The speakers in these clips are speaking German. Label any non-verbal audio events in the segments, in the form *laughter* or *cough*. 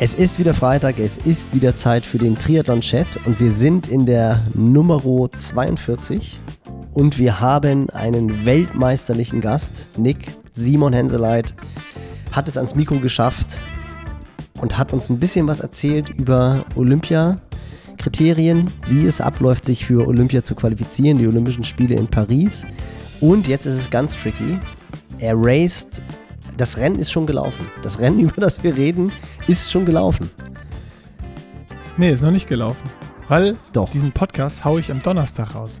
Es ist wieder Freitag, es ist wieder Zeit für den Triathlon-Chat und wir sind in der Nummer 42 und wir haben einen weltmeisterlichen Gast. Nick Simon Henseleit hat es ans Mikro geschafft und hat uns ein bisschen was erzählt über Olympia-Kriterien, wie es abläuft, sich für Olympia zu qualifizieren, die Olympischen Spiele in Paris. Und jetzt ist es ganz tricky. Er raced das Rennen ist schon gelaufen. Das Rennen, *laughs* über das wir reden, ist schon gelaufen. Nee, ist noch nicht gelaufen. Weil Doch. diesen Podcast haue ich am Donnerstag raus.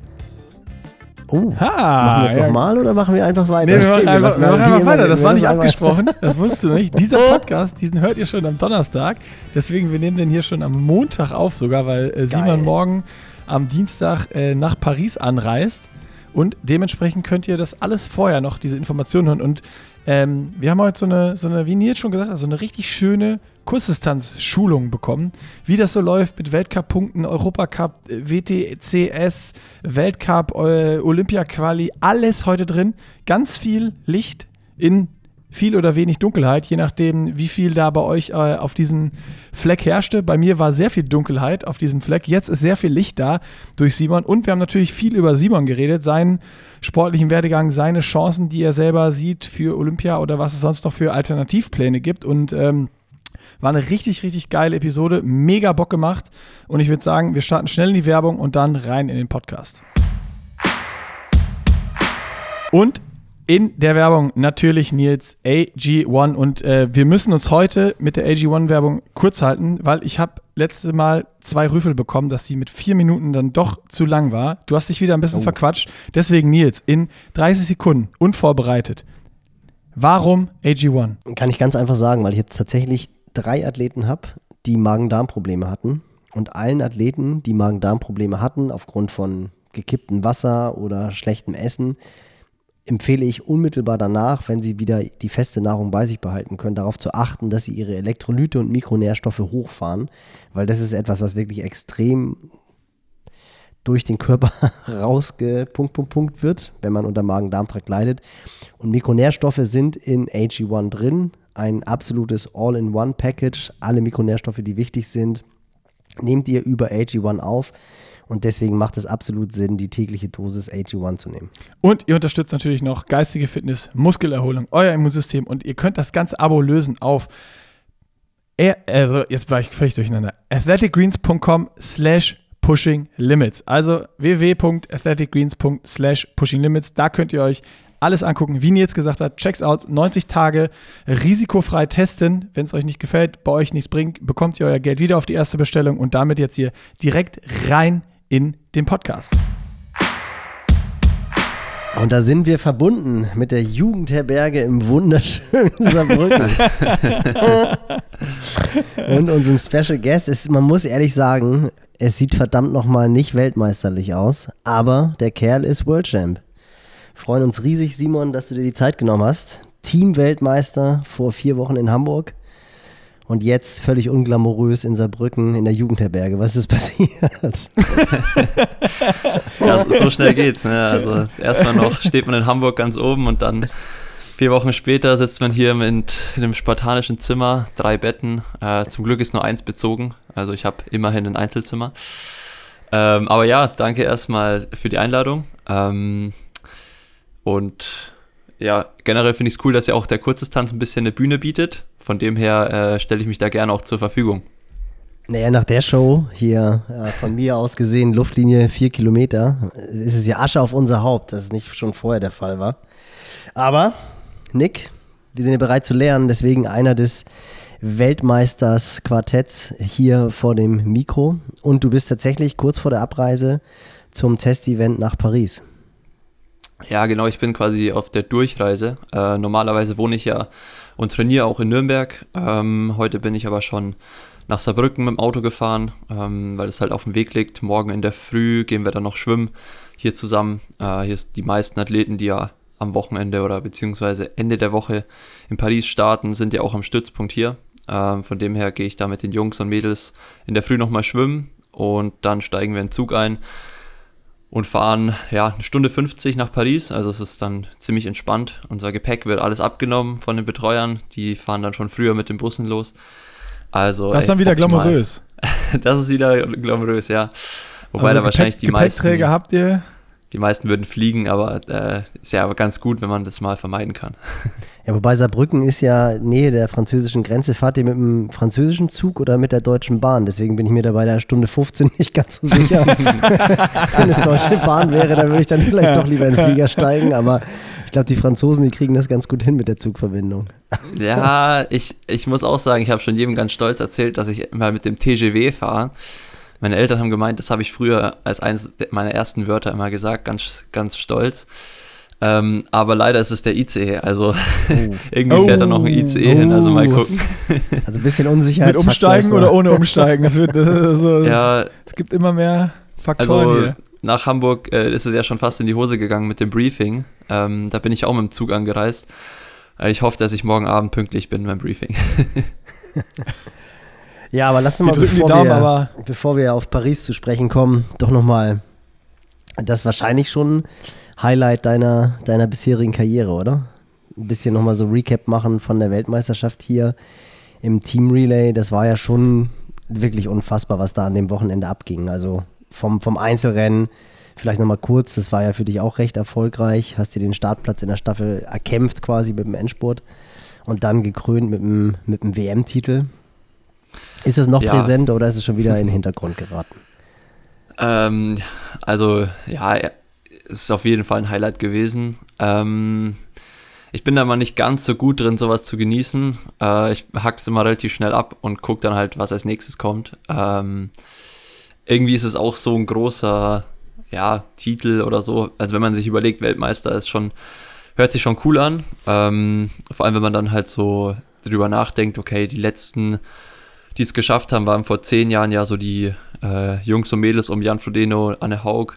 Oh, Ha, machen wir es ja. nochmal oder machen wir einfach weiter? Nee, wir machen einfach, wir machen einfach weiter. Das war nicht abgesprochen. Das wusstest du nicht. Dieser *laughs* Podcast, diesen hört ihr schon am Donnerstag. Deswegen, wir nehmen den hier schon am Montag auf sogar, weil äh, Simon morgen am Dienstag äh, nach Paris anreist. Und dementsprechend könnt ihr das alles vorher noch, diese Informationen hören. Und ähm, wir haben heute so eine, so eine, wie Nils schon gesagt hat, so eine richtig schöne Kursdistanz-Schulung bekommen, wie das so läuft mit Weltcup-Punkten, Europacup, WTCS, Weltcup, äh, Olympia-Quali, alles heute drin. Ganz viel Licht in viel oder wenig Dunkelheit, je nachdem, wie viel da bei euch äh, auf diesem Fleck herrschte. Bei mir war sehr viel Dunkelheit auf diesem Fleck. Jetzt ist sehr viel Licht da durch Simon. Und wir haben natürlich viel über Simon geredet, seinen sportlichen Werdegang, seine Chancen, die er selber sieht für Olympia oder was es sonst noch für Alternativpläne gibt. Und ähm, war eine richtig, richtig geile Episode. Mega Bock gemacht. Und ich würde sagen, wir starten schnell in die Werbung und dann rein in den Podcast. Und in der Werbung natürlich Nils AG1 und äh, wir müssen uns heute mit der AG1-Werbung kurz halten, weil ich habe letzte Mal zwei Rüffel bekommen, dass sie mit vier Minuten dann doch zu lang war. Du hast dich wieder ein bisschen Oh. verquatscht. Deswegen Nils, in 30 Sekunden, unvorbereitet. Warum AG1? Kann ich ganz einfach sagen, weil ich jetzt tatsächlich drei Athleten habe, die Magen-Darm-Probleme hatten. Und allen Athleten, die Magen-Darm-Probleme hatten, aufgrund von gekipptem Wasser oder schlechtem Essen, empfehle ich unmittelbar danach, wenn sie wieder die feste Nahrung bei sich behalten können, darauf zu achten, dass sie ihre Elektrolyte und Mikronährstoffe hochfahren, weil das ist etwas, was wirklich extrem durch den Körper *laughs* rausgepunkt, Punkt, Punkt wird, wenn man unter Magen-Darm-Trakt leidet. Und Mikronährstoffe sind in AG1 drin, ein absolutes All-in-One-Package, alle Mikronährstoffe, die wichtig sind, nehmt ihr über AG1 auf. Und deswegen macht es absolut Sinn, die tägliche Dosis AG1 zu nehmen. Und ihr unterstützt natürlich noch geistige Fitness, Muskelerholung, euer Immunsystem und ihr könnt das ganze Abo lösen auf äh, jetzt war ich völlig durcheinander. athleticgreens.com slash pushing limits. Also www.athleticgreens.com slash pushing limits. Da könnt ihr euch alles angucken. Wie Nils gesagt hat, checks out, 90 Tage risikofrei testen. Wenn es euch nicht gefällt, bei euch nichts bringt, bekommt ihr euer Geld wieder auf die erste Bestellung und damit jetzt hier direkt rein in den Podcast. Und da sind wir verbunden mit der Jugendherberge im wunderschönen *laughs* Saarbrücken. Und unserem Special Guest ist, man muss ehrlich sagen, es sieht verdammt nochmal nicht weltmeisterlich aus, aber der Kerl ist World Champ. Freuen uns riesig, Simon, dass du dir die Zeit genommen hast. Team-Weltmeister vor vier Wochen in Hamburg und jetzt völlig unglamourös in Saarbrücken in der Jugendherberge. Was ist passiert? *laughs* Ja, so schnell geht's. Ne? Also erstmal noch steht man in Hamburg ganz oben und dann vier Wochen später sitzt man hier mit in einem spartanischen Zimmer, drei Betten. Äh, zum Glück ist nur eins bezogen. Also ich habe immerhin ein Einzelzimmer. Ähm, aber ja, danke erstmal für die Einladung. Ähm, und ja, generell finde ich es cool, dass ja auch der Kurzdistanz ein bisschen eine Bühne bietet. Von dem her äh, stelle ich mich da gerne auch zur Verfügung. Naja, nach der Show hier äh, von mir aus gesehen, Luftlinie vier Kilometer, ist es ja Asche auf unser Haupt, dass es nicht schon vorher der Fall war. Aber, Nick, wir sind ja bereit zu lernen, deswegen einer des Weltmeisters Quartetts hier vor dem Mikro. Und du bist tatsächlich kurz vor der Abreise zum Testevent nach Paris. Ja, genau, ich bin quasi auf der Durchreise. Äh, normalerweise wohne ich ja und trainiere auch in Nürnberg. Ähm, heute bin ich aber schon nach Saarbrücken mit dem Auto gefahren, ähm, weil es halt auf dem Weg liegt. Morgen in der Früh gehen wir dann noch schwimmen hier zusammen. Äh, hier ist die meisten Athleten, die ja am Wochenende oder beziehungsweise Ende der Woche in Paris starten, sind ja auch am Stützpunkt hier. Ähm, von dem her gehe ich da mit den Jungs und Mädels in der Früh nochmal schwimmen und dann steigen wir in den Zug ein und fahren ja eine Stunde 50 nach Paris. Also es ist dann ziemlich entspannt. Unser Gepäck wird alles abgenommen von den Betreuern. Die fahren dann schon früher mit den Bussen los. Also, das ist dann wieder optimal. glamourös. *laughs* das ist wieder glamourös, ja. Wobei also da wahrscheinlich die meisten. habt ihr? Die meisten würden fliegen, aber äh, ist ja aber ganz gut, wenn man das mal vermeiden kann. *laughs* Ja, wobei Saarbrücken ist ja Nähe der französischen Grenze. Fahrt ihr mit dem französischen Zug oder mit der Deutschen Bahn? Deswegen bin ich mir da bei der Stunde 15 nicht ganz so sicher. *laughs* Wenn es Deutsche Bahn wäre, dann würde ich dann vielleicht doch lieber in den Flieger steigen. Aber ich glaube, die Franzosen, die kriegen das ganz gut hin mit der Zugverbindung. Ja, *laughs* ich, ich muss auch sagen, ich habe schon jedem ganz stolz erzählt, dass ich mal mit dem TGW fahre. Meine Eltern haben gemeint, das habe ich früher als eines meiner ersten Wörter immer gesagt, ganz, ganz stolz. Ähm, aber leider ist es der ICE. Also oh. *laughs* irgendwie fährt da noch ein ICE oh. hin. Also mal gucken. *laughs* Also ein bisschen Unsicherheit. Mit Umsteigen oder ohne Umsteigen? *laughs* Das wird, das so, ja, es gibt immer mehr Faktoren also, hier. Nach Hamburg äh, ist es ja schon fast in die Hose gegangen mit dem Briefing. Ähm, da bin ich auch mit dem Zug angereist. Ich hoffe, dass ich morgen Abend pünktlich bin beim Briefing. ja, aber lass uns mal, bevor, Daumen, wir, bevor wir auf Paris zu sprechen kommen, doch nochmal das wahrscheinlich schon Highlight deiner, deiner bisherigen Karriere, oder? Ein bisschen nochmal so Recap machen von der Weltmeisterschaft hier im Team Relay. Das war ja schon wirklich unfassbar, was da an dem Wochenende abging. Also vom, vom Einzelrennen, vielleicht nochmal kurz, das war ja für dich auch recht erfolgreich. Hast dir den Startplatz in der Staffel erkämpft quasi mit dem Endspurt und dann gekrönt mit dem, mit dem WM-Titel. Ist es noch ja. präsent oder ist es schon wieder in den Hintergrund geraten? Ähm, also ja, ist auf jeden Fall ein Highlight gewesen. Ähm, ich bin da mal nicht ganz so gut drin, sowas zu genießen. Äh, ich hack es immer relativ schnell ab und gucke dann halt, was als nächstes kommt. Ähm, irgendwie ist es auch so ein großer ja, Titel oder so. Also wenn man sich überlegt, Weltmeister ist schon, hört sich schon cool an. Ähm, vor allem, wenn man dann halt so drüber nachdenkt, okay, die letzten, die es geschafft haben, waren vor zehn Jahren ja so die äh, Jungs und Mädels um Jan Frodeno, Anne Haug,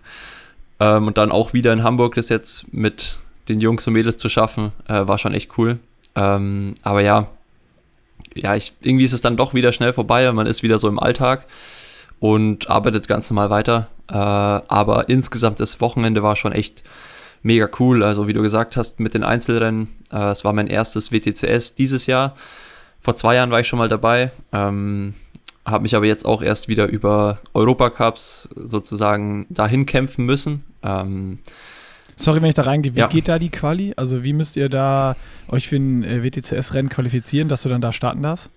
ähm, und dann auch wieder in Hamburg das jetzt mit den Jungs und Mädels zu schaffen, äh, war schon echt cool. Ähm, aber ja, ja, ich, irgendwie ist es dann doch wieder schnell vorbei. Man ist wieder so im Alltag und arbeitet ganz normal weiter. Äh, aber insgesamt das Wochenende war schon echt mega cool. Also wie du gesagt hast, mit den Einzelrennen. Äh, es war mein erstes WTCS dieses Jahr. Vor zwei Jahren war ich schon mal dabei. Ähm, habe mich aber jetzt auch erst wieder über Europacups sozusagen dahin kämpfen müssen. Ähm, Sorry, wenn ich da reingehe, wie ja. geht da die Quali? Also wie müsst ihr da euch für ein äh, WTCS-Rennen qualifizieren, dass du dann da starten darfst?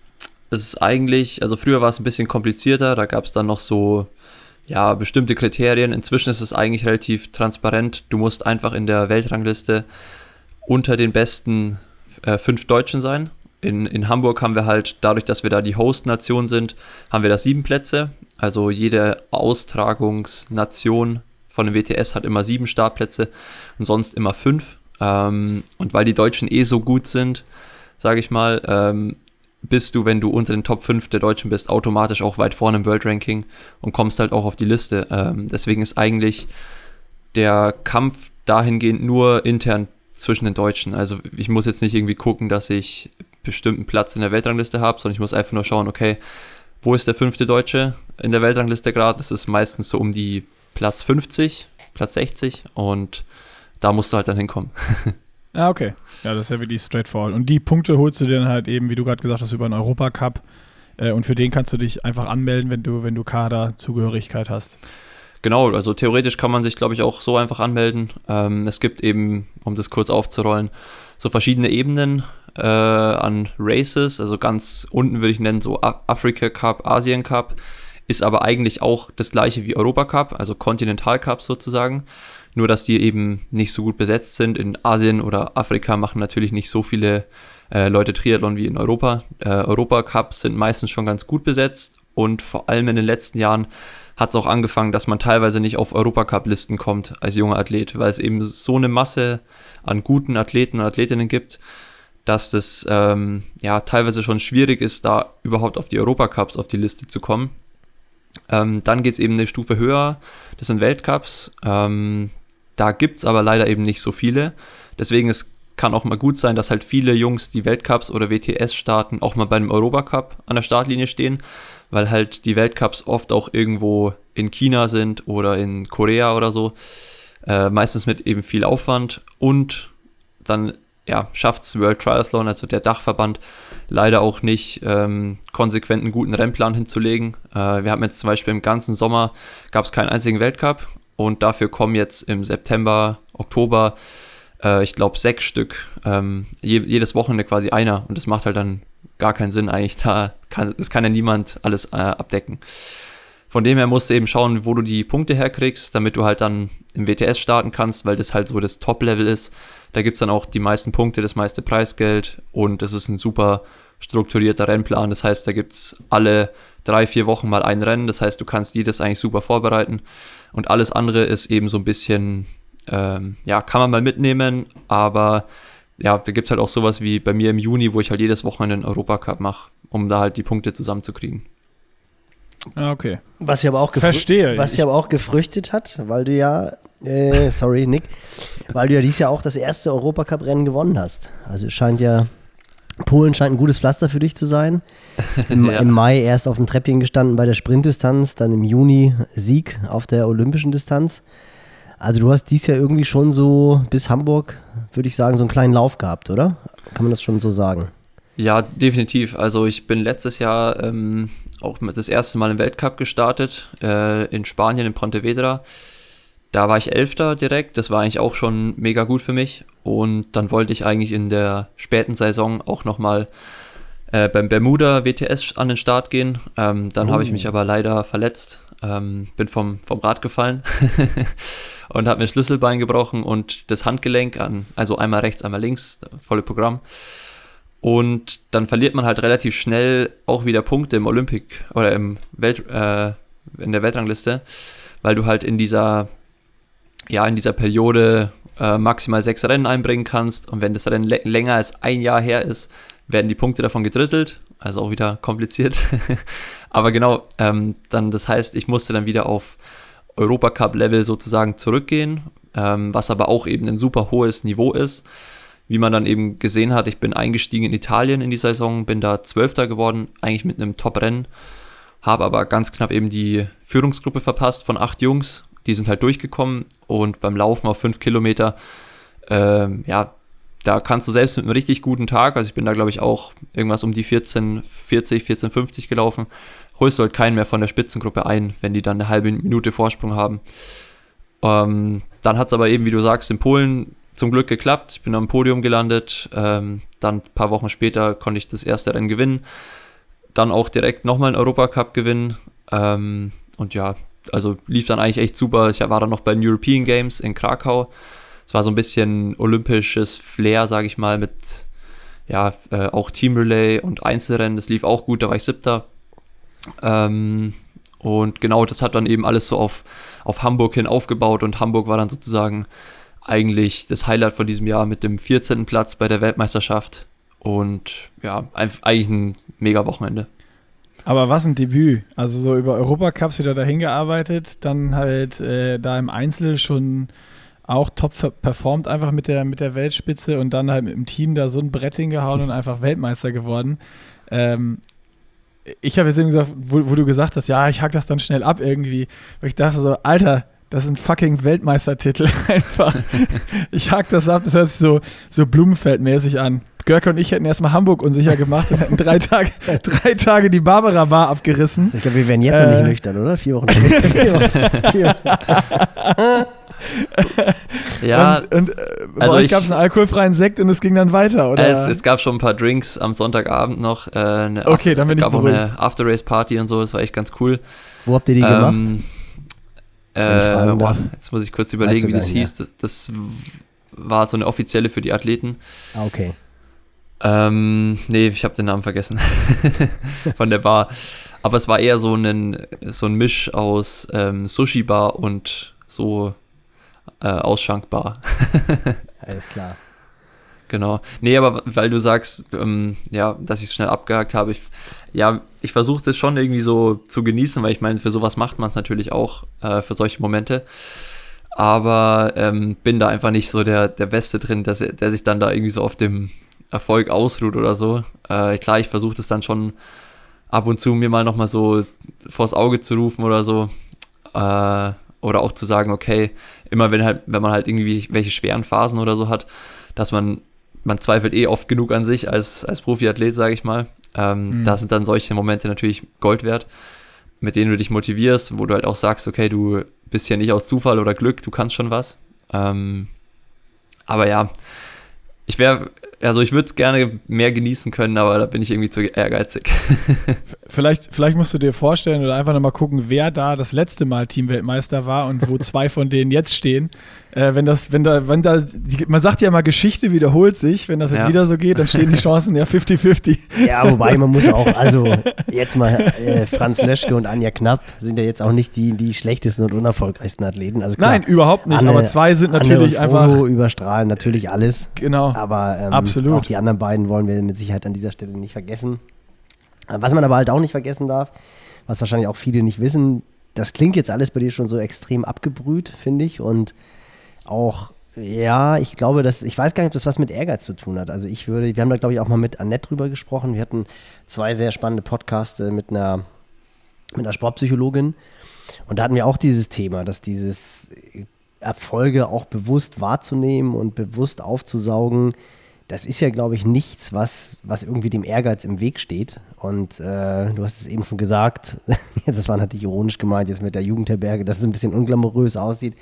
Es ist eigentlich, also früher war es ein bisschen komplizierter, da gab es dann noch so, ja, bestimmte Kriterien. Inzwischen ist es eigentlich relativ transparent. Du musst einfach in der Weltrangliste unter den besten äh, fünf Deutschen sein in, in Hamburg haben wir halt, dadurch, dass wir da die Host-Nation sind, haben wir da sieben Plätze. Also jede Austragungsnation von dem WTS hat immer sieben Startplätze und sonst immer fünf. Ähm, und weil die Deutschen eh so gut sind, sage ich mal, ähm, bist du, wenn du unter den Top 5 der Deutschen bist, automatisch auch weit vorne im World Ranking und kommst halt auch auf die Liste. Ähm, deswegen ist eigentlich der Kampf dahingehend nur intern zwischen den Deutschen. Also ich muss jetzt nicht irgendwie gucken, dass ich bestimmten Platz in der Weltrangliste habe, sondern ich muss einfach nur schauen, okay, wo ist der fünfte Deutsche in der Weltrangliste gerade? Das ist meistens so um die Platz 50, Platz 60 und da musst du halt dann hinkommen. *laughs* Ah, okay. Ja, das ist ja wirklich straightforward. Und die Punkte holst du dir dann halt eben, wie du gerade gesagt hast, über einen Europacup. Äh, und für den kannst du dich einfach anmelden, wenn du, wenn du Kaderzugehörigkeit hast. Genau, also theoretisch kann man sich, glaube ich, auch so einfach anmelden. Ähm, es gibt eben, um das kurz aufzurollen, so verschiedene Ebenen äh, an Races. Also ganz unten würde ich nennen so Afrika Cup, Asien Cup. Ist aber eigentlich auch das gleiche wie Europa Cup, also Continental Cup sozusagen. Nur, dass die eben nicht so gut besetzt sind. In Asien oder Afrika machen natürlich nicht so viele äh, Leute Triathlon wie in Europa. Äh, Europa Cups sind meistens schon ganz gut besetzt und vor allem in den letzten Jahren hat es auch angefangen, dass man teilweise nicht auf Europacup-Listen kommt als junger Athlet, weil es eben so eine Masse an guten Athleten und Athletinnen gibt, dass das ähm, ja teilweise schon schwierig ist, da überhaupt auf die Europacups auf die Liste zu kommen. Ähm, dann geht es eben eine Stufe höher, das sind Weltcups. Ähm, da gibt es aber leider eben nicht so viele. Deswegen es kann auch mal gut sein, dass halt viele Jungs, die Weltcups oder WTS starten, auch mal bei einem Europacup an der Startlinie stehen, weil halt die Weltcups oft auch irgendwo in China sind oder in Korea oder so. Äh, meistens mit eben viel Aufwand und dann ja, schafft es World Triathlon, also der Dachverband, leider auch nicht ähm, konsequent einen guten Rennplan hinzulegen. Äh, wir haben jetzt zum Beispiel im ganzen Sommer gab es keinen einzigen Weltcup und dafür kommen jetzt im September, Oktober, äh, ich glaube, sechs Stück, ähm, je, jedes Wochenende quasi einer und das macht halt dann gar keinen Sinn eigentlich, da kann, das kann ja niemand alles äh, abdecken. Von dem her musst du eben schauen, wo du die Punkte herkriegst, damit du halt dann im WTS starten kannst, weil das halt so das Top-Level ist. Da gibt es dann auch die meisten Punkte, das meiste Preisgeld und das ist ein super strukturierter Rennplan. Das heißt, da gibt es alle drei, vier Wochen mal ein Rennen. Das heißt, du kannst jedes eigentlich super vorbereiten. Und alles andere ist eben so ein bisschen, ähm, ja, kann man mal mitnehmen, aber ja, da gibt es halt auch sowas wie bei mir im Juni, wo ich halt jedes Wochenende einen Europacup mache, um da halt die Punkte zusammenzukriegen. Ah, okay. Was ich aber auch, Verstehe. Was sich aber auch gefrüchtet hat, weil du ja, äh, sorry Nick, weil du ja dieses Jahr auch das erste Europacup-Rennen gewonnen hast. Also es scheint ja, Polen scheint ein gutes Pflaster für dich zu sein. Im, *laughs* ja. Im, Mai erst auf dem Treppchen gestanden bei der Sprintdistanz, dann im Juni Sieg auf der olympischen Distanz. Also du hast dies Jahr irgendwie schon so bis Hamburg, würde ich sagen, so einen kleinen Lauf gehabt, oder? Kann man das schon so sagen? Ja, definitiv. Also ich bin letztes Jahr ähm, auch das erste Mal im Weltcup gestartet, äh, in Spanien, in Pontevedra. Da war ich Elfter direkt, das war eigentlich auch schon mega gut für mich. Und dann wollte ich eigentlich in der späten Saison auch nochmal äh, beim Bermuda WTS an den Start gehen. Ähm, dann oh. habe ich mich aber leider verletzt, ähm, bin vom, vom Rad gefallen *laughs* und habe mir Schlüsselbein gebrochen und das Handgelenk an, also einmal rechts, einmal links, volle Programm. Und dann verliert man halt relativ schnell auch wieder Punkte im Olympic oder im Welt, äh, in der Weltrangliste, weil du halt in dieser, ja, in dieser Periode äh, maximal sechs Rennen einbringen kannst. Und wenn das Rennen länger als ein Jahr her ist, werden die Punkte davon gedrittelt. Also auch wieder kompliziert. *laughs* Aber genau, ähm, dann, das heißt, ich musste dann wieder auf Europacup-Level sozusagen zurückgehen, ähm, was aber auch eben ein super hohes Niveau ist wie man dann eben gesehen hat, ich bin eingestiegen in Italien in die Saison, bin da Zwölfter geworden, eigentlich mit einem Top-Rennen, habe aber ganz knapp eben die Führungsgruppe verpasst von acht Jungs. Die sind halt durchgekommen und beim Laufen auf fünf Kilometer, ähm, ja, da kannst du selbst mit einem richtig guten Tag, also ich bin da glaube ich auch irgendwas um die 1440, 1450 gelaufen, holst du halt keinen mehr von der Spitzengruppe ein, wenn die dann eine halbe Minute Vorsprung haben. Ähm, dann hat es aber eben, wie du sagst, in Polen zum Glück geklappt. Ich bin am Podium gelandet. Ähm, dann ein paar Wochen später konnte ich das erste Rennen gewinnen. Dann auch direkt nochmal einen Europacup gewinnen. Ähm, und ja, also lief dann eigentlich echt super. Ich war dann noch bei den European Games in Krakau. Es war so ein bisschen olympisches Flair, sage ich mal, mit ja, äh, auch Team Relay und Einzelrennen. Das lief auch gut, da war ich siebter. Ähm, und genau, das hat dann eben alles so auf, auf Hamburg hin aufgebaut und Hamburg war dann sozusagen eigentlich das Highlight von diesem Jahr mit dem 14. Platz bei der Weltmeisterschaft. Und ja, eigentlich ein mega Wochenende. Aber was ein Debüt. Also so über Europacups wieder dahin gearbeitet, dann halt äh, da im Einzel schon auch top performt, einfach mit der, mit der Weltspitze und dann halt mit dem Team da so ein Brett hingehauen und einfach Weltmeister geworden. Ähm, ich habe jetzt eben gesagt, wo, wo, du gesagt hast, ja, ich hack das dann schnell ab irgendwie. Und ich dachte so, Alter, das ist ein fucking Weltmeistertitel *laughs* einfach. ich hack das ab, das hört sich so, so Blumenfeld-mäßig an. Görke und ich hätten erstmal Hamburg unsicher gemacht und hätten drei Tage, *laughs* drei Tage die Barbara Bar abgerissen. Ich glaube, wir wären jetzt äh, noch nicht äh. nüchtern, oder? Vier Wochen später. *laughs* Vier Wochen. Vier Wochen. ja, und, und äh, bei also euch gab es einen alkoholfreien Sekt und es ging dann weiter, oder? Es, es gab schon ein paar Drinks am Sonntagabend noch. Äh, eine okay, After, dann bin ich gab auch eine After-Race-Party und so, das war echt ganz cool. Wo habt ihr die ähm, gemacht? Äh, boah, jetzt muss ich kurz überlegen, wie das hieß. Das, das, war so eine offizielle für die Athleten. Ah, okay. Ähm, nee, ich habe den Namen vergessen. *laughs* Von der Bar. Aber es war eher so ein, so ein Misch aus ähm, Sushi-Bar und so äh, Ausschankbar. *laughs* Alles klar. Genau. Nee, aber weil du sagst, ähm, ja, dass ich es schnell abgehakt habe, ich, ja, ich versuche das schon irgendwie so zu genießen, weil ich meine, für sowas macht man es natürlich auch, äh, für solche Momente. Aber ähm, bin da einfach nicht so der, der Beste drin, dass, der sich dann da irgendwie so auf dem Erfolg ausruht oder so. Äh, klar, ich versuche das dann schon ab und zu mir mal nochmal so vors Auge zu rufen oder so. Äh, oder auch zu sagen, okay, immer wenn halt, wenn man halt irgendwie welche schweren Phasen oder so hat, dass man man zweifelt eh oft genug an sich als, als Profiathlet, sage ich mal. Ähm, mhm. Da sind dann solche Momente natürlich Gold wert, mit denen du dich motivierst, wo du halt auch sagst, okay, du bist ja nicht aus Zufall oder Glück, du kannst schon was. Ähm, aber ja, ich wäre also ich würde es gerne mehr genießen können, aber da bin ich irgendwie zu ehrgeizig. *laughs* vielleicht, vielleicht musst du dir vorstellen oder einfach nochmal gucken, wer da das letzte Mal Teamweltmeister war und wo *laughs* zwei von denen jetzt stehen. Äh, wenn das, wenn da, wenn da, die, man sagt ja immer, Geschichte wiederholt sich. Wenn das jetzt ja. wieder so geht, dann stehen die *laughs* Chancen ja 50-50. Ja, wobei man muss auch, also jetzt mal äh, Franz Leschke und Anja Knapp sind ja jetzt auch nicht die, die schlechtesten und unerfolgreichsten Athleten. Also klar, Nein, überhaupt nicht. Anne, aber zwei sind natürlich Anne und einfach. überstrahlen natürlich alles. Genau. Aber ähm, Absolut. auch die anderen beiden wollen wir mit Sicherheit an dieser Stelle nicht vergessen. Was man aber halt auch nicht vergessen darf, was wahrscheinlich auch viele nicht wissen, das klingt jetzt alles bei dir schon so extrem abgebrüht, finde ich. Und auch, ja, ich glaube, dass, ich weiß gar nicht, ob das was mit Ehrgeiz zu tun hat. Also ich würde, wir haben da, glaube ich, auch mal mit Annette drüber gesprochen. Wir hatten zwei sehr spannende Podcasts mit einer, mit einer Sportpsychologin. Und da hatten wir auch dieses Thema, dass dieses Erfolge auch bewusst wahrzunehmen und bewusst aufzusaugen, das ist ja, glaube ich, nichts, was, was irgendwie dem Ehrgeiz im Weg steht. Und äh, du hast es eben schon gesagt, *laughs* das war natürlich ironisch gemeint, jetzt mit der Jugendherberge, dass es ein bisschen unglamourös aussieht.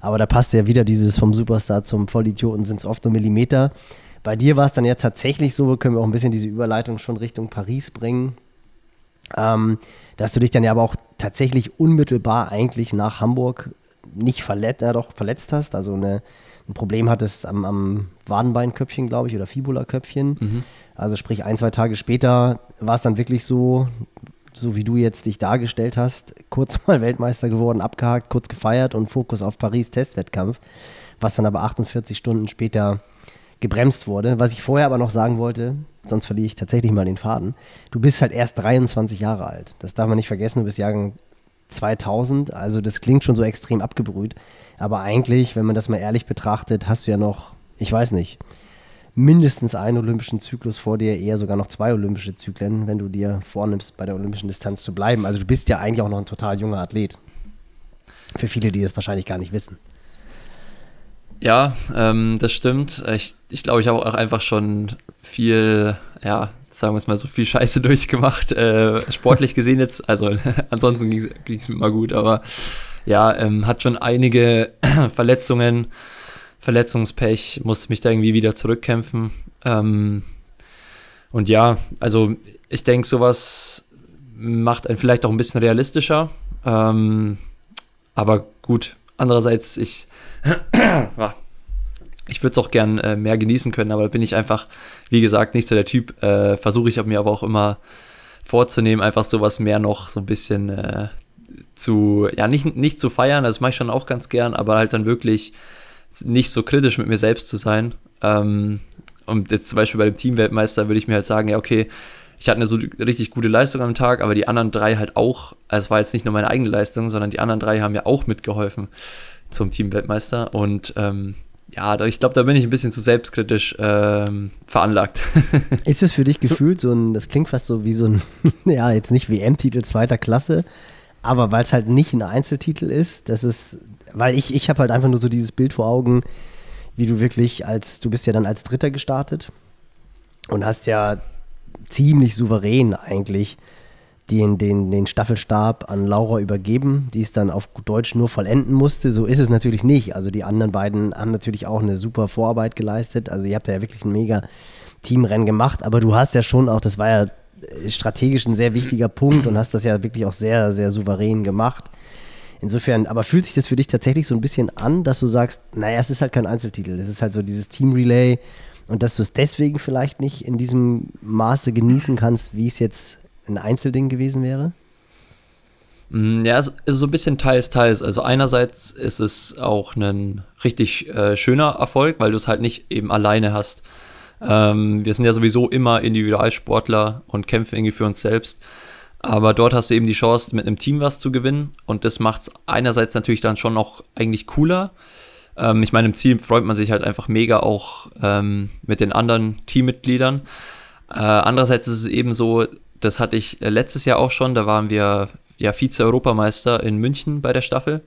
Aber da passt ja wieder dieses vom Superstar zum Vollidioten sind es oft nur Millimeter. Bei dir war es dann ja tatsächlich so, können wir auch ein bisschen diese Überleitung schon Richtung Paris bringen, ähm, dass du dich dann ja aber auch tatsächlich unmittelbar eigentlich nach Hamburg nicht verletzt, ja doch verletzt hast, also eine, ein Problem hattest am, am Wadenbeinköpfchen, glaube ich, oder Fibula-Köpfchen. Mhm. Also sprich ein, zwei Tage später war es dann wirklich so, so wie du jetzt dich dargestellt hast, kurz mal *laughs* Weltmeister geworden, abgehakt, kurz gefeiert und Fokus auf Paris Testwettkampf, was dann aber 48 Stunden später gebremst wurde. Was ich vorher aber noch sagen wollte, sonst verliere ich tatsächlich mal den Faden. Du bist halt erst 23 Jahre alt. Das darf man nicht vergessen, du bist Jahrgang 2000, also das klingt schon so extrem abgebrüht. Aber eigentlich, wenn man das mal ehrlich betrachtet, hast du ja noch, ich weiß nicht, mindestens einen olympischen Zyklus vor dir, eher sogar noch zwei olympische Zyklen, wenn du dir vornimmst, bei der olympischen Distanz zu bleiben. Also du bist ja eigentlich auch noch ein total junger Athlet. Für viele, die es wahrscheinlich gar nicht wissen. Ja, ähm, das stimmt. Ich, ich glaube, ich habe auch einfach schon viel, ja, sagen wir es mal so, viel Scheiße *laughs* durchgemacht. Äh, sportlich gesehen jetzt, also *laughs* ansonsten ging es mir immer gut, aber ja, ähm, hat schon einige *clears throat* Verletzungen Verletzungspech, musste mich da irgendwie wieder zurückkämpfen. Ähm, und ja, also ich denke, sowas macht einen vielleicht auch ein bisschen realistischer. Ähm, aber gut, andererseits, ich, *clears throat* ich würde es auch gern äh, mehr genießen können, aber da bin ich einfach, wie gesagt, nicht so der Typ. Äh, Versuche ich mir aber auch immer vorzunehmen, einfach sowas mehr noch so ein bisschen äh, zu, ja, nicht, nicht zu feiern, das mache ich schon auch ganz gern, aber halt dann wirklich nicht so kritisch mit mir selbst zu sein. Ähm, und jetzt zum Beispiel bei dem Teamweltmeister würde ich mir halt sagen, ja, okay, ich hatte eine so richtig gute Leistung am Tag, aber die anderen drei halt auch. Also es war jetzt nicht nur meine eigene Leistung, sondern die anderen drei haben ja auch mitgeholfen zum Teamweltmeister. Und ähm, ja, ich glaube, da bin ich ein bisschen zu selbstkritisch ähm, veranlagt. *laughs* Ist es für dich gefühlt so ein, das klingt fast so wie so ein, *laughs* ja, jetzt nicht WM-Titel zweiter Klasse, aber weil es halt nicht ein Einzeltitel ist, das ist weil ich, ich habe halt einfach nur so dieses Bild vor Augen, wie du wirklich als, du bist ja dann als Dritter gestartet und hast ja ziemlich souverän eigentlich den, den, den Staffelstab an Laura übergeben, die es dann auf Deutsch nur vollenden musste. So ist es natürlich nicht. Also die anderen beiden haben natürlich auch eine super Vorarbeit geleistet. Also ihr habt ja wirklich ein mega Teamrennen gemacht, aber du hast ja schon auch, das war ja strategisch ein sehr wichtiger Punkt und hast das ja wirklich auch sehr, sehr souverän gemacht. Insofern, aber fühlt sich das für dich tatsächlich so ein bisschen an, dass du sagst, naja, es ist halt kein Einzeltitel, es ist halt so dieses Team-Relay und dass du es deswegen vielleicht nicht in diesem Maße genießen kannst, wie es jetzt ein Einzelding gewesen wäre? Mm, ja, es ist so ein bisschen teils, teils. Also einerseits ist es auch ein richtig äh, schöner Erfolg, weil du es halt nicht eben alleine hast. Ähm, wir sind ja sowieso immer Individualsportler und kämpfen irgendwie für uns selbst. Aber dort hast du eben die Chance, mit einem Team was zu gewinnen. Und das macht es einerseits natürlich dann schon noch eigentlich cooler. Ähm, ich meine, im Team freut man sich halt einfach mega auch ähm, mit den anderen Teammitgliedern. Äh, andererseits ist es eben so, das hatte ich äh, letztes Jahr auch schon, da waren wir ja Vize-Europameister in München bei der Staffel.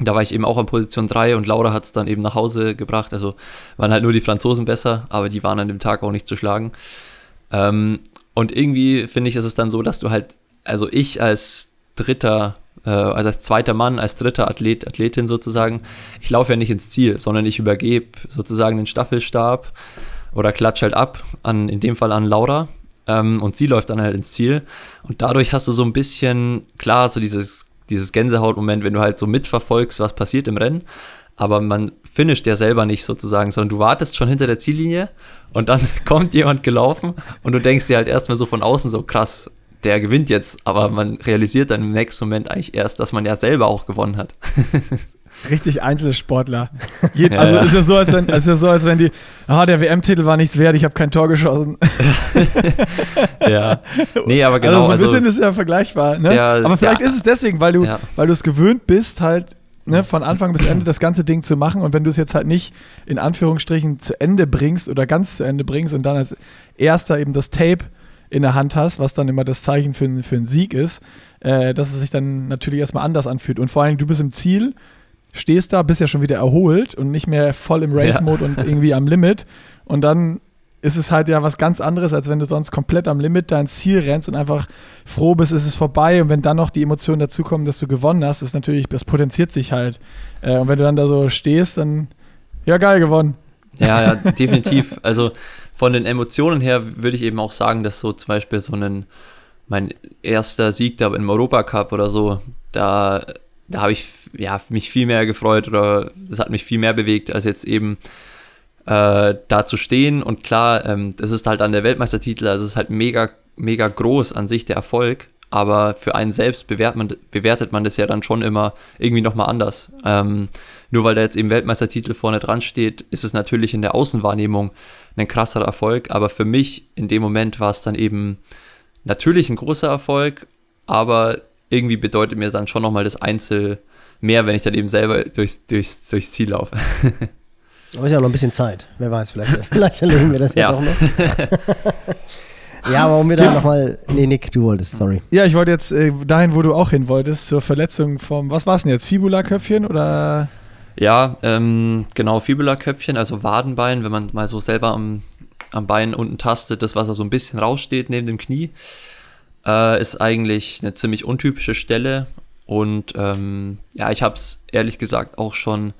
Da war ich eben auch an Position 3 und Laura hat es dann eben nach Hause gebracht. Also waren halt nur die Franzosen besser, aber die waren an dem Tag auch nicht zu schlagen. Ähm, und irgendwie finde ich, ist es dann so, dass du halt, also ich als dritter, äh, also als zweiter Mann, als dritter Athlet, Athletin sozusagen, ich laufe ja nicht ins Ziel, sondern ich übergebe sozusagen den Staffelstab oder klatsche halt ab, an, in dem Fall an Laura. Ähm, und sie läuft dann halt ins Ziel. Und dadurch hast du so ein bisschen, klar, so dieses dieses Gänsehautmoment, wenn du halt so mitverfolgst, was passiert im Rennen. Aber man finisht ja selber nicht sozusagen, sondern du wartest schon hinter der Ziellinie und dann *laughs* kommt jemand gelaufen und du denkst dir halt erstmal so von außen so krass, der gewinnt jetzt, aber man realisiert dann im nächsten Moment eigentlich erst, dass man ja selber auch gewonnen hat. *laughs* Richtig Einzelsportler. *laughs* Je, also ja. ist ja so, als wenn, ist ja so, als wenn die, ah, der WM-Titel war nichts wert, ich habe kein Tor geschossen. *laughs* ja. Nee, aber genau. Also so ein bisschen also, ist ja vergleichbar, ne? Ja, aber vielleicht ja. ist es deswegen, weil du, ja. weil du es gewöhnt bist, halt ne, von Anfang bis Ende das ganze Ding zu machen. Und wenn du es jetzt halt nicht in Anführungsstrichen zu Ende bringst oder ganz zu Ende bringst und dann als erster eben das Tape in der Hand hast, was dann immer das Zeichen für, für einen Sieg ist, äh, dass es sich dann natürlich erstmal anders anfühlt. Und vor allem, du bist im Ziel stehst da, bist ja schon wieder erholt und nicht mehr voll im Race-Mode ja. und irgendwie am Limit. Und dann ist es halt ja was ganz anderes, als wenn du sonst komplett am Limit dein Ziel rennst und einfach froh bist, ist es vorbei. Und wenn dann noch die Emotionen dazukommen, dass du gewonnen hast, ist natürlich, das potenziert sich halt. Äh, und wenn du dann da so stehst, dann, ja, geil, gewonnen. Ja, ja, *laughs* definitiv. Also von den Emotionen her würde ich eben auch sagen, dass so zum Beispiel so ein, mein erster Sieg da im Europacup oder so, da da habe ich ja, mich viel mehr gefreut oder das hat mich viel mehr bewegt, als jetzt eben äh, da zu stehen. Und klar, ähm, das ist halt an der Weltmeistertitel, also es ist halt mega, mega groß an sich der Erfolg. Aber für einen selbst bewertet man, bewertet man das ja dann schon immer irgendwie nochmal anders. Ähm, nur weil da jetzt eben Weltmeistertitel vorne dran steht, ist es natürlich in der Außenwahrnehmung ein krasser Erfolg. Aber für mich in dem Moment war es dann eben natürlich ein großer Erfolg, aber irgendwie bedeutet mir dann schon nochmal das Einzel mehr, wenn ich dann eben selber durchs, durchs, durchs Ziel laufe. *laughs* Aber ist ja noch ein bisschen Zeit. Wer weiß, vielleicht, *laughs* vielleicht erleben wir das ja, ja doch noch. *laughs* ja, aber um wir da nochmal. Nee, Nick, du wolltest, sorry. Ja, ich wollte jetzt äh, dahin, wo du auch hin wolltest, zur Verletzung vom. Was war es denn jetzt? Fibula-Köpfchen oder? Ja, ähm, genau, Fibula-Köpfchen, also Wadenbein, wenn man mal so selber am, am Bein unten tastet, das, was da so ein bisschen raussteht neben dem Knie. Äh, ist eigentlich eine ziemlich untypische Stelle. Und ähm, ja, ich habe es ehrlich gesagt auch schon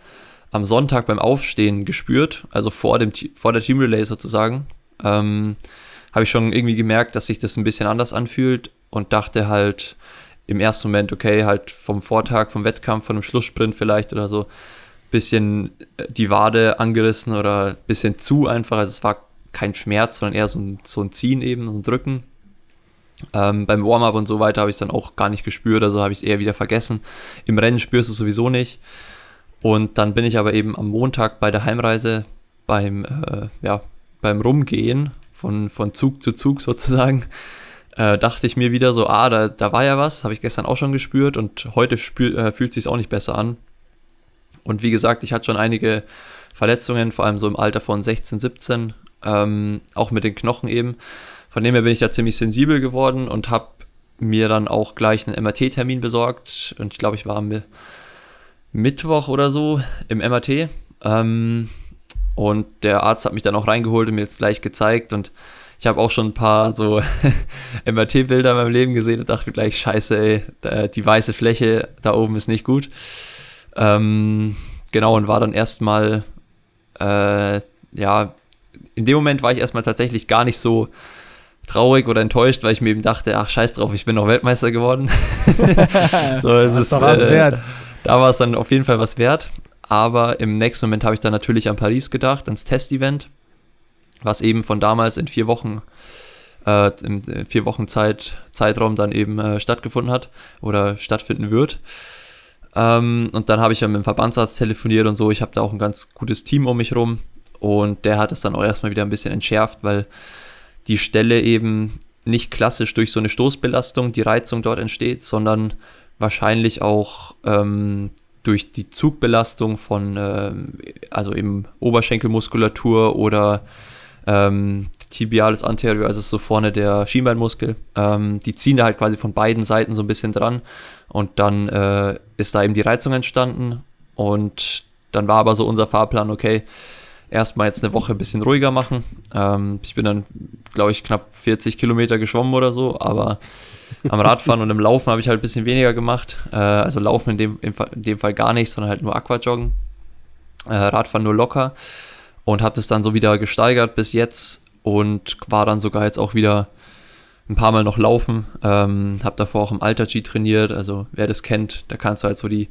am Sonntag beim Aufstehen gespürt, also vor, dem, vor der Team Relay sozusagen. Ähm, habe ich schon irgendwie gemerkt, dass sich das ein bisschen anders anfühlt und dachte halt im ersten Moment, okay, halt vom Vortag, vom Wettkampf, von einem Schlusssprint vielleicht oder so, bisschen äh, die Wade angerissen oder bisschen zu einfach. Also es war kein Schmerz, sondern eher so ein, so ein Ziehen eben, so ein Drücken. Ähm, beim Warm-up und so weiter habe ich es dann auch gar nicht gespürt, also habe ich es eher wieder vergessen. Im Rennen spürst du es sowieso nicht. Und dann bin ich aber eben am Montag bei der Heimreise beim, äh, ja, beim Rumgehen von, von Zug zu Zug sozusagen, äh, dachte ich mir wieder so, ah, da, da war ja was, habe ich gestern auch schon gespürt und heute spür, äh, fühlt sich auch nicht besser an. Und wie gesagt, ich hatte schon einige Verletzungen, vor allem so im Alter von 16, 17, ähm, auch mit den Knochen eben. Von dem her bin ich da ziemlich sensibel geworden und habe mir dann auch gleich einen MRT-Termin besorgt. Und ich glaube, ich war am Mittwoch oder so im MRT. Ähm, und der Arzt hat mich dann auch reingeholt und mir jetzt gleich gezeigt. Und ich habe auch schon ein paar so *laughs* MRT-Bilder in meinem Leben gesehen und dachte gleich, scheiße, ey, die weiße Fläche da oben ist nicht gut. Ähm, genau, und war dann erstmal, äh, ja, in dem Moment war ich erstmal tatsächlich gar nicht so traurig oder enttäuscht, weil ich mir eben dachte, ach scheiß drauf, ich bin noch Weltmeister geworden. *laughs* so, es ist, doch was äh, wert. Da war es dann auf jeden Fall was wert. Aber im nächsten Moment habe ich dann natürlich an Paris gedacht, ans Testevent, was eben von damals in vier Wochen, äh, im vier Wochen Zeit, Zeitraum dann eben äh, stattgefunden hat oder stattfinden wird. Ähm, und dann habe ich ja mit dem Verbandsarzt telefoniert und so. Ich habe da auch ein ganz gutes Team um mich rum. Und der hat es dann auch erstmal wieder ein bisschen entschärft, weil die Stelle eben nicht klassisch durch so eine Stoßbelastung, die Reizung dort entsteht, sondern wahrscheinlich auch ähm, durch die Zugbelastung von, ähm, also eben Oberschenkelmuskulatur oder ähm, Tibialis anterior, also so vorne der Schienbeinmuskel. Ähm, die ziehen da halt quasi von beiden Seiten so ein bisschen dran und dann äh, ist da eben die Reizung entstanden Und dann war aber so unser Fahrplan, okay, erstmal jetzt eine Woche ein bisschen ruhiger machen. Ähm, ich bin dann, glaube ich, knapp 40 Kilometer geschwommen oder so, aber am Radfahren und im Laufen habe ich halt ein bisschen weniger gemacht. Äh, also Laufen in dem, in dem Fall gar nicht, sondern halt nur Aquajoggen. Äh, Radfahren nur locker und habe das dann so wieder gesteigert bis jetzt und war dann sogar jetzt auch wieder ein paar Mal noch laufen. Ähm, habe davor auch im Alter-G trainiert, also wer das kennt, da kannst du halt so die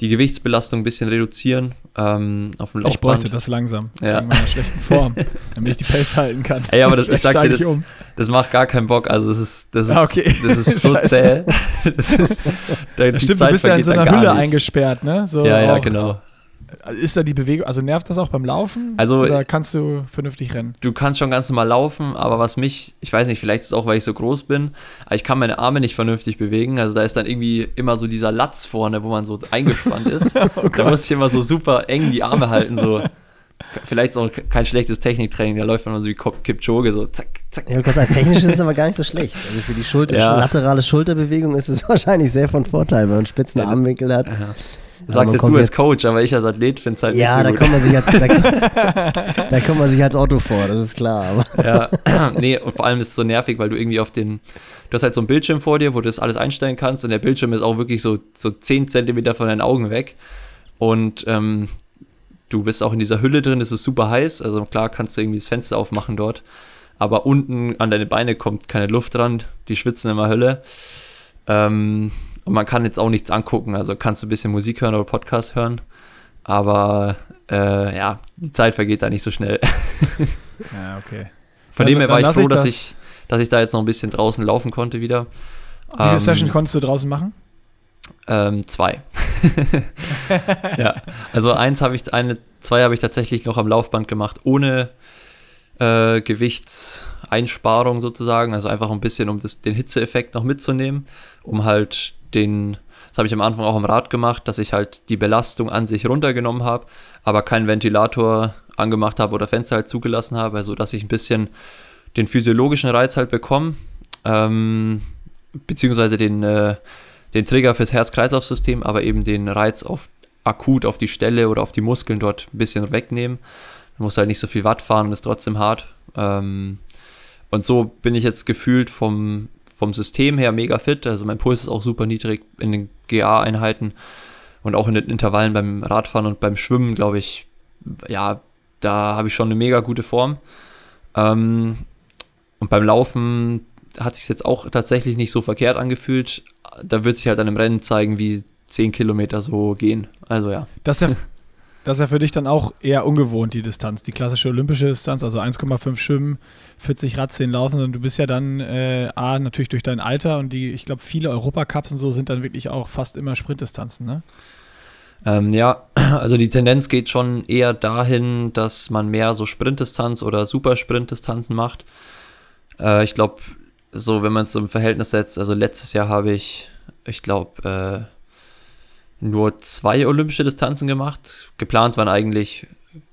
die Gewichtsbelastung ein bisschen reduzieren ähm, auf dem Laufband. Ich bräuchte das langsam ja. in meiner schlechten Form, damit ich die Pace halten kann. Ey, aber das, ich sag's dir, das, um. das macht gar keinen Bock. Also das ist, das ist, ah, okay. das ist *laughs* so zäh. *laughs* Das ist, da, Stimmt, du bist ja in so einer Hülle eingesperrt, ne? So ja, ja, genau. Ist da die Bewegung, also nervt das auch beim Laufen? Also, oder kannst du vernünftig rennen? Du kannst schon ganz normal laufen, aber was mich, ich weiß nicht, vielleicht ist es auch, weil ich so groß bin, aber ich kann meine Arme nicht vernünftig bewegen. Also da ist dann irgendwie immer so dieser Latz vorne, wo man so eingespannt ist. *laughs* oh da muss ich immer so super eng die Arme halten, so. Vielleicht ist auch kein schlechtes Techniktraining, da läuft man so wie Kipchoge, so zack, zack. Ja, kannst sagen, technisch ist es aber gar nicht so schlecht. Also für die Schulter, ja. laterale Schulterbewegung ist es *laughs* wahrscheinlich sehr von Vorteil, wenn man einen spitzen ja, Armwinkel hat. Ja. Du sagst jetzt du als Coach, aber ich als Athlet finde es halt ja, nicht so da gut. Kommt man sich als, da, *laughs* da, kommt man sich als Otto vor, das ist klar. ja, *clears throat* nee, und vor allem ist es so nervig, weil du irgendwie auf den, du hast halt so einen Bildschirm vor dir, wo du das alles einstellen kannst und der Bildschirm ist auch wirklich so, so 10 Zentimeter von deinen Augen weg und ähm, du bist auch in dieser Hülle drin, es ist super heiß, also klar kannst du irgendwie das Fenster aufmachen dort, aber unten an deine Beine kommt keine Luft dran, die schwitzen immer Hölle. Ähm, und man kann jetzt auch nichts angucken, also kannst du ein bisschen Musik hören oder Podcast hören. Aber äh, ja, die Zeit vergeht da nicht so schnell. *laughs* ja, okay. Von dem her war ich froh, ich das. dass, ich, dass ich da jetzt noch ein bisschen draußen laufen konnte wieder. Wie viele ähm, Sessions konntest du draußen machen? Ähm, zwei. *laughs* ja, also eins habe ich, eine, zwei habe ich tatsächlich noch am Laufband gemacht, ohne äh, Gewichtseinsparung sozusagen. Also einfach ein bisschen, um das, den Hitzeeffekt noch mitzunehmen, um halt den, das habe ich am Anfang auch im Rad gemacht, dass ich halt die Belastung an sich runtergenommen habe, aber keinen Ventilator angemacht habe oder Fenster halt zugelassen habe, also dass ich ein bisschen den physiologischen Reiz halt bekomme, ähm, beziehungsweise den, äh, den Trigger fürs Herz-Kreislauf-System, aber eben den Reiz auf akut auf die Stelle oder auf die Muskeln dort ein bisschen wegnehmen. Man muss halt nicht so viel Watt fahren ist trotzdem hart. Ähm, und so bin ich jetzt gefühlt vom vom System her mega fit. Also mein Puls ist auch super niedrig in den GA-Einheiten und auch in den Intervallen beim Radfahren und beim Schwimmen, glaube ich, ja, da habe ich schon eine mega gute Form. Ähm, und beim Laufen hat sich jetzt auch tatsächlich nicht so verkehrt angefühlt. Da wird sich halt an einem Rennen zeigen, wie 10 Kilometer so gehen. Also ja. Das ist ja, *laughs* das ist ja für dich dann auch eher ungewohnt, die Distanz. Die klassische olympische Distanz, also 1,5 Schwimmen, 40 Rad, 10 Laufen. Und du bist ja dann äh, A, natürlich durch dein Alter und die, ich glaube, viele Europacups und so sind dann wirklich auch fast immer Sprintdistanzen, ne? Ähm, ja, also die Tendenz geht schon eher dahin, dass man mehr so Sprintdistanz oder Supersprintdistanzen macht. Äh, ich glaube, so wenn man es im Verhältnis setzt, also letztes Jahr habe ich, ich glaube, äh, nur zwei olympische Distanzen gemacht. Geplant waren eigentlich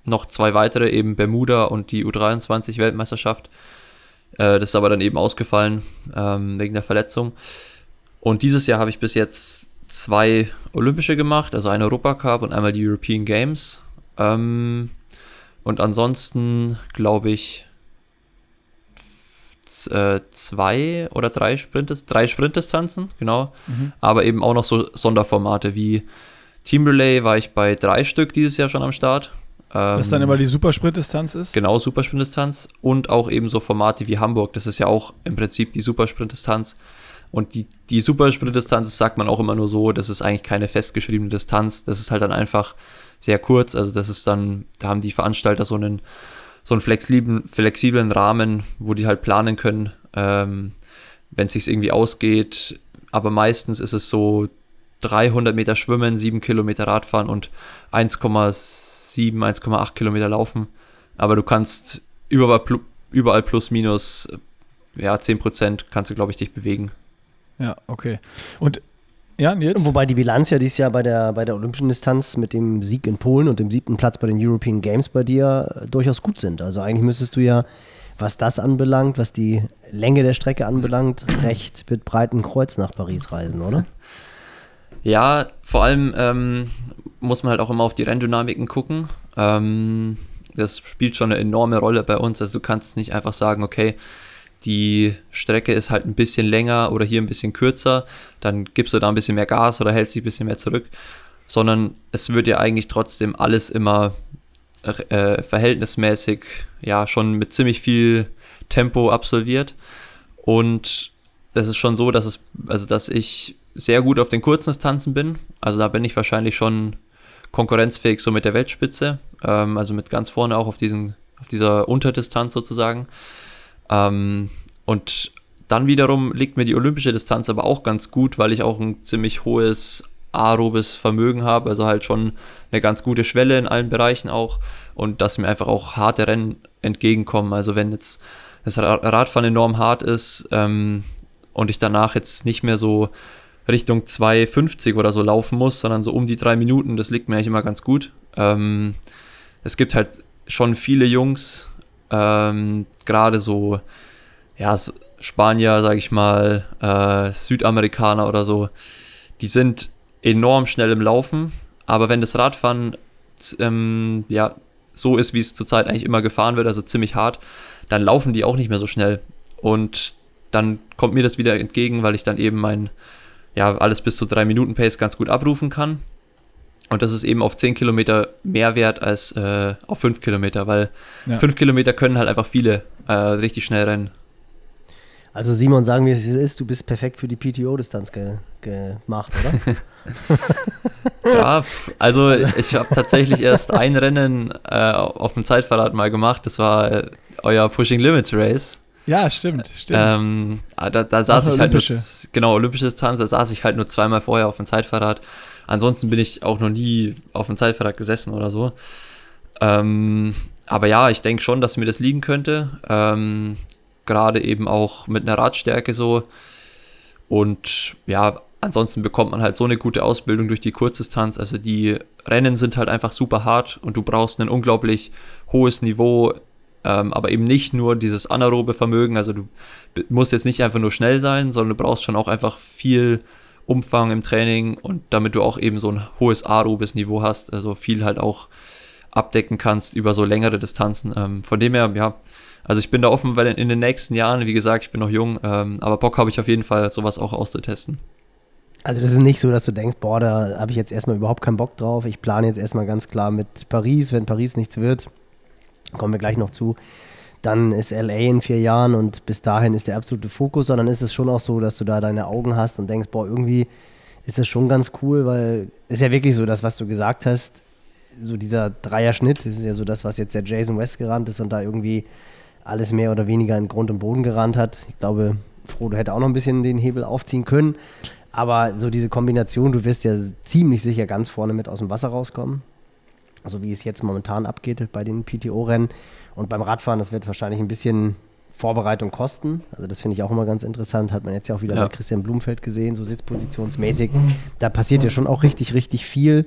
noch zwei weitere, eben Bermuda und die U23-Weltmeisterschaft. Äh, das ist aber dann eben ausgefallen ähm, wegen der Verletzung. Und dieses Jahr habe ich bis jetzt zwei olympische gemacht, also eine Europacup und einmal die European Games. Ähm, und ansonsten glaube ich äh, zwei oder drei Sprint, drei Sprintdistanzen, genau. Mhm. Aber eben auch noch so Sonderformate wie Team Relay war ich bei drei Stück dieses Jahr schon am Start. Ähm, das dann immer die Supersprintdistanz ist? Genau, Supersprintdistanz und auch eben so Formate wie Hamburg. Das ist ja auch im Prinzip die Supersprintdistanz. Und die, die Supersprintdistanz sagt man auch immer nur so, das ist eigentlich keine festgeschriebene Distanz. Das ist halt dann einfach sehr kurz. Also das ist dann, da haben die Veranstalter so einen so einen flexiblen, flexiblen Rahmen, wo die halt planen können, ähm, wenn es sich irgendwie ausgeht. Aber meistens ist es so 300 Meter Schwimmen, 7 Kilometer Radfahren und 1,7, 1,8 Kilometer laufen. Aber du kannst überall, überall plus minus ja, 10 Prozent kannst du, glaube ich, dich bewegen. Ja, okay. Und ja, jetzt? Wobei die Bilanz ja dieses Jahr bei der, bei der olympischen Distanz mit dem Sieg in Polen und dem siebten Platz bei den European Games bei dir äh, durchaus gut sind. Also eigentlich müsstest du ja, was das anbelangt, was die Länge der Strecke anbelangt, *clears throat* recht mit breitem Kreuz nach Paris reisen, oder? Ja, vor allem ähm, muss man halt auch immer auf die Renndynamiken gucken. Ähm, das spielt schon eine enorme Rolle bei uns. Also du kannst nicht einfach sagen, okay, die Strecke ist halt ein bisschen länger oder hier ein bisschen kürzer, dann gibst du da ein bisschen mehr Gas oder hältst dich ein bisschen mehr zurück, sondern es wird ja eigentlich trotzdem alles immer äh, verhältnismäßig, ja, schon mit ziemlich viel Tempo absolviert. Und es ist schon so, dass es, also dass ich sehr gut auf den kurzen Distanzen bin. Also da bin ich wahrscheinlich schon konkurrenzfähig so mit der Weltspitze. Ähm, also mit ganz vorne auch auf diesen, auf dieser Unterdistanz sozusagen. Ähm, und dann wiederum liegt mir die olympische Distanz aber auch ganz gut, weil ich auch ein ziemlich hohes aerobes Vermögen habe, also halt schon eine ganz gute Schwelle in allen Bereichen auch und dass mir einfach auch harte Rennen entgegenkommen. Also wenn jetzt das Radfahren enorm hart ist ähm, und ich danach jetzt nicht mehr so Richtung 2,50 oder so laufen muss, sondern so um die drei Minuten, das liegt mir eigentlich immer ganz gut. Ähm, es gibt halt schon viele Jungs, ähm, gerade so, ja, Spanier, sag ich mal, äh, Südamerikaner oder so, die sind enorm schnell im Laufen, aber wenn das Radfahren ähm, ja, so ist, wie es zurzeit eigentlich immer gefahren wird, also ziemlich hart, dann laufen die auch nicht mehr so schnell. Und dann kommt mir das wieder entgegen, weil ich dann eben mein, ja, alles bis zu drei Minuten Pace ganz gut abrufen kann. Und das ist eben auf 10 Kilometer mehr wert als äh, auf 5 Kilometer, weil ja. 5 Kilometer können halt einfach viele äh, richtig schnell rennen. Also Simon, sagen wir, es ist, du bist perfekt für die PTO-Distanz ge gemacht, oder? *laughs* *laughs* ja, also ich habe tatsächlich erst ein Rennen äh, auf dem Zeitfahrrad mal gemacht. Das war äh, euer Pushing Limits Race. Ja, stimmt, stimmt. Ähm, ah, da, da saß ich halt nur, genau, olympische Distanz, da saß ich halt nur zweimal vorher auf dem Zeitfahrrad. Ansonsten bin ich auch noch nie auf dem Zeitfahrrad gesessen oder so. Ähm, aber ja, ich denke schon, dass mir das liegen könnte. Ähm, Gerade eben auch mit einer Radstärke so. Und ja, ansonsten bekommt man halt so eine gute Ausbildung durch die Kurzdistanz. Also die Rennen sind halt einfach super hart und du brauchst ein unglaublich hohes Niveau ähm, aber eben nicht nur dieses anaerobe Vermögen, also du musst jetzt nicht einfach nur schnell sein, sondern du brauchst schon auch einfach viel Umfang im Training und damit du auch eben so ein hohes aerobes Niveau hast, also viel halt auch abdecken kannst über so längere Distanzen. Ähm, von dem her, ja, also ich bin da offen, weil in den nächsten Jahren, wie gesagt, ich bin noch jung, ähm, aber Bock habe ich auf jeden Fall, sowas auch auszutesten. Also das ist nicht so, dass du denkst, boah, da habe ich jetzt erstmal überhaupt keinen Bock drauf. Ich plane jetzt erstmal ganz klar mit Paris, wenn Paris nichts wird, kommen wir gleich noch zu. Dann ist LA in vier Jahren und bis dahin ist der absolute Fokus, sondern ist es schon auch so, dass du da deine Augen hast und denkst, boah, irgendwie ist das schon ganz cool, weil ist ja wirklich so, das, was du gesagt hast, so dieser Dreierschnitt, das ist ja so das, was jetzt der Jason West gerannt ist und da irgendwie alles mehr oder weniger in Grund und Boden gerannt hat. Ich glaube, Frodo hätte auch noch ein bisschen den Hebel aufziehen können. Aber so diese Kombination, du wirst ja ziemlich sicher ganz vorne mit aus dem Wasser rauskommen so wie es jetzt momentan abgeht bei den PTO-Rennen. Und beim Radfahren, das wird wahrscheinlich ein bisschen Vorbereitung kosten. Also das finde ich auch immer ganz interessant. Hat man jetzt ja auch wieder ja. bei Christian Blumfeld gesehen, so sitzpositionsmäßig. Da passiert ja schon auch richtig, richtig viel.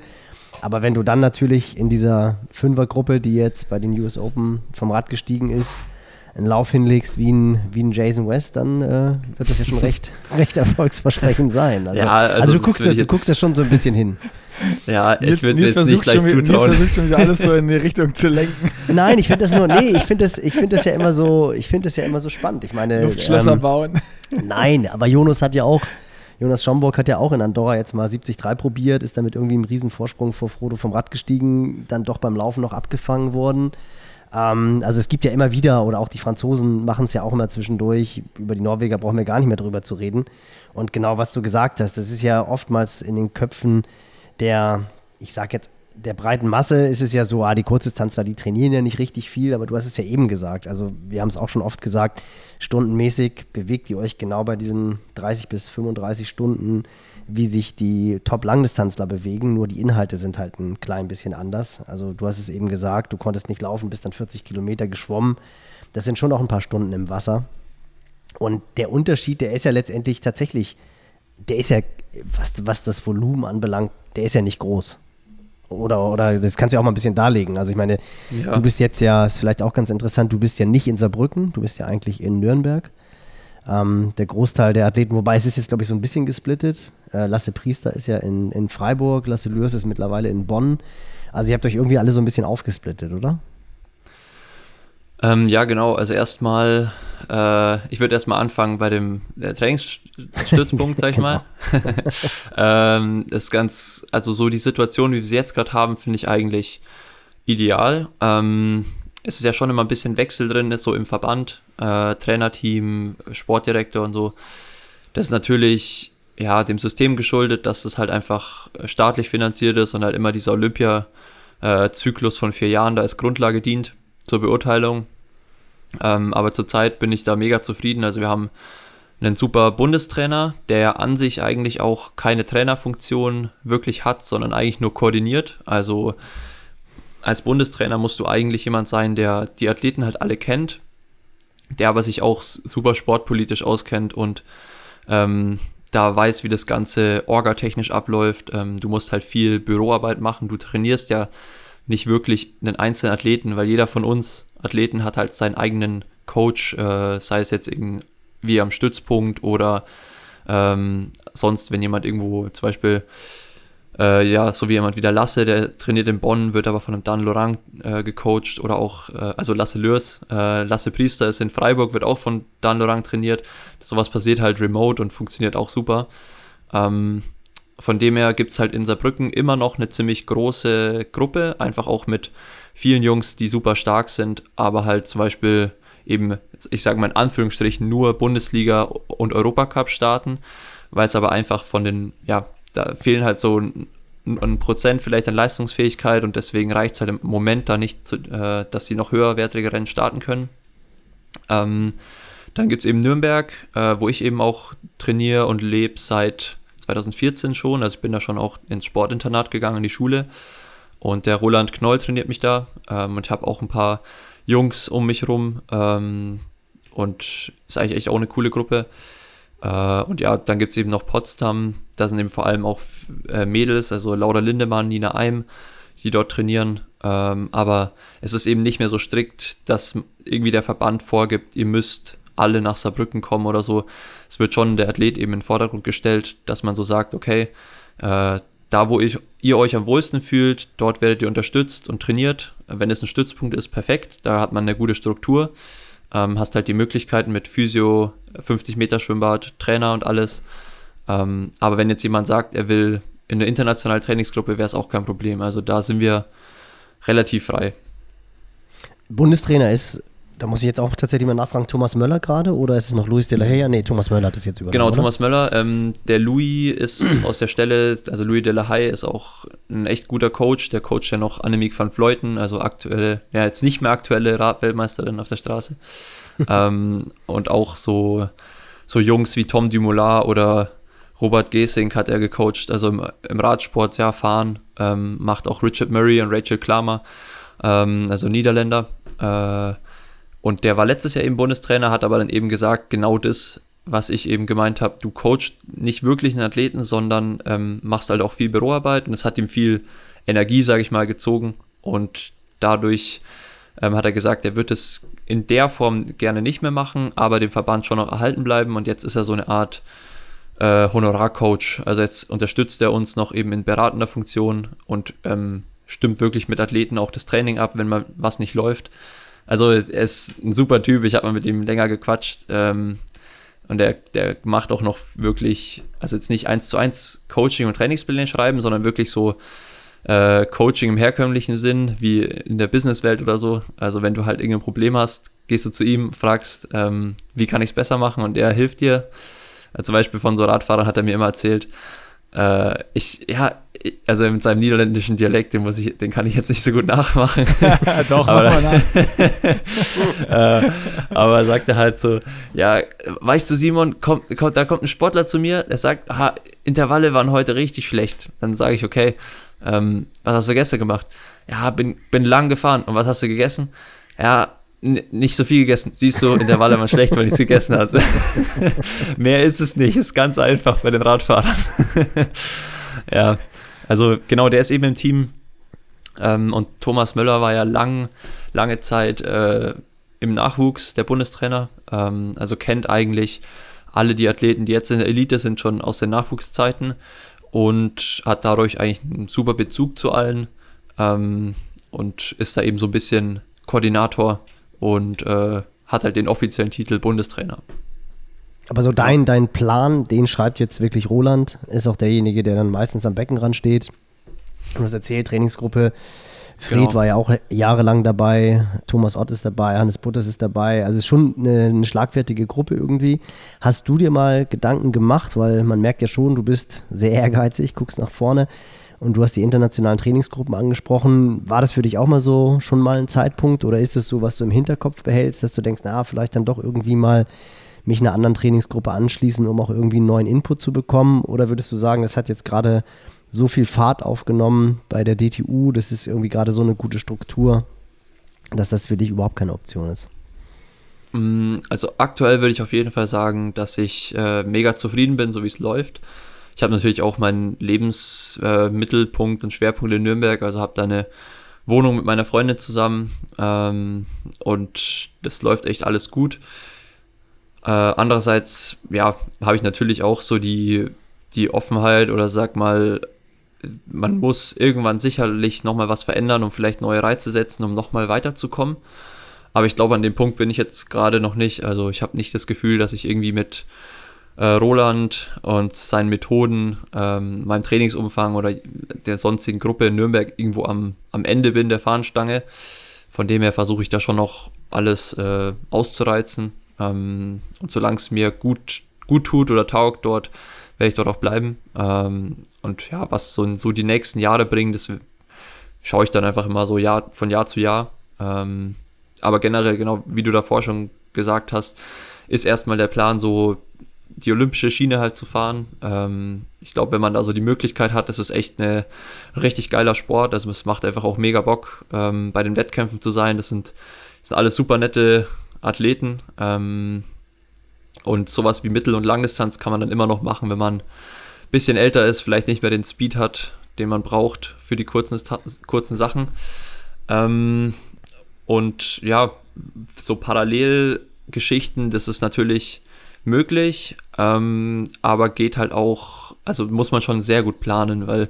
Aber wenn du dann natürlich in dieser Fünfergruppe, die jetzt bei den US Open vom Rad gestiegen ist, einen Lauf hinlegst wie ein, wie ein Jason West, dann äh, wird das ja schon recht, *laughs* recht erfolgsversprechend sein. Also, ja, also, also du, guckst ja, du guckst ja schon so ein bisschen hin. *laughs* Ja, ich würde jetzt nicht gleich schon, zutrauen. Versucht schon wieder alles so in die *laughs* Richtung zu lenken. Nein, ich finde das nur, nee, ich finde das, find das ja immer so, ich finde das ja immer so spannend. Ich meine, Luftschlösser ähm, bauen. Nein, aber Jonas hat ja auch, Jonas Schomburg hat ja auch in Andorra jetzt mal 73 probiert, ist damit irgendwie im Riesenvorsprung vor Frodo vom Rad gestiegen, dann doch beim Laufen noch abgefangen worden. Ähm, also es gibt ja immer wieder, oder auch die Franzosen machen es ja auch immer zwischendurch, über die Norweger brauchen wir gar nicht mehr drüber zu reden. Und genau was du gesagt hast, das ist ja oftmals in den Köpfen der, ich sag jetzt, der breiten Masse ist es ja so, ah, die Kurzdistanzler, die trainieren ja nicht richtig viel, aber du hast es ja eben gesagt. Also wir haben es auch schon oft gesagt, stundenmäßig bewegt ihr euch genau bei diesen 30 bis 35 Stunden, wie sich die Top-Langdistanzler bewegen, nur die Inhalte sind halt ein klein bisschen anders. Also du hast es eben gesagt, du konntest nicht laufen, bist dann 40 Kilometer geschwommen. Das sind schon noch ein paar Stunden im Wasser. Und der Unterschied, der ist ja letztendlich tatsächlich, der ist ja, was, was das Volumen anbelangt, der ist ja nicht groß. Oder, oder das kannst du ja auch mal ein bisschen darlegen. Also ich meine, ja. du bist jetzt ja, ist vielleicht auch ganz interessant, du bist ja nicht in Saarbrücken, du bist ja eigentlich in Nürnberg. Ähm, der Großteil der Athleten, wobei es ist jetzt, glaube ich, so ein bisschen gesplittet. Äh, Lasse Priester ist ja in, in Freiburg, Lasse Lürs ist mittlerweile in Bonn. Also ihr habt euch irgendwie alle so ein bisschen aufgesplittet, oder? Ähm, ja, genau. Also erstmal, äh, ich würde erstmal anfangen bei dem Trainingsstützpunkt, sag ich *laughs* mal. *laughs* ähm, ist ganz, also so die Situation, wie wir sie jetzt gerade haben, finde ich eigentlich ideal. Ähm, es ist ja schon immer ein bisschen Wechsel drin, ist so im Verband, äh, Trainerteam, Sportdirektor und so. Das ist natürlich ja dem System geschuldet, dass es halt einfach staatlich finanziert ist und halt immer dieser Olympia-Zyklus von vier Jahren da als Grundlage dient zur Beurteilung. Ähm, aber zurzeit bin ich da mega zufrieden. Also wir haben einen super Bundestrainer, der an sich eigentlich auch keine Trainerfunktion wirklich hat, sondern eigentlich nur koordiniert. Also als Bundestrainer musst du eigentlich jemand sein, der die Athleten halt alle kennt, der aber sich auch super sportpolitisch auskennt und ähm, da weiß, wie das Ganze orgatechnisch abläuft. Ähm, du musst halt viel Büroarbeit machen. Du trainierst ja nicht wirklich einen einzelnen Athleten, weil jeder von uns Athleten hat halt seinen eigenen Coach, äh, sei es jetzt irgendwie am Stützpunkt oder ähm, sonst, wenn jemand irgendwo zum Beispiel äh, ja, so wie jemand wie der Lasse, der trainiert in Bonn, wird aber von einem Dan Laurent äh, gecoacht oder auch, äh, also Lasse Lürs, äh, Lasse Priester ist in Freiburg, wird auch von Dan Laurent trainiert. Sowas passiert halt remote und funktioniert auch super. Ähm, von dem her gibt es halt in Saarbrücken immer noch eine ziemlich große Gruppe, einfach auch mit vielen Jungs, die super stark sind, aber halt zum Beispiel eben, ich sage mal in Anführungsstrichen, nur Bundesliga und Europacup starten, weil es aber einfach von den, ja, da fehlen halt so ein, ein Prozent vielleicht an Leistungsfähigkeit und deswegen reicht es halt im Moment da nicht, zu, äh, dass sie noch höherwertige Rennen starten können. Ähm, dann gibt es eben Nürnberg, äh, wo ich eben auch trainiere und lebe seit 2014 schon. Also ich bin da schon auch ins Sportinternat gegangen, in die Schule. Und der Roland Knoll trainiert mich da. Ähm, und ich habe auch ein paar Jungs um mich rum. Ähm, und ist eigentlich echt auch eine coole Gruppe. Äh, und ja, dann gibt es eben noch Potsdam, da sind eben vor allem auch äh, Mädels, also Laura Lindemann, Nina Eim, die dort trainieren. Ähm, aber es ist eben nicht mehr so strikt, dass irgendwie der Verband vorgibt, ihr müsst alle nach Saarbrücken kommen oder so. Es wird schon der Athlet eben in den Vordergrund gestellt, dass man so sagt, okay, äh, da wo ich, ihr euch am wohlsten fühlt, dort werdet ihr unterstützt und trainiert. Wenn es ein Stützpunkt ist, perfekt, da hat man eine gute Struktur ähm, hast halt die Möglichkeiten mit Physio, 50 Meter Schwimmbad, Trainer und alles. Ähm, aber wenn jetzt jemand sagt, er will in eine internationale Trainingsgruppe, wäre es auch kein Problem. Also da sind wir relativ frei. Bundestrainer ist da muss ich jetzt auch tatsächlich mal nachfragen, Thomas Möller gerade oder ist es noch Luis de la Heya? Nee, Thomas Möller hat es jetzt übernommen. Genau, Thomas Möller. Ähm, der Louis ist *clears throat* aus der Stelle, also Louis de la Haye ist auch ein echt guter Coach. Der coacht ja noch Annemiek van Vleuten, also aktuelle, ja jetzt nicht mehr aktuelle Radweltmeisterin auf der Straße. *laughs* ähm, und auch so, so Jungs wie Tom Dumoulin oder Robert Gesink hat er gecoacht, also im, im Radsport, ja, fahren. Ähm, macht auch Richard Murray und Rachel Klammer, ähm, also Niederländer. Äh, und der war letztes Jahr eben Bundestrainer, hat aber dann eben gesagt, genau das, was ich eben gemeint habe, du coachst nicht wirklich einen Athleten, sondern ähm, machst halt auch viel Büroarbeit. Und es hat ihm viel Energie, sage ich mal, gezogen. Und dadurch ähm, hat er gesagt, er wird es in der Form gerne nicht mehr machen, aber dem Verband schon noch erhalten bleiben. Und jetzt ist er so eine Art äh, Honorarcoach, also jetzt unterstützt er uns noch eben in beratender Funktion und ähm, stimmt wirklich mit Athleten auch das Training ab, wenn mal was nicht läuft. Also er ist ein super Typ, ich habe mal mit ihm länger gequatscht. Ähm, und der, der macht auch noch wirklich, also jetzt nicht eins zu eins Coaching und Trainingspläne schreiben, sondern wirklich so äh, Coaching im herkömmlichen Sinn, wie in der Businesswelt oder so. Also wenn du halt irgendein Problem hast, gehst du zu ihm, fragst, ähm, wie kann ich es besser machen und er hilft dir. Äh, zum Beispiel von so Radfahrern hat er mir immer erzählt, äh, ich, ja, also mit seinem niederländischen Dialekt, den, muss ich, den kann ich jetzt nicht so gut nachmachen. *laughs* Doch, aber, mach mal nach. *laughs* äh, aber sagte halt so, ja, weißt du, Simon, kommt, kommt, da kommt ein Sportler zu mir, der sagt, aha, Intervalle waren heute richtig schlecht. Dann sage ich, okay, ähm, was hast du gestern gemacht? Ja, bin, bin lang gefahren. Und was hast du gegessen? Ja, nicht so viel gegessen. Siehst du, Intervalle waren schlecht, weil ich es gegessen hatte. *laughs* Mehr ist es nicht. Ist ganz einfach bei den Radfahrern. *laughs* ja, also genau, der ist eben im Team. Ähm, und Thomas Möller war ja lang, lange Zeit äh, im Nachwuchs der Bundestrainer, ähm, also kennt eigentlich alle die Athleten, die jetzt in der Elite sind, schon aus den Nachwuchszeiten und hat dadurch eigentlich einen super Bezug zu allen ähm, und ist da eben so ein bisschen Koordinator und äh, hat halt den offiziellen Titel Bundestrainer. Aber so dein, dein Plan, den schreibt jetzt wirklich Roland, ist auch derjenige, der dann meistens am Beckenrand steht. Du hast erzählt, Trainingsgruppe. Fred genau. war ja auch jahrelang dabei, Thomas Ott ist dabei, Hannes Butters ist dabei. Also es ist schon eine, eine, schlagfertige Gruppe irgendwie. Hast du dir mal Gedanken gemacht, weil man merkt ja schon, du bist sehr *laughs* ehrgeizig, guckst nach vorne und du hast die internationalen Trainingsgruppen angesprochen. War das für dich auch mal so schon mal ein Zeitpunkt oder ist es so, was du im Hinterkopf behältst, dass du denkst, na, vielleicht dann doch irgendwie mal mich einer anderen Trainingsgruppe anschließen, um auch irgendwie einen neuen Input zu bekommen? Oder würdest du sagen, das hat jetzt gerade so viel Fahrt aufgenommen bei der DTU, das ist irgendwie gerade so eine gute Struktur, dass das für dich überhaupt keine Option ist? Mm, also aktuell würde ich auf jeden Fall sagen, dass ich äh, mega zufrieden bin, so wie es läuft. Ich habe natürlich auch meinen Lebensmittelpunkt äh, und Schwerpunkt in Nürnberg, also habe da eine Wohnung mit meiner Freundin zusammen ähm, und das läuft echt alles gut. Äh, andererseits, ja, habe ich natürlich auch so die, die Offenheit oder sag mal, man muss irgendwann sicherlich nochmal was verändern, um vielleicht neue Reize setzen, um nochmal weiterzukommen. Aber ich glaube, an dem Punkt bin ich jetzt gerade noch nicht. Also ich habe nicht das Gefühl, dass ich irgendwie mit äh, Roland und seinen Methoden, ähm, meinem Trainingsumfang oder der sonstigen Gruppe in Nürnberg irgendwo am, am Ende bin der Fahnenstange. Von dem her versuche ich da schon noch alles äh, auszureizen. Ähm, und solange es mir gut, gut tut oder taugt dort, werde ich dort auch bleiben. Ähm, und ja, was so, so die nächsten Jahre bringt, das schaue ich dann einfach immer so Jahr, von Jahr zu Jahr. Ähm, aber generell, genau wie du davor schon gesagt hast, ist erstmal der Plan, so die olympische Schiene halt zu fahren. Ähm, ich glaube, wenn man da so die Möglichkeit hat, ist es echt ein richtig geiler Sport. Also es macht einfach auch mega Bock, ähm, bei den Wettkämpfen zu sein. Das sind, das sind alles super nette Athleten. Ähm, und sowas wie Mittel- und Langdistanz kann man dann immer noch machen, wenn man ein bisschen älter ist, vielleicht nicht mehr den Speed hat, den man braucht für die kurzen, kurzen Sachen. Ähm, und ja, so Parallelgeschichten, das ist natürlich möglich, ähm, aber geht halt auch, also muss man schon sehr gut planen, weil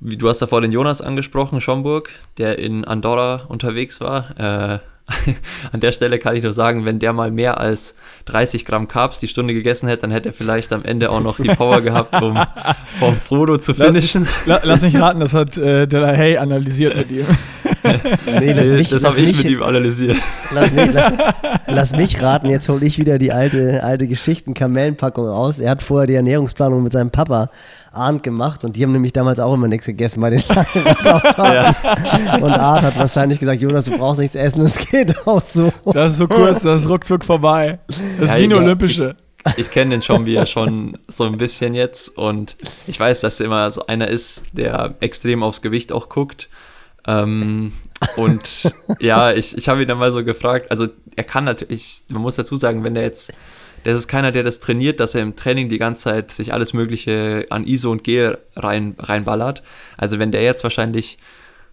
wie, du hast davor den Jonas angesprochen, Schomburg, der in Andorra unterwegs war. Äh, *laughs* An der Stelle kann ich nur sagen, wenn der mal mehr als 30 Gramm Carbs die Stunde gegessen hätte, dann hätte er vielleicht am Ende auch noch die Power *laughs* gehabt, um vom Frodo zu finishen. Lass, lass mich raten, das hat äh, Della Hey analysiert mit ihm. *laughs* *laughs* nee, lass mich, das habe ich mit ihm analysiert. Lass mich, lass, *laughs* lass mich raten, jetzt hole ich wieder die alte, alte Geschichten-Kamellenpackung aus. Er hat vorher die Ernährungsplanung mit seinem Papa Arndt gemacht und die haben nämlich damals auch immer nichts gegessen bei den Langenradausfahrten. *laughs* ja. Und Arndt hat wahrscheinlich gesagt, Jonas, du brauchst nichts essen, es geht auch so. Das ist so kurz, das ist ruckzuck vorbei. Das ist ja, wie eine Olympische. Ich, ich kenne den schon wie er schon so ein bisschen jetzt und ich weiß, dass er immer so einer ist, der extrem aufs Gewicht auch guckt. Ähm, und ja, ich, ich habe ihn dann mal so gefragt, also er kann natürlich, man muss dazu sagen, wenn er jetzt das ist keiner, der das trainiert, dass er im Training die ganze Zeit sich alles Mögliche an ISO und G rein, reinballert. Also wenn der jetzt wahrscheinlich,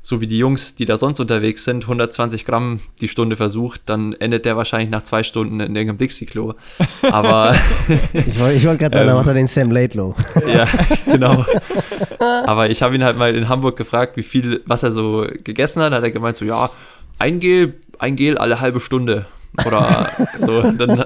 so wie die Jungs, die da sonst unterwegs sind, 120 Gramm die Stunde versucht, dann endet der wahrscheinlich nach zwei Stunden in irgendeinem Dixie-Klo. Aber. *laughs* ich wollte wollt gerade sagen, *laughs* ähm, da macht er den Sam Laidlow. ja, genau. *laughs* *laughs* Aber ich habe ihn halt mal in Hamburg gefragt, wie viel, was er so gegessen hat. Hat er gemeint, so, ja, ein Gel, ein Gel alle halbe Stunde. Oder *laughs* so. Dann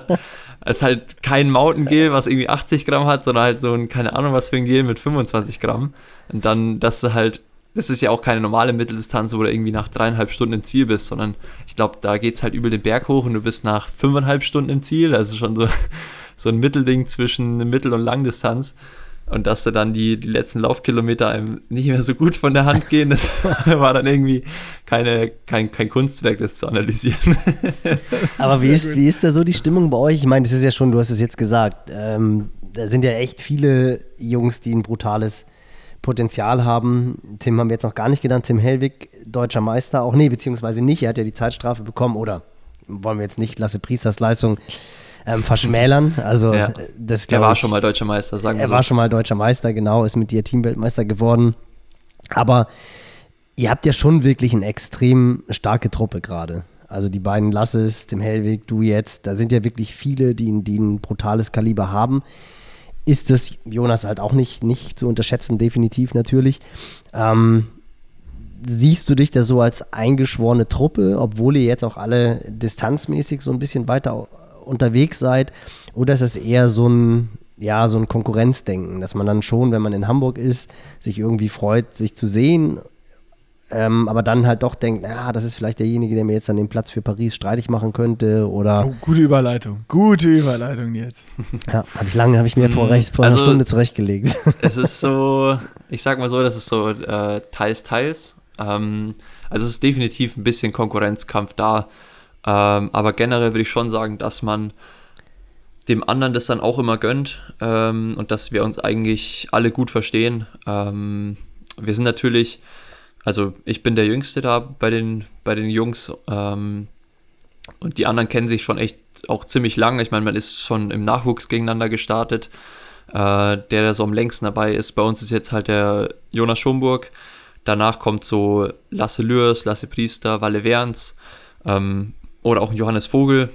es ist halt kein Mountain Gel, was irgendwie 80 Gramm hat, sondern halt so ein, keine Ahnung, was für ein Gel mit 25 Gramm. Und dann, dass du halt, das ist ja auch keine normale Mitteldistanz, wo du irgendwie nach dreieinhalb Stunden im Ziel bist, sondern ich glaube, da geht es halt über den Berg hoch und du bist nach fünfeinhalb Stunden im Ziel. Also schon so, *laughs* so ein Mittelding zwischen Mittel- und Langdistanz. Und dass da dann die, die letzten Laufkilometer einem nicht mehr so gut von der Hand gehen, das *laughs* war dann irgendwie keine, kein, kein Kunstwerk, das zu analysieren. *laughs* Aber wie ist, wie ist da so die Stimmung bei euch? Ich meine, das ist ja schon, du hast es jetzt gesagt, ähm, da sind ja echt viele Jungs, die ein brutales Potenzial haben. Tim haben wir jetzt noch gar nicht genannt, Tim Hellwig, deutscher Meister, auch nee, beziehungsweise nicht, er hat ja die Zeitstrafe bekommen oder wollen wir jetzt nicht Lasse Priesters Leistung ähm, verschmälern. Also ja. das Er war ich, schon mal deutscher Meister, sagen wir Er so. war schon mal deutscher Meister, genau, ist mit dir Teamweltmeister geworden. Aber ihr habt ja schon wirklich eine extrem starke Truppe gerade. Also die beiden Lasses, Tim Hellwig, du jetzt, da sind ja wirklich viele, die, die ein brutales Kaliber haben. Ist das Jonas halt auch nicht, nicht zu unterschätzen, definitiv natürlich. Ähm, siehst du dich da so als eingeschworene Truppe, obwohl ihr jetzt auch alle distanzmäßig so ein bisschen weiter unterwegs seid? Oder ist es eher so ein, ja, so ein Konkurrenzdenken, dass man dann schon, wenn man in Hamburg ist, sich irgendwie freut, sich zu sehen, ähm, aber dann halt doch denkt, ja, das ist vielleicht derjenige, der mir jetzt an den Platz für Paris streitig machen könnte oder. Oh, gute Überleitung, gute Überleitung jetzt. *laughs* ja, habe ich lange, habe ich mir vor, recht, vor also, einer Stunde zurechtgelegt. *laughs* Es ist so, ich sag mal so, das ist so äh, teils, teils. Ähm, also es ist definitiv ein bisschen Konkurrenzkampf da. Ähm, aber generell würde ich schon sagen, dass man dem anderen das dann auch immer gönnt ähm, und dass wir uns eigentlich alle gut verstehen. Ähm, wir sind natürlich, also ich bin der Jüngste da bei den, bei den Jungs ähm, und die anderen kennen sich schon echt auch ziemlich lange. Ich meine, man ist schon im Nachwuchs gegeneinander gestartet. Äh, der, der so am längsten dabei ist, bei uns ist jetzt halt der Jonas Schomburg. Danach kommt so Lasse Lürs, Lasse Priester, Walle Werns ähm, oder auch Johannes Vogel.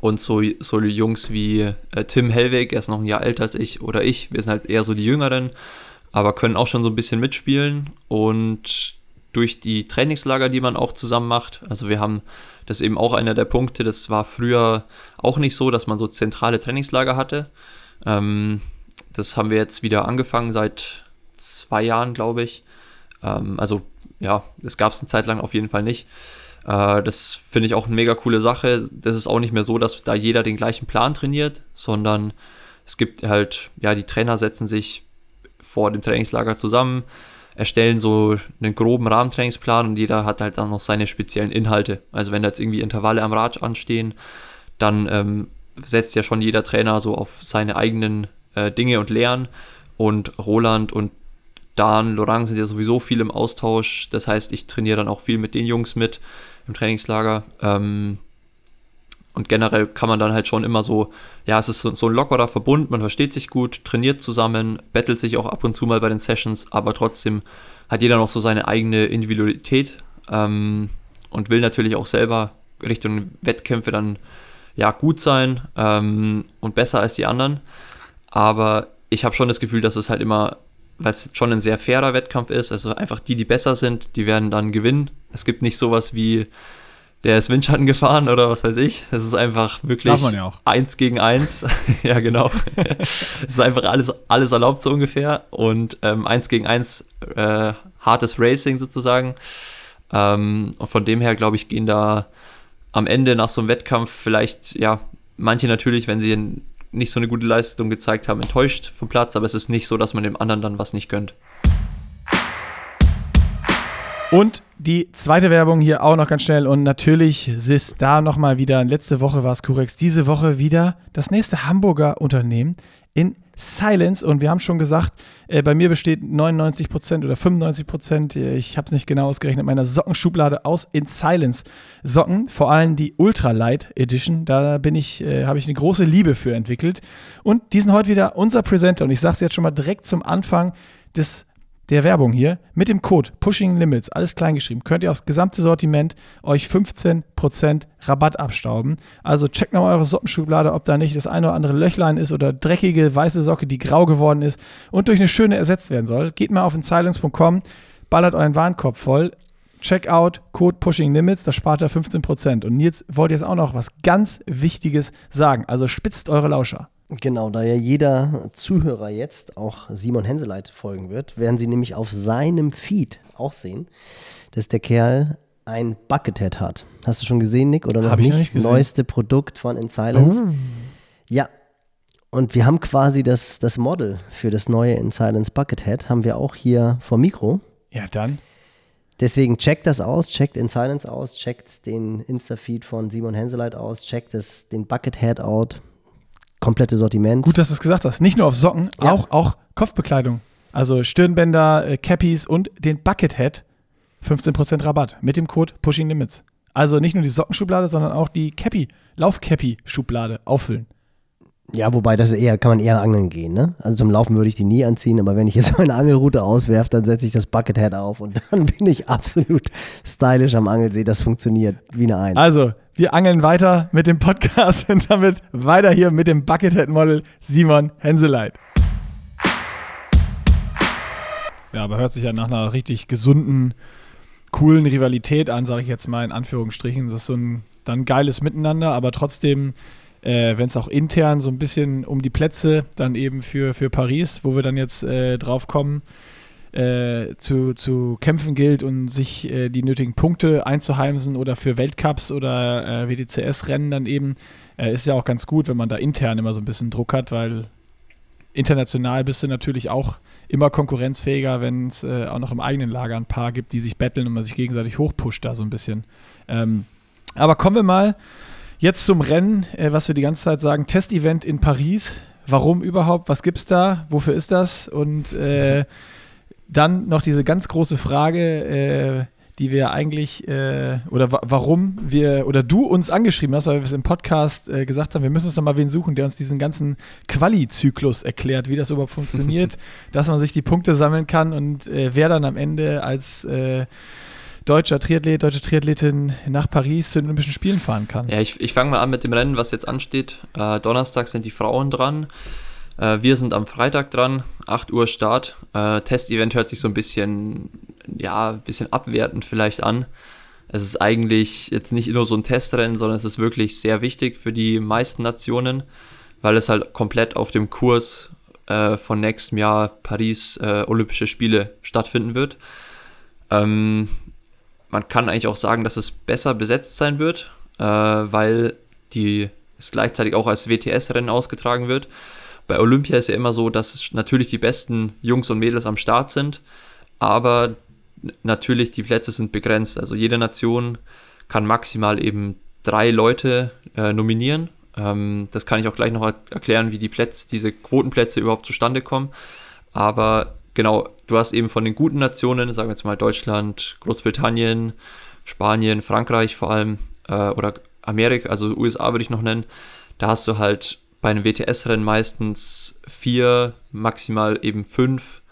Und so, so Jungs wie äh, Tim Hellweg, er ist noch ein Jahr älter als ich, oder ich, wir sind halt eher so die Jüngeren, aber können auch schon so ein bisschen mitspielen. Und durch die Trainingslager, die man auch zusammen macht, also wir haben, das ist eben auch einer der Punkte, das war früher auch nicht so, dass man so zentrale Trainingslager hatte. Ähm, das haben wir jetzt wieder angefangen seit zwei Jahren, glaube ich. Ähm, also ja, das gab es eine Zeit lang auf jeden Fall nicht. Äh, das finde ich auch eine mega coole Sache. Das ist auch nicht mehr so, dass da jeder den gleichen Plan trainiert, sondern es gibt halt, ja, die Trainer setzen sich vor dem Trainingslager zusammen, erstellen so einen groben Rahmentrainingsplan und jeder hat halt dann noch seine speziellen Inhalte. Also wenn da jetzt irgendwie Intervalle am Rad anstehen, dann ähm, setzt ja schon jeder Trainer so auf seine eigenen äh, Dinge und Lehren. Und Roland und Dan, Laurent sind ja sowieso viel im Austausch. Das heißt, ich trainiere dann auch viel mit den Jungs mit im Trainingslager. Ähm, und generell kann man dann halt schon immer so, ja, es ist so, so, ein lockerer Verbund, man versteht sich gut, trainiert zusammen, bettelt sich auch ab und zu mal bei den Sessions, aber trotzdem hat jeder noch so seine eigene Individualität ähm, und will natürlich auch selber Richtung Wettkämpfe dann ja gut sein ähm, und besser als die anderen. Aber ich habe schon das Gefühl, dass es halt immer weil es schon ein sehr fairer Wettkampf ist. Also einfach die, die besser sind, die werden dann gewinnen. Es gibt nicht sowas wie, der ist Windschatten gefahren oder was weiß ich. Es ist einfach wirklich ja eins gegen eins. *laughs* ja, genau. *laughs* es ist einfach alles, alles erlaubt so ungefähr. Und ähm, eins gegen eins äh, hartes Racing sozusagen. Ähm, und von dem her, glaube ich, gehen da am Ende nach so einem Wettkampf vielleicht, ja, manche natürlich, wenn sie in nicht so eine gute Leistung gezeigt haben, enttäuscht vom Platz, aber es ist nicht so, dass man dem anderen dann was nicht gönnt. Und die zweite Werbung hier auch noch ganz schnell. Und natürlich ist da nochmal wieder, letzte Woche war es Curex, diese Woche wieder das nächste Hamburger Unternehmen in Silence und wir haben schon gesagt, äh, bei mir besteht 99% oder 95%, äh, ich habe es nicht genau ausgerechnet, meiner Sockenschublade aus in Silence Socken, vor allem die Ultralight Edition, da bin ich, äh, habe ich eine große Liebe für entwickelt. Und die sind heute wieder unser Presenter. Und ich sage es jetzt schon mal direkt zum Anfang des der Werbung hier mit dem Code Pushing Limits, alles kleingeschrieben, könnt ihr aufs gesamte Sortiment euch 15% Rabatt abstauben. Also checkt mal eure Sockenschublade, ob da nicht das eine oder andere Löchlein ist oder dreckige weiße Socke, die grau geworden ist und durch eine schöne ersetzt werden soll. Geht mal auf insilence.com, ballert euren Warenkorb voll. Checkout, Code Pushing Limits, da spart ihr 15%. Und jetzt wollt ihr jetzt auch noch was ganz Wichtiges sagen. Also spitzt eure Lauscher. Genau, da ja jeder Zuhörer jetzt auch Simon Henseleit folgen wird, werden Sie nämlich auf seinem Feed auch sehen, dass der Kerl ein Buckethead hat. Hast du schon gesehen, Nick, oder noch Hab nicht? Ich nicht gesehen. Neueste Produkt von In Silence. Oh. Ja. Und wir haben quasi das, das Model für das neue In Silence Buckethead, haben wir auch hier vor Mikro. Ja, dann. Deswegen checkt das aus, checkt In Silence aus, checkt den Insta-Feed von Simon Henseleit aus, checkt das, den Buckethead out komplette Sortiment. Gut, dass du es gesagt hast. Nicht nur auf Socken, ja. auch, auch Kopfbekleidung. Also Stirnbänder, äh, Cappies und den Buckethead. 15% Rabatt mit dem Code Pushing Limits. Also nicht nur die Sockenschublade, sondern auch die Cappy, Laufcappy-Schublade auffüllen. Ja, wobei das eher, kann man eher angeln gehen, ne? Also zum Laufen würde ich die nie anziehen, aber wenn ich jetzt *laughs* meine Angelroute auswerfe, dann setze ich das Buckethead auf und *laughs* dann bin ich absolut stylisch am Angelsee. Das funktioniert wie eine Eins. Also, wir angeln weiter mit dem Podcast und damit weiter hier mit dem Buckethead-Model Simon Henseleit. Ja, aber hört sich ja nach einer richtig gesunden, coolen Rivalität an, sage ich jetzt mal in Anführungsstrichen. Das ist so ein dann geiles Miteinander, aber trotzdem äh, wenn es auch intern so ein bisschen um die Plätze dann eben für, für Paris, wo wir dann jetzt äh, drauf kommen, äh, zu, zu kämpfen gilt und sich äh, die nötigen Punkte einzuheimsen oder für Weltcups oder äh, WDCS-Rennen dann eben, äh, ist ja auch ganz gut, wenn man da intern immer so ein bisschen Druck hat, weil international bist du natürlich auch immer konkurrenzfähiger, wenn es auch noch im eigenen Lager ein paar gibt, die sich betteln und man sich gegenseitig hochpusht da so ein bisschen. Ähm, aber kommen wir mal Jetzt zum Rennen, äh, was wir die ganze Zeit sagen, Testevent in Paris. Warum überhaupt? Was gibt's da? Wofür ist das? Und äh, dann noch diese ganz große Frage, äh, die wir eigentlich, äh, oder wa warum wir, oder du uns angeschrieben hast, weil wir es im Podcast äh, gesagt haben, wir müssen uns noch mal wen suchen, der uns diesen ganzen Quali-Zyklus erklärt, wie das überhaupt funktioniert, *laughs* dass man sich die Punkte sammeln kann und äh, wer dann am Ende als äh, deutscher Triathlet, deutsche Triathletin nach Paris zu den Olympischen Spielen fahren kann. Ja, ich, ich fange mal an mit dem Rennen, was jetzt ansteht. Äh, Donnerstag sind die Frauen dran. Äh, wir sind am Freitag dran, 8 Uhr Start. Äh, Testevent hört sich so ein bisschen, ja, ein bisschen abwertend vielleicht an. Es ist eigentlich jetzt nicht nur so ein Testrennen, sondern es ist wirklich sehr wichtig für die meisten Nationen, weil es halt komplett auf dem Kurs äh, von nächstem Jahr Paris äh, Olympische Spiele stattfinden wird. Ähm, man kann eigentlich auch sagen, dass es besser besetzt sein wird, äh, weil die es gleichzeitig auch als WTS-Rennen ausgetragen wird. Bei Olympia ist ja immer so, dass natürlich die besten Jungs und Mädels am Start sind, aber natürlich die Plätze sind begrenzt. Also jede Nation kann maximal eben drei Leute äh, nominieren. Ähm, das kann ich auch gleich noch erklären, wie die Plätze, diese Quotenplätze überhaupt zustande kommen. Aber genau, du hast eben von den guten Nationen, sagen wir jetzt mal Deutschland, Großbritannien, Spanien, Frankreich vor allem, äh, oder Amerika, also USA würde ich noch nennen, da hast du halt bei einem WTS-Rennen meistens vier, maximal eben fünf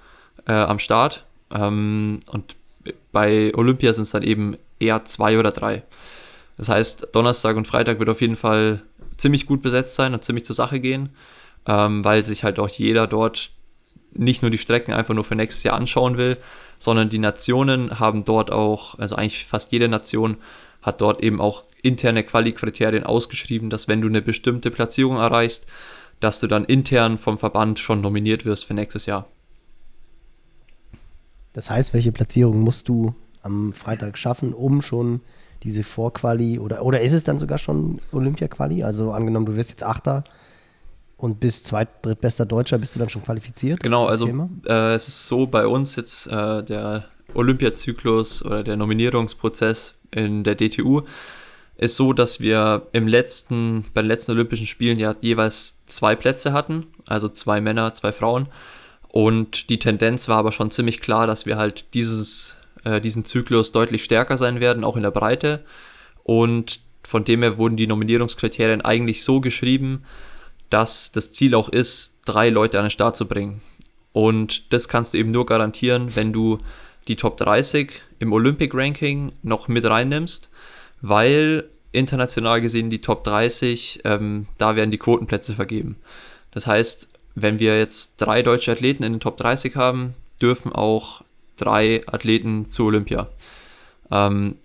äh, am Start. Ähm, und bei Olympia sind es dann eben eher zwei oder drei. Das heißt, Donnerstag und Freitag wird auf jeden Fall ziemlich gut besetzt sein und ziemlich zur Sache gehen, ähm, weil sich halt auch jeder dort nicht nur die Strecken einfach nur für nächstes Jahr anschauen will, sondern die Nationen haben dort auch, also eigentlich fast jede Nation hat dort eben auch interne Quali-Kriterien ausgeschrieben, dass wenn du eine bestimmte Platzierung erreichst, dass du dann intern vom Verband schon nominiert wirst für nächstes Jahr. Das heißt, welche Platzierung musst du am Freitag schaffen, um schon diese Vorquali oder, oder ist es dann sogar schon Olympia-Quali? Also angenommen, du wirst jetzt Achter, und bis zweit-, drittbester Deutscher bist du dann schon qualifiziert? Genau, also äh, es ist so bei uns jetzt äh, der Olympiazyklus oder der Nominierungsprozess in der DTU ist so, dass wir im letzten, bei den letzten Olympischen Spielen ja jeweils zwei Plätze hatten, also zwei Männer, zwei Frauen. Und die Tendenz war aber schon ziemlich klar, dass wir halt dieses, äh, diesen Zyklus deutlich stärker sein werden, auch in der Breite. Und von dem her wurden die Nominierungskriterien eigentlich so geschrieben, dass das Ziel auch ist, drei Leute an den Start zu bringen. Und das kannst du eben nur garantieren, wenn du die Top 30 im Olympic Ranking noch mit reinnimmst, weil international gesehen die Top 30, ähm, da werden die Quotenplätze vergeben. Das heißt, wenn wir jetzt drei deutsche Athleten in den Top 30 haben, dürfen auch drei Athleten zu Olympia. Ähm,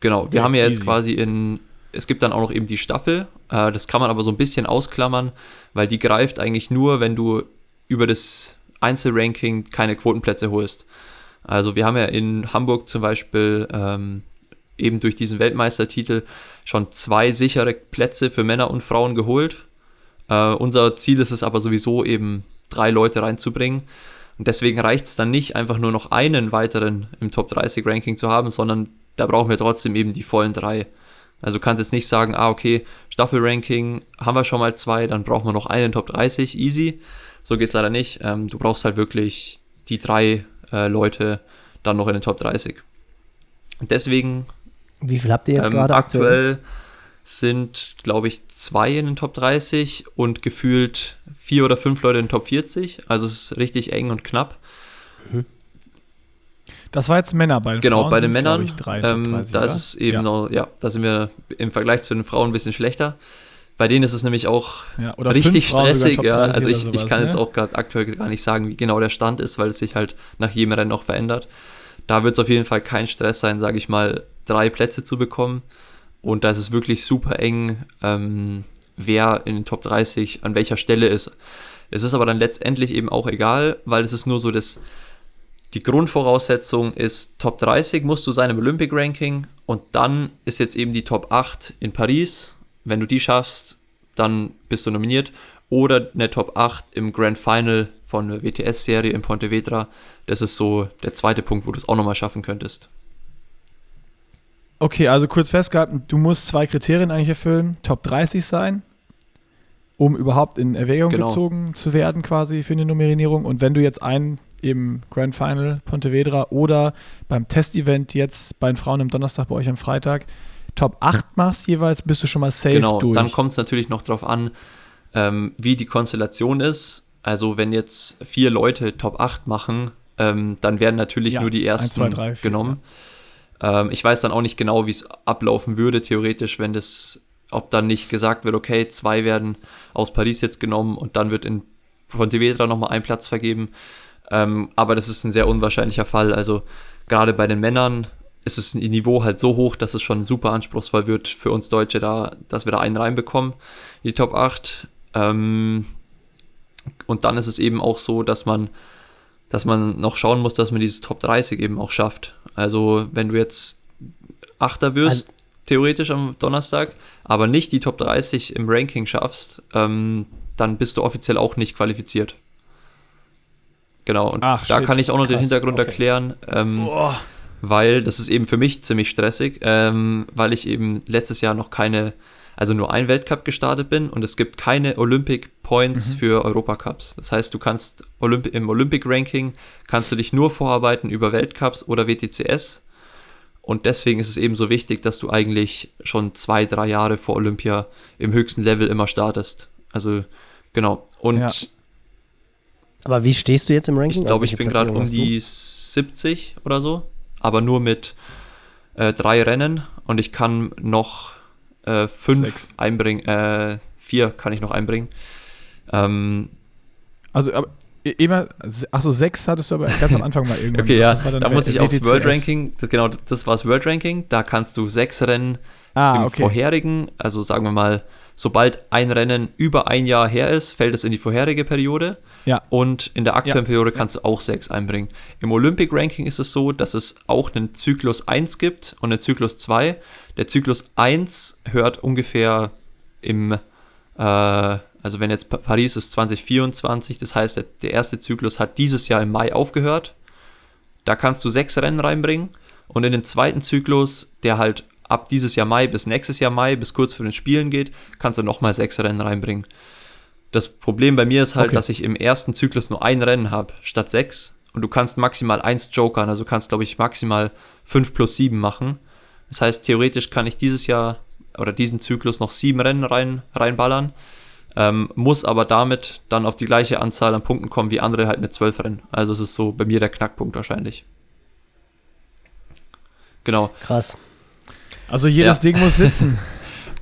genau, wir ja, haben ja jetzt easy. quasi in es gibt dann auch noch eben die Staffel. Äh, das kann man aber so ein bisschen ausklammern, weil die greift eigentlich nur, wenn du über das Einzelranking keine Quotenplätze holst. Also wir haben ja in Hamburg zum Beispiel ähm, eben durch diesen Weltmeistertitel schon zwei sichere Plätze für Männer und Frauen geholt. Äh, unser Ziel ist es aber sowieso eben drei Leute reinzubringen. Und deswegen reicht es dann nicht, einfach nur noch einen weiteren im Top 30 Ranking zu haben, sondern da brauchen wir trotzdem eben die vollen drei. Also kannst jetzt nicht sagen, ah, okay, Staffelranking haben wir schon mal zwei, dann brauchen wir noch einen Top 30, easy. So geht es leider nicht. Ähm, du brauchst halt wirklich die drei äh, Leute dann noch in den Top 30. deswegen. Wie viel habt ihr jetzt ähm, gerade aktuell? sind, glaube ich, zwei in den Top 30 und gefühlt vier oder fünf Leute in den Top 40. Also es ist richtig eng und knapp. Mhm. Das war jetzt Männer bei den Genau, Frauen bei den sind, Männern, ich, drei, ähm, 30, da oder? ist es eben ja. noch, ja, da sind wir im Vergleich zu den Frauen ein bisschen schlechter. Bei denen ist es nämlich auch Ja, oder richtig stressig, ja. 30 Also ich, sowas, ich kann ne? jetzt auch gerade aktuell gar nicht sagen, wie genau der Stand ist, weil es sich halt nach jedem Rennen noch verändert. Da wird es auf jeden Fall kein Stress sein, sage ich mal, drei Plätze zu bekommen. Und da ist es wirklich super eng, ähm, wer in den Top 30 an welcher Stelle ist. Es ist aber dann letztendlich eben auch egal, weil es ist nur so, dass die Grundvoraussetzung ist, Top 30 musst du sein im Olympic Ranking und dann ist jetzt eben die Top 8 in Paris. Wenn du die schaffst, dann bist du nominiert. Oder eine Top 8 im Grand Final von der WTS-Serie in Pontevedra. Das ist so der zweite Punkt, wo du es auch nochmal schaffen könntest. Okay, also kurz festgehalten, du musst zwei Kriterien eigentlich erfüllen. Top 30 sein, um überhaupt in Erwägung Genau. gezogen zu werden quasi für eine Nominierung. Und wenn du jetzt einen im Grand Final Pontevedra oder beim Testevent jetzt bei den Frauen am Donnerstag, bei euch am Freitag, Top 8 machst jeweils, bist du schon mal safe genau, durch. dann kommt es natürlich noch darauf an, ähm, wie die Konstellation ist. Also wenn jetzt vier Leute Top 8 machen, ähm, dann werden natürlich Ja, nur die ersten zwei, drei, vier, genommen. Ähm, ich weiß dann auch nicht genau, wie es ablaufen würde, theoretisch, wenn das, ob dann nicht gesagt wird, okay, zwei werden aus Paris jetzt genommen und dann wird in Pontevedra nochmal ein Platz vergeben. Ähm, aber das ist ein sehr unwahrscheinlicher Fall. Also gerade bei den Männern ist das Niveau halt so hoch, dass es schon super anspruchsvoll wird für uns Deutsche da, dass wir da einen reinbekommen, in die Top 8. Ähm, und dann ist es eben auch so, dass man, dass man noch schauen muss, dass man dieses Top 30 eben auch schafft. Also wenn du jetzt Achter wirst, theoretisch am Donnerstag, aber nicht die Top 30 im Ranking schaffst, ähm, dann bist du offiziell auch nicht qualifiziert. Genau, und Ach, da shit. kann ich auch noch den Krass, Hintergrund okay. erklären. Ähm, weil das ist eben für mich ziemlich stressig, ähm, weil ich eben letztes Jahr noch keine, also nur ein Weltcup gestartet bin und es gibt keine Olympic Points für Europacups. Das heißt, du kannst Olymp im Olympic Ranking kannst du dich nur vorarbeiten über Weltcups oder WTCS. Und deswegen ist es eben so wichtig, dass du eigentlich schon zwei, drei Jahre vor Olympia im höchsten Level immer startest. Also genau. Und Ja. Aber wie stehst du jetzt im Ranking? ich glaube, Also ich bin gerade um die 70 oder so, aber nur mit äh, drei Rennen und ich kann noch äh, fünf Sechs. einbringen, äh, vier kann ich noch einbringen. Ähm, Also, aber e- immer, achso, sechs hattest du aber ganz am Anfang mal irgendwann. okay, ja, Das war dann da muss ich aufs. World Ranking, das, genau, das war das World Ranking, da kannst du sechs Rennen Ah, im okay. vorherigen, also sagen wir mal, sobald ein Rennen über ein Jahr her ist, fällt es in die vorherige Periode. Ja. Und in der aktuellen Ja. Periode kannst du auch sechs einbringen. Im Olympic Ranking ist es so, dass es auch einen Zyklus 1 gibt und einen Zyklus 2. Der Zyklus 1 hört ungefähr im, äh, also wenn jetzt Pa- Paris ist 2024, das heißt, der, der erste Zyklus hat dieses Jahr im Mai aufgehört. Da kannst du sechs Rennen reinbringen. Und in den zweiten Zyklus, der halt ab dieses Jahr Mai bis nächstes Jahr Mai, bis kurz vor den Spielen geht, kannst du nochmal sechs Rennen reinbringen. Das Problem bei mir ist halt, Okay. dass ich im ersten Zyklus nur ein Rennen habe, statt sechs. Und du kannst maximal eins jokern, also du kannst, glaube ich, maximal fünf plus sieben machen. Das heißt, theoretisch kann ich dieses Jahr oder diesen Zyklus noch sieben Rennen rein, reinballern, ähm, muss aber damit dann auf die gleiche Anzahl an Punkten kommen wie andere halt mit zwölf Rennen. Also es ist so bei mir der Knackpunkt wahrscheinlich. Genau. Krass. Also jedes Ja. Ding muss sitzen. *laughs*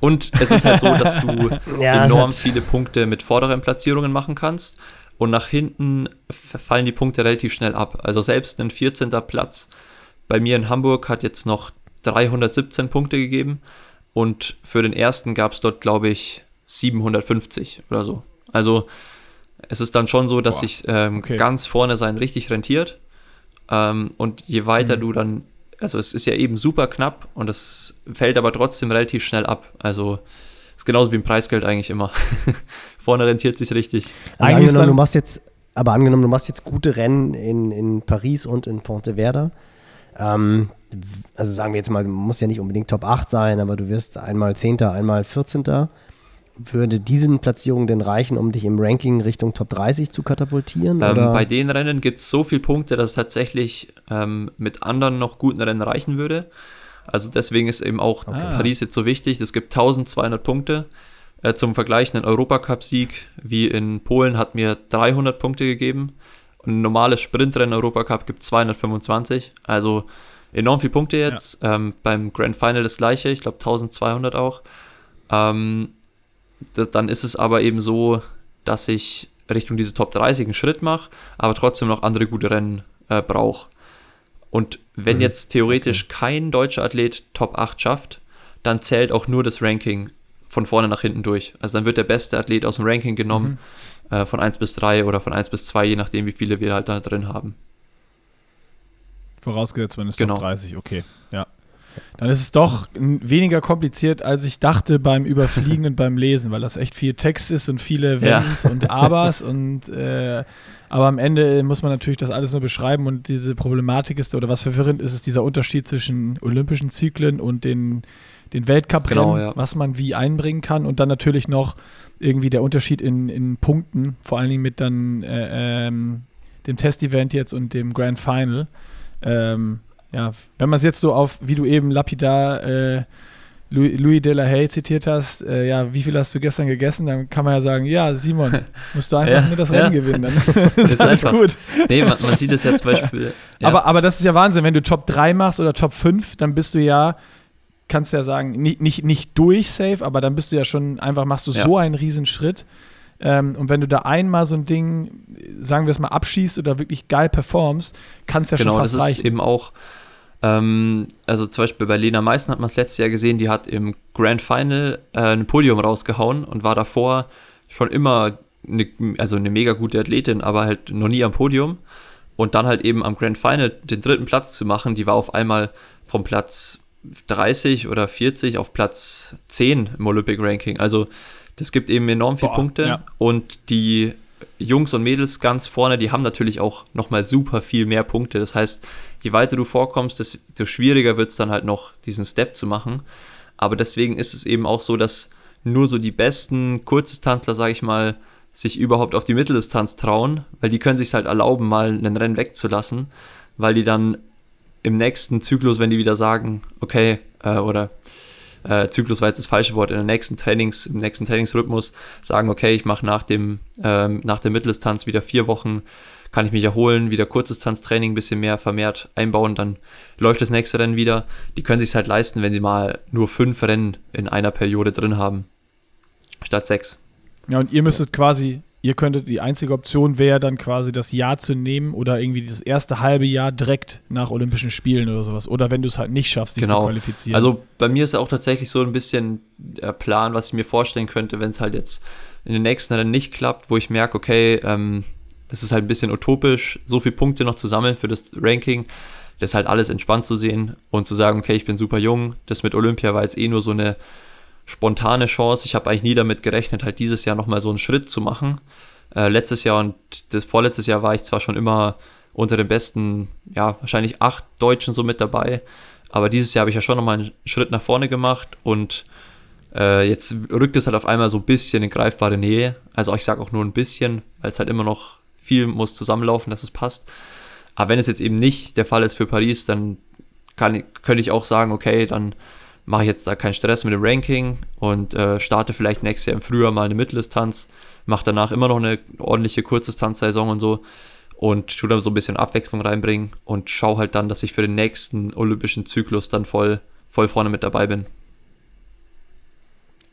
Und es ist halt so, dass du *laughs* Ja, enorm viele Punkte mit vorderen Platzierungen machen kannst. Und nach hinten fallen die Punkte relativ schnell ab. Also selbst ein 14. Platz bei mir in Hamburg hat jetzt noch 317 Punkte gegeben. Und für den ersten gab es dort, glaube ich, 750 oder so. Also es ist dann schon so, dass Boah, sich ähm, okay. ganz vorne sein richtig rentiert. Ähm, und je weiter Mhm. du dann, also es ist ja eben super knapp und es fällt aber trotzdem relativ schnell ab. Also ist genauso wie im Preisgeld eigentlich immer. *laughs* vorne rentiert sich richtig. Also angenommen, dann- du machst jetzt, aber angenommen, du machst jetzt gute Rennen in, in Paris und in Pontevedra. Ähm, also sagen wir jetzt mal, du musst ja nicht unbedingt Top 8 sein, aber du wirst einmal 10., einmal 14. Würde diesen Platzierungen denn reichen, um dich im Ranking Richtung Top 30 zu katapultieren? Ähm, bei den Rennen gibt es so viele Punkte, dass es tatsächlich ähm, mit anderen noch guten Rennen reichen würde. Also deswegen ist eben auch okay. Paris jetzt so wichtig. Es gibt 1200 Punkte. Äh, zum Vergleich, ein Europacup-Sieg wie in Polen hat mir 300 Punkte gegeben. Ein normales Sprintrennen Europacup gibt 225. Also enorm viele Punkte jetzt. Ja. Ähm, beim Grand Final das gleiche, ich glaube 1200 auch. Ähm, das, dann ist es aber eben so, dass ich Richtung diese Top 30 einen Schritt mache, aber trotzdem noch andere gute Rennen äh, brauche. Und wenn mhm. jetzt theoretisch okay. kein deutscher Athlet Top 8 schafft, dann zählt auch nur das Ranking von vorne nach hinten durch. Also dann wird der beste Athlet aus dem Ranking genommen, mhm. äh, von 1 bis 3 oder von 1 bis 2, je nachdem, wie viele wir halt da drin haben. Vorausgesetzt, wenn es genau. Top 30, okay. Ja. Dann ist es doch weniger kompliziert, als ich dachte beim Überfliegen und beim Lesen, weil das echt viel Text ist und viele Wenns ja. und *laughs* Abers und äh, aber am Ende muss man natürlich das alles nur beschreiben und diese Problematik ist, oder was verwirrend ist, ist dieser Unterschied zwischen olympischen Zyklen und den, den Weltcuprennen, genau, ja. was man wie einbringen kann und dann natürlich noch irgendwie der Unterschied in, in Punkten, vor allen Dingen mit dann äh, ähm, dem Test-Event jetzt und dem Grand Final. Ähm, ja, wenn man es jetzt so auf, wie du eben lapidar äh, Louis, Louis de la Haye zitiert hast, äh, ja, wie viel hast du gestern gegessen, dann kann man ja sagen, ja, Simon, *laughs* musst du einfach ja, mit das Rennen ja. gewinnen, dann *laughs* ist, ist alles einfach. gut. Nee, man, man, sieht es ja zum *laughs* Beispiel. Ja. Aber, aber das ist ja Wahnsinn, wenn du Top 3 machst oder Top 5, dann bist du ja, kannst ja sagen, nicht, nicht, nicht durch safe, aber dann bist du ja schon einfach, machst du so einen Riesenschritt. Ähm, und wenn du da einmal so ein Ding, sagen wir es mal, abschießt oder wirklich geil performst, kannst ja genau, schon fast das reichen. ist eben auch ähm, also zum Beispiel bei Lena Meißen hat man es letztes Jahr gesehen, die hat im Grand Final äh, ein Podium rausgehauen und war davor schon immer eine, also eine mega gute Athletin, aber halt noch nie am Podium. Und dann halt eben am Grand Final den dritten Platz zu machen, die war auf einmal vom Platz 30 oder 40 auf Platz 10 im Olympic Ranking. Also das gibt eben enorm viele Punkte ja. und die Jungs und Mädels ganz vorne, die haben natürlich auch nochmal super viel mehr Punkte. Das heißt, je weiter du vorkommst, desto schwieriger wird es dann halt noch, diesen Step zu machen. Aber deswegen ist es eben auch so, dass nur so die besten Kurzdistanzler, sage ich mal, sich überhaupt auf die Mitteldistanz trauen, weil die können sich halt erlauben, mal einen Rennen wegzulassen, weil die dann im nächsten Zyklus, wenn die wieder sagen, okay, äh, oder äh, Zyklus war jetzt das falsche Wort, in der nächsten Trainings, im nächsten Trainingsrhythmus sagen, okay, ich mache nach dem, ähm, nach der Mitteldistanz wieder vier Wochen, kann ich mich erholen, wieder Kurzdistanztraining ein bisschen mehr vermehrt einbauen, dann läuft das nächste Rennen wieder. Die können sich halt leisten, wenn sie mal nur fünf Rennen in einer Periode drin haben, statt sechs. Ja, und ihr müsstet quasi ihr könntet, die einzige Option wäre dann quasi das Jahr zu nehmen oder irgendwie das erste halbe Jahr direkt nach Olympischen Spielen oder sowas. Oder wenn du es halt nicht schaffst, dich genau. zu qualifizieren. Also bei mir ist auch tatsächlich so ein bisschen der Plan, was ich mir vorstellen könnte, wenn es halt jetzt in den nächsten Rennen nicht klappt, wo ich merke, okay, ähm, das ist halt ein bisschen utopisch, so viele Punkte noch zu sammeln für das Ranking. Das halt alles entspannt zu sehen und zu sagen, okay, ich bin super jung. Das mit Olympia war jetzt eh nur so eine spontane Chance. Ich habe eigentlich nie damit gerechnet, halt dieses Jahr nochmal so einen Schritt zu machen. Äh, letztes Jahr und das vorletztes Jahr war ich zwar schon immer unter den besten, ja, wahrscheinlich acht Deutschen so mit dabei, aber dieses Jahr habe ich ja schon nochmal einen Schritt nach vorne gemacht und äh, jetzt rückt es halt auf einmal so ein bisschen in greifbare Nähe. Also ich sage auch nur ein bisschen, weil es halt immer noch viel muss zusammenlaufen, dass es passt. Aber wenn es jetzt eben nicht der Fall ist für Paris, dann kann, könnte ich auch sagen, okay, dann mache ich jetzt da keinen Stress mit dem Ranking und äh, starte vielleicht nächstes Jahr im Frühjahr mal eine Mitteldistanz, mache danach immer noch eine ordentliche Kurzdistanzsaison und so und tue dann so ein bisschen Abwechslung reinbringen und schaue halt dann, dass ich für den nächsten olympischen Zyklus dann voll, voll vorne mit dabei bin.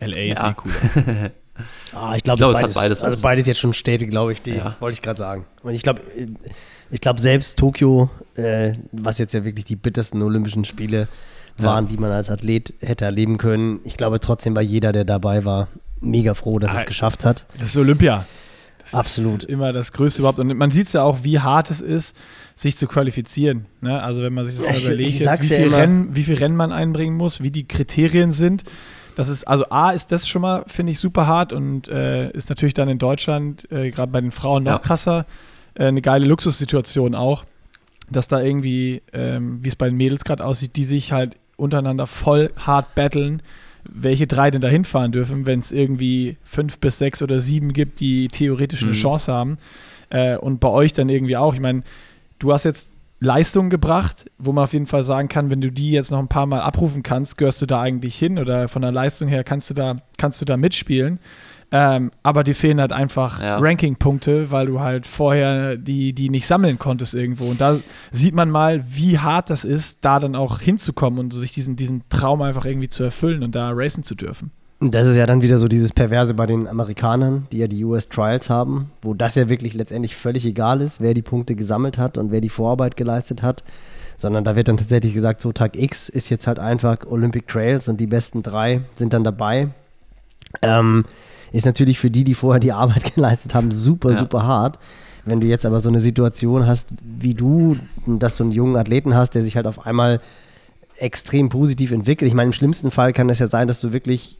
LA ist ja. eh cool. *laughs* ah, ich glaube, glaub, es hat beides. Also beides jetzt schon Städte, glaube ich, die ja. wollte ich gerade sagen. Und ich glaube, ich glaube selbst Tokio, äh, was jetzt ja wirklich die bittersten Olympischen Spiele waren, ja. die man als Athlet hätte erleben können. Ich glaube trotzdem war jeder, der dabei war, mega froh, dass ah, es geschafft hat. Das ist Olympia. Das Absolut. Ist immer das Größte überhaupt. Und man sieht es ja auch, wie hart es ist, sich zu qualifizieren. Ne? Also wenn man sich das mal überlegt, jetzt, wie, viel ja Rennen, wie viel Rennen man einbringen muss, wie die Kriterien sind. Das ist, also A ist das schon mal, finde ich, super hart und äh, ist natürlich dann in Deutschland, äh, gerade bei den Frauen, noch ja. krasser. Äh, eine geile Luxussituation auch, dass da irgendwie, ähm, wie es bei den Mädels gerade aussieht, die sich halt untereinander voll hart battlen, welche drei denn da hinfahren dürfen, wenn es irgendwie fünf bis sechs oder sieben gibt, die theoretisch eine mhm. Chance haben. Äh, und bei euch dann irgendwie auch. Ich meine, du hast jetzt Leistung gebracht, wo man auf jeden Fall sagen kann, wenn du die jetzt noch ein paar Mal abrufen kannst, gehörst du da eigentlich hin oder von der Leistung her kannst du da, kannst du da mitspielen. Ähm, aber die fehlen halt einfach ja. Ranking-Punkte, weil du halt vorher die, die nicht sammeln konntest irgendwo. Und da sieht man mal, wie hart das ist, da dann auch hinzukommen und sich diesen, diesen Traum einfach irgendwie zu erfüllen und da racen zu dürfen. Das ist ja dann wieder so dieses Perverse bei den Amerikanern, die ja die US Trials haben, wo das ja wirklich letztendlich völlig egal ist, wer die Punkte gesammelt hat und wer die Vorarbeit geleistet hat, sondern da wird dann tatsächlich gesagt, so Tag X ist jetzt halt einfach Olympic Trails und die besten drei sind dann dabei. Ähm, ist natürlich für die, die vorher die Arbeit *laughs* geleistet haben, super, ja. super hart. Wenn du jetzt aber so eine Situation hast wie du, dass du einen jungen Athleten hast, der sich halt auf einmal extrem positiv entwickelt. Ich meine, im schlimmsten Fall kann es ja sein, dass du wirklich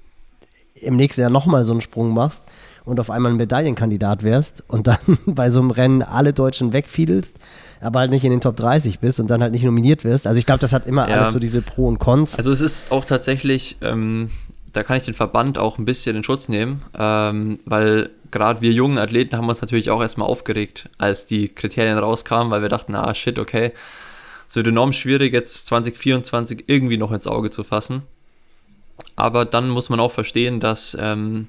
im nächsten Jahr nochmal so einen Sprung machst und auf einmal ein Medaillenkandidat wärst und dann *laughs* bei so einem Rennen alle Deutschen wegfiedelst, aber halt nicht in den Top 30 bist und dann halt nicht nominiert wirst. Also ich glaube, das hat immer ja. alles so diese Pro und Cons. Also es ist auch tatsächlich, ähm, da kann ich den Verband auch ein bisschen in Schutz nehmen, ähm, weil gerade wir jungen Athleten haben uns natürlich auch erstmal aufgeregt, als die Kriterien rauskamen, weil wir dachten, ah shit, okay, es wird enorm schwierig, jetzt 2024 irgendwie noch ins Auge zu fassen. Aber dann muss man auch verstehen, dass ähm,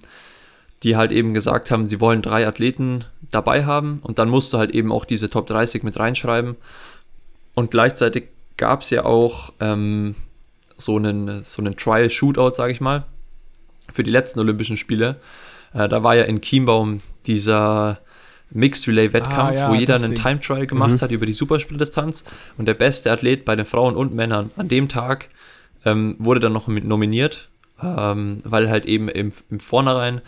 die halt eben gesagt haben, sie wollen drei Athleten dabei haben und dann musst du halt eben auch diese Top 30 mit reinschreiben. Und gleichzeitig gab es ja auch ähm, so einen, so einen Trial-Shootout, sage ich mal, für die letzten Olympischen Spiele. Äh, da war ja in Chiembaum dieser Mixed Relay Wettkampf, ah, ja, wo jeder einen Time Trial gemacht mhm. hat über die Superspieldistanz und der beste Athlet bei den Frauen und Männern an dem Tag ähm, wurde dann noch nominiert, ähm, weil halt eben im, im Vornherein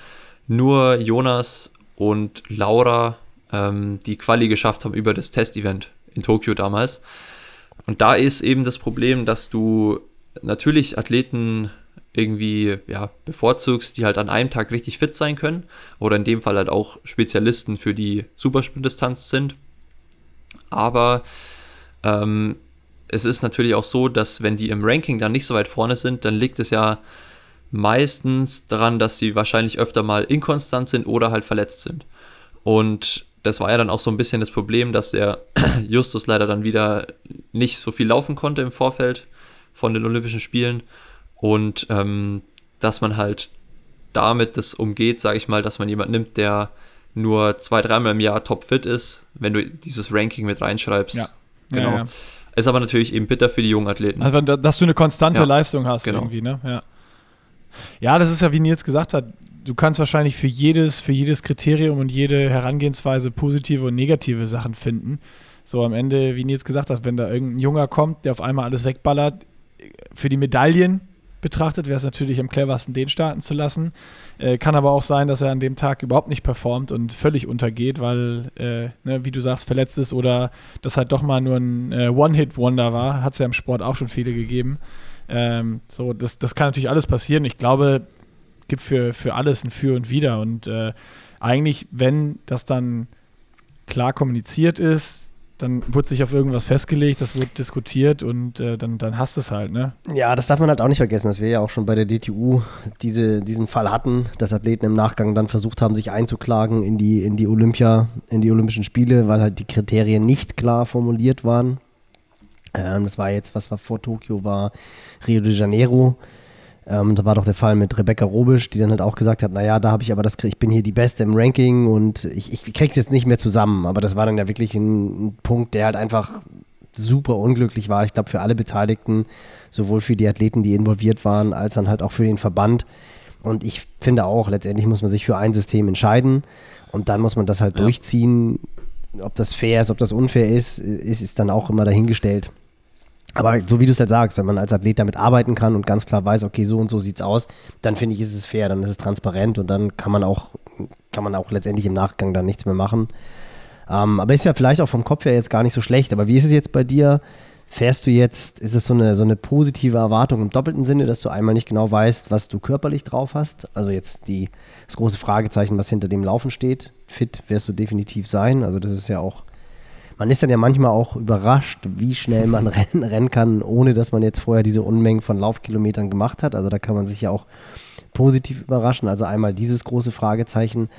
nur Jonas und Laura ähm, die Quali geschafft haben über das Testevent in Tokio damals. Und da ist eben das Problem, dass du natürlich Athleten irgendwie ja, bevorzugst, die halt an einem Tag richtig fit sein können oder in dem Fall halt auch Spezialisten für die Supersprintdistanz sind. Aber ähm, es ist natürlich auch so, dass wenn die im Ranking dann nicht so weit vorne sind, dann liegt es ja meistens daran, dass sie wahrscheinlich öfter mal inkonstant sind oder halt verletzt sind. Und das war ja dann auch so ein bisschen das Problem, dass der *clears throat* Justus leider dann wieder nicht so viel laufen konnte im Vorfeld von den Olympischen Spielen und ähm, dass man halt damit das umgeht, sage ich mal, dass man jemanden nimmt, der nur zwei, dreimal im Jahr topfit ist, wenn du dieses Ranking mit reinschreibst. Ja. Genau. Ja, ja. Ist aber natürlich eben bitter für die jungen Athleten. Also, dass du eine konstante ja. Leistung hast genau. irgendwie, ne? Ja. Ja, das ist ja, wie Nils gesagt hat, du kannst wahrscheinlich für jedes, für jedes Kriterium und jede Herangehensweise positive und negative Sachen finden. So am Ende, wie Nils gesagt hat, wenn da irgendein Junger kommt, der auf einmal alles wegballert, für die Medaillen betrachtet wäre es natürlich am cleversten, den starten zu lassen. Äh, kann aber auch sein, dass er an dem Tag überhaupt nicht performt und völlig untergeht, weil, äh, ne, wie du sagst, verletzt ist oder das halt doch mal nur ein äh, One-Hit-Wonder war. Hat es ja im Sport auch schon viele gegeben. Ähm, so, das, das kann natürlich alles passieren. Ich glaube, gibt für, für alles ein Für und Wider. Und äh, eigentlich, wenn das dann klar kommuniziert ist, dann wurde sich auf irgendwas festgelegt, das wurde diskutiert und äh, dann, dann hast du es halt, ne? Ja, das darf man halt auch nicht vergessen, dass wir ja auch schon bei der DTU diese, diesen Fall hatten, dass Athleten im Nachgang dann versucht haben, sich einzuklagen in die, in die Olympia, in die Olympischen Spiele, weil halt die Kriterien nicht klar formuliert waren. Ähm, das war jetzt, was war vor Tokio, war Rio de Janeiro. Ähm, da war doch der Fall mit Rebecca Robisch, die dann halt auch gesagt hat, naja, da habe ich aber das, ich bin hier die Beste im Ranking und ich, ich krieg's jetzt nicht mehr zusammen. Aber das war dann ja wirklich ein, ein Punkt, der halt einfach super unglücklich war. Ich glaube, für alle Beteiligten, sowohl für die Athleten, die involviert waren, als dann halt auch für den Verband. Und ich finde auch, letztendlich muss man sich für ein System entscheiden und dann muss man das halt ja. durchziehen. Ob das fair ist, ob das unfair ist, ist, ist dann auch immer dahingestellt. Aber so wie du es halt sagst, wenn man als Athlet damit arbeiten kann und ganz klar weiß, okay, so und so sieht's aus, dann finde ich, ist es fair, dann ist es transparent und dann kann man auch, kann man auch letztendlich im Nachgang dann nichts mehr machen. Ähm, aber ist ja vielleicht auch vom Kopf her jetzt gar nicht so schlecht. Aber wie ist es jetzt bei dir? Fährst du jetzt, ist es so eine, so eine positive Erwartung im doppelten Sinne, dass du einmal nicht genau weißt, was du körperlich drauf hast? Also jetzt die, das große Fragezeichen, was hinter dem Laufen steht. Fit wirst du definitiv sein. Also das ist ja auch man ist dann ja manchmal auch überrascht, wie schnell man *laughs* rennen, rennen kann, ohne dass man jetzt vorher diese Unmengen von Laufkilometern gemacht hat. Also da kann man sich ja auch positiv überraschen. Also einmal dieses große Fragezeichen,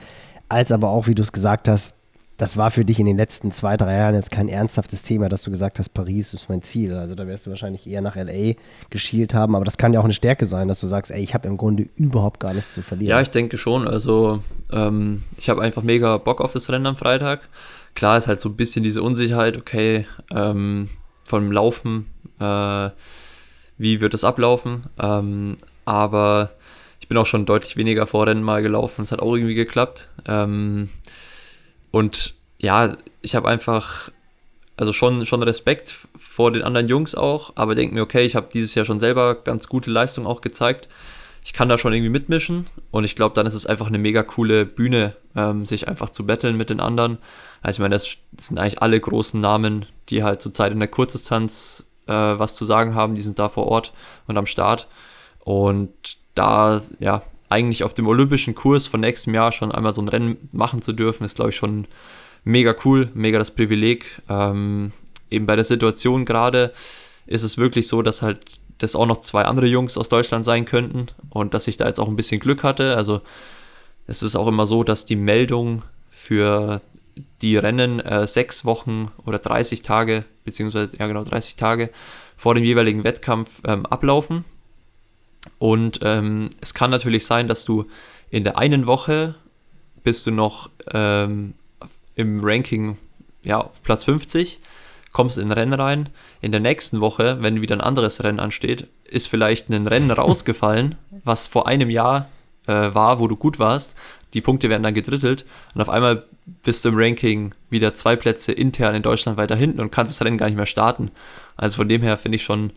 als aber auch, wie du es gesagt hast, das war für dich in den letzten zwei, drei Jahren jetzt kein ernsthaftes Thema, dass du gesagt hast, Paris ist mein Ziel. Also da wirst du wahrscheinlich eher nach LA geschielt haben, aber das kann ja auch eine Stärke sein, dass du sagst, ey, ich habe im Grunde überhaupt gar nichts zu verlieren. Ja, ich denke schon. Also ähm, ich habe einfach mega Bock auf das Rennen am Freitag. Klar ist halt so ein bisschen diese Unsicherheit, okay, ähm, vom Laufen, äh, wie wird es ablaufen? Ähm, aber ich bin auch schon deutlich weniger Vorrennen mal gelaufen. Es hat auch irgendwie geklappt. Ähm, und ja, ich habe einfach, also schon, schon Respekt vor den anderen Jungs auch, aber denke mir, okay, ich habe dieses Jahr schon selber ganz gute Leistung auch gezeigt. Ich kann da schon irgendwie mitmischen und ich glaube, dann ist es einfach eine mega coole Bühne, ähm, sich einfach zu betteln mit den anderen. Also ich meine, das, sind eigentlich alle großen Namen, die halt zurzeit in der Kurzdistanz äh, was zu sagen haben, die sind da vor Ort und am Start. Und da, ja, eigentlich auf dem olympischen Kurs von nächstem Jahr schon einmal so ein Rennen machen zu dürfen, ist, glaube ich, schon mega cool, mega das Privileg. Ähm, eben bei der Situation gerade ist es wirklich so, dass halt das auch noch zwei andere Jungs aus Deutschland sein könnten und dass ich da jetzt auch ein bisschen Glück hatte. Also es ist auch immer so, dass die Meldung für die Rennen äh, sechs Wochen oder 30 Tage, beziehungsweise ja genau 30 Tage vor dem jeweiligen Wettkampf ähm, ablaufen. Und ähm, es kann natürlich sein, dass du in der einen Woche bist du noch ähm, im Ranking ja, auf Platz 50, kommst in ein Rennen rein. In der nächsten Woche, wenn wieder ein anderes Rennen ansteht, ist vielleicht ein Rennen rausgefallen, was vor einem Jahr äh, war, wo du gut warst. Die Punkte werden dann gedrittelt und auf einmal bist du im Ranking wieder zwei Plätze intern in Deutschland weiter hinten und kannst das Rennen gar nicht mehr starten. Also von dem her finde ich schon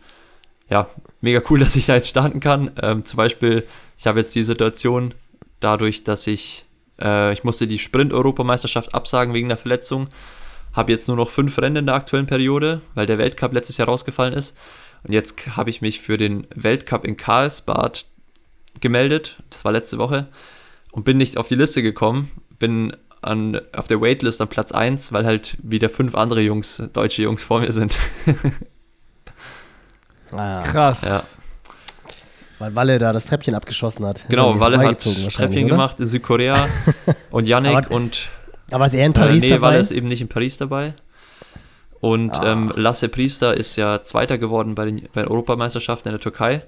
ja, mega cool, *laughs* dass ich da jetzt starten kann. Ähm, zum Beispiel, ich habe jetzt die Situation, dadurch, dass ich, äh, ich musste die Sprint-Europameisterschaft absagen wegen der Verletzung, habe jetzt nur noch fünf Rennen in der aktuellen Periode, weil der Weltcup letztes Jahr rausgefallen ist. Und jetzt habe ich mich für den Weltcup in Karlsbad gemeldet, das war letzte Woche, und bin nicht auf die Liste gekommen, bin an, auf der Waitlist an Platz 1, weil halt wieder fünf andere Jungs, deutsche Jungs vor mir sind. *laughs* Ah, Krass. Ja. Weil Walle da das Treppchen abgeschossen hat. Genau, Walle hat Treppchen oder? gemacht in Südkorea *laughs* und Yannick aber, und. Aber ist er in Paris äh, nee, dabei? Walle ist eben nicht in Paris dabei. Und ah. ähm, Lasse Priester ist ja Zweiter geworden bei den, bei den Europameisterschaften in der Türkei.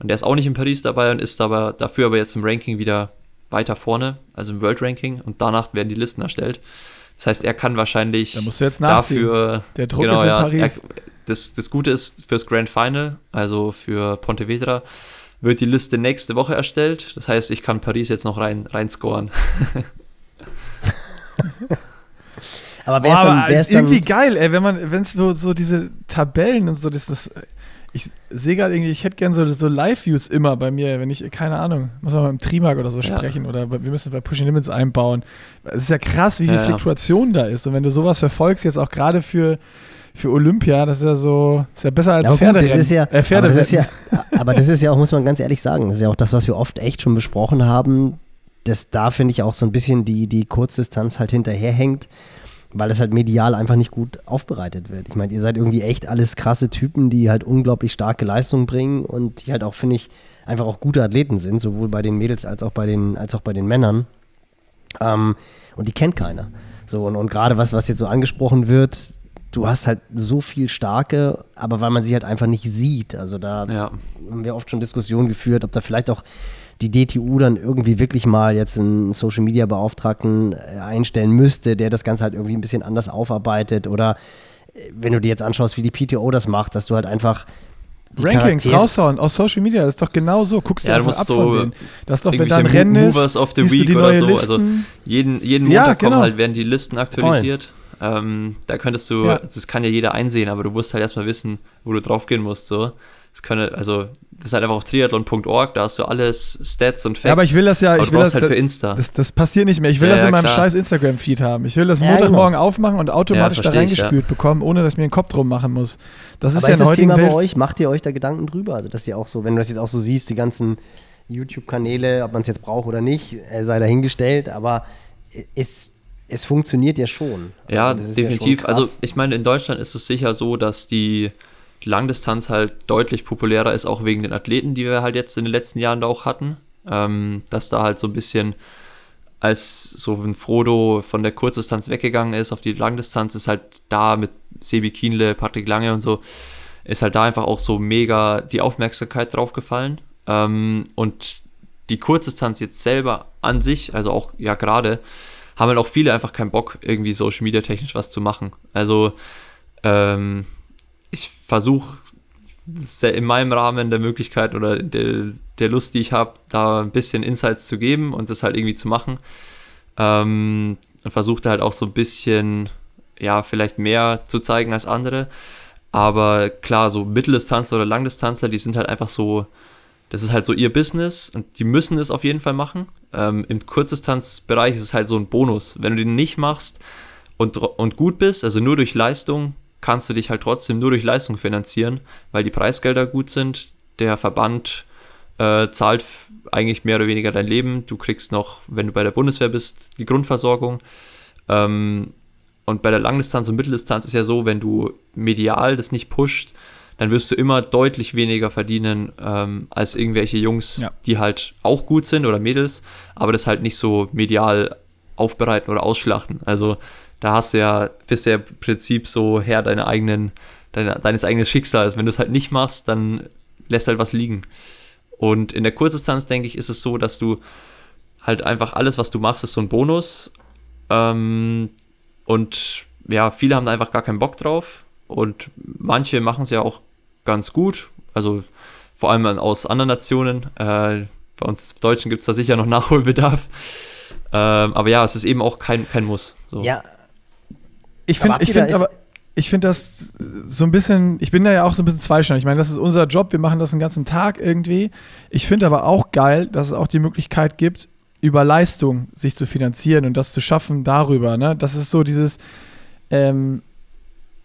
Und der ist auch nicht in Paris dabei und ist aber dafür aber jetzt im Ranking wieder weiter vorne, also im World Ranking. Und danach werden die Listen erstellt. Das heißt, er kann wahrscheinlich da musst du jetzt dafür. Der Druck genau, ist in ja, Paris. Er, das, das Gute ist fürs Grand Final, also für Pontevedra, wird die Liste nächste Woche erstellt. Das heißt, ich kann Paris jetzt noch rein, rein scoren. *laughs* aber wer ist dann, wer ist irgendwie geil, ey, wenn man, wenn es so, so diese Tabellen und so, das, das ich sehe gerade irgendwie, ich hätte gerne so, so Live-Views immer bei mir, wenn ich, keine Ahnung, muss man mal im Trimark oder so ja. sprechen oder wir müssen es bei Pushing Limits einbauen. Es ist ja krass, wie viel ja, Fluktuation da ist. Und wenn du sowas verfolgst, jetzt auch gerade für, für Olympia, das ist ja so, ist ja besser als ja, Pferderennen. Das ist ja, äh, aber, das ist ja, aber das ist ja auch, muss man ganz ehrlich sagen, das ist ja auch das, was wir oft echt schon besprochen haben, dass da finde ich auch so ein bisschen die, die Kurzdistanz halt hinterherhängt, weil es halt medial einfach nicht gut aufbereitet wird. Ich meine, ihr seid irgendwie echt alles krasse Typen, die halt unglaublich starke Leistungen bringen und die halt auch, finde ich, einfach auch gute Athleten sind, sowohl bei den Mädels als auch bei den, als auch bei den Männern. Ähm, und die kennt keiner. So, und, und gerade was, was jetzt so angesprochen wird, du hast halt so viel starke, aber weil man sie halt einfach nicht sieht. Also da ja. haben wir oft schon Diskussionen geführt, ob da vielleicht auch die DTU dann irgendwie wirklich mal jetzt einen Social Media Beauftragten äh, einstellen müsste, der das Ganze halt irgendwie ein bisschen anders aufarbeitet oder äh, wenn du dir jetzt anschaust, wie die PTO das macht, dass du halt einfach Rankings Charaktere raushauen aus Social Media, das ist doch genau so. Guckst du ja, einfach ab so von denen. Das ist doch, wenn da ein Rennen ist, Movers of the Week oder so. Also jeden, jeden Montag ja, genau. kommen halt, werden die Listen aktualisiert. Ähm, da könntest du, ja. das kann ja jeder einsehen, aber du musst halt erstmal wissen, wo du drauf gehen musst. So. Das können, also, das ist halt einfach auf triathlon.org, da hast du alles, Stats und Facts. Ja, aber ich will das ja, ich will das halt für Insta. Das, das, passiert nicht mehr. Ich will ja, das in meinem klar. scheiß Instagram-Feed haben. Ich will das Montagmorgen genau. aufmachen und automatisch da reingespült bekommen, ohne dass ich mir einen Kopf drum machen muss. Das ist aber ja ist das Thema Welt bei euch, macht ihr euch da Gedanken drüber? Also, dass ihr auch so, wenn du das jetzt auch so siehst, die ganzen YouTube-Kanäle, ob man es jetzt braucht oder nicht, äh, sei dahingestellt, aber ist es funktioniert ja schon. Ja, also definitiv. Ja also ich meine, in Deutschland ist es sicher so, dass die Langdistanz halt deutlich populärer ist, auch wegen den Athleten, die wir halt jetzt in den letzten Jahren da auch hatten. Ähm, dass da halt so ein bisschen als so ein Frodo von der Kurzdistanz weggegangen ist auf die Langdistanz, ist halt da mit Sebi Kienle, Patrick Lange und so, ist halt da einfach auch so mega die Aufmerksamkeit drauf gefallen. Ähm, und die Kurzdistanz jetzt selber an sich, also auch ja gerade, haben halt auch viele einfach keinen Bock, irgendwie Social Media technisch was zu machen. Also ähm, ich versuche in meinem Rahmen der Möglichkeit oder der, der Lust, die ich habe, da ein bisschen Insights zu geben und das halt irgendwie zu machen. Ähm, und versuchte halt auch so ein bisschen, ja, vielleicht mehr zu zeigen als andere. Aber klar, so Mitteldistanzler oder Langdistanzler, die sind halt einfach so, das ist halt so ihr Business und die müssen es auf jeden Fall machen. Ähm, Im Kurzdistanzbereich ist es halt so ein Bonus. Wenn du den nicht machst und, und gut bist, also nur durch Leistung, kannst du dich halt trotzdem nur durch Leistung finanzieren, weil die Preisgelder gut sind. Der Verband äh, zahlt eigentlich mehr oder weniger dein Leben. Du kriegst noch, wenn du bei der Bundeswehr bist, die Grundversorgung. Ähm, und bei der Langdistanz und Mitteldistanz ist ja so, wenn du medial das nicht pusht, dann wirst du immer deutlich weniger verdienen ähm, als irgendwelche Jungs, ja. die halt auch gut sind oder Mädels, aber das halt nicht so medial aufbereiten oder ausschlachten. Also da hast du ja, bist du ja im Prinzip so Herr deiner eigenen, deine, deines eigenen Schicksals. Wenn du es halt nicht machst, dann lässt halt was liegen. Und in der Kurzdistanz, denke ich, ist es so, dass du halt einfach alles, was du machst, ist so ein Bonus. Ähm, und ja, viele haben da einfach gar keinen Bock drauf. Und manche machen es ja auch ganz gut. Also vor allem aus anderen Nationen. Äh, bei uns Deutschen gibt es da sicher noch *laughs* Nachholbedarf. Ähm, aber ja, es ist eben auch kein, kein Muss. So. Ja, ich finde ich find aber, ich finde das so ein bisschen, ich bin da ja auch so ein bisschen zweischneidig. Ich meine, das ist unser Job, wir machen das den ganzen Tag irgendwie. Ich finde aber auch geil, dass es auch die Möglichkeit gibt, über Leistung sich zu finanzieren und das zu schaffen darüber. Ne? Das ist so dieses, ähm,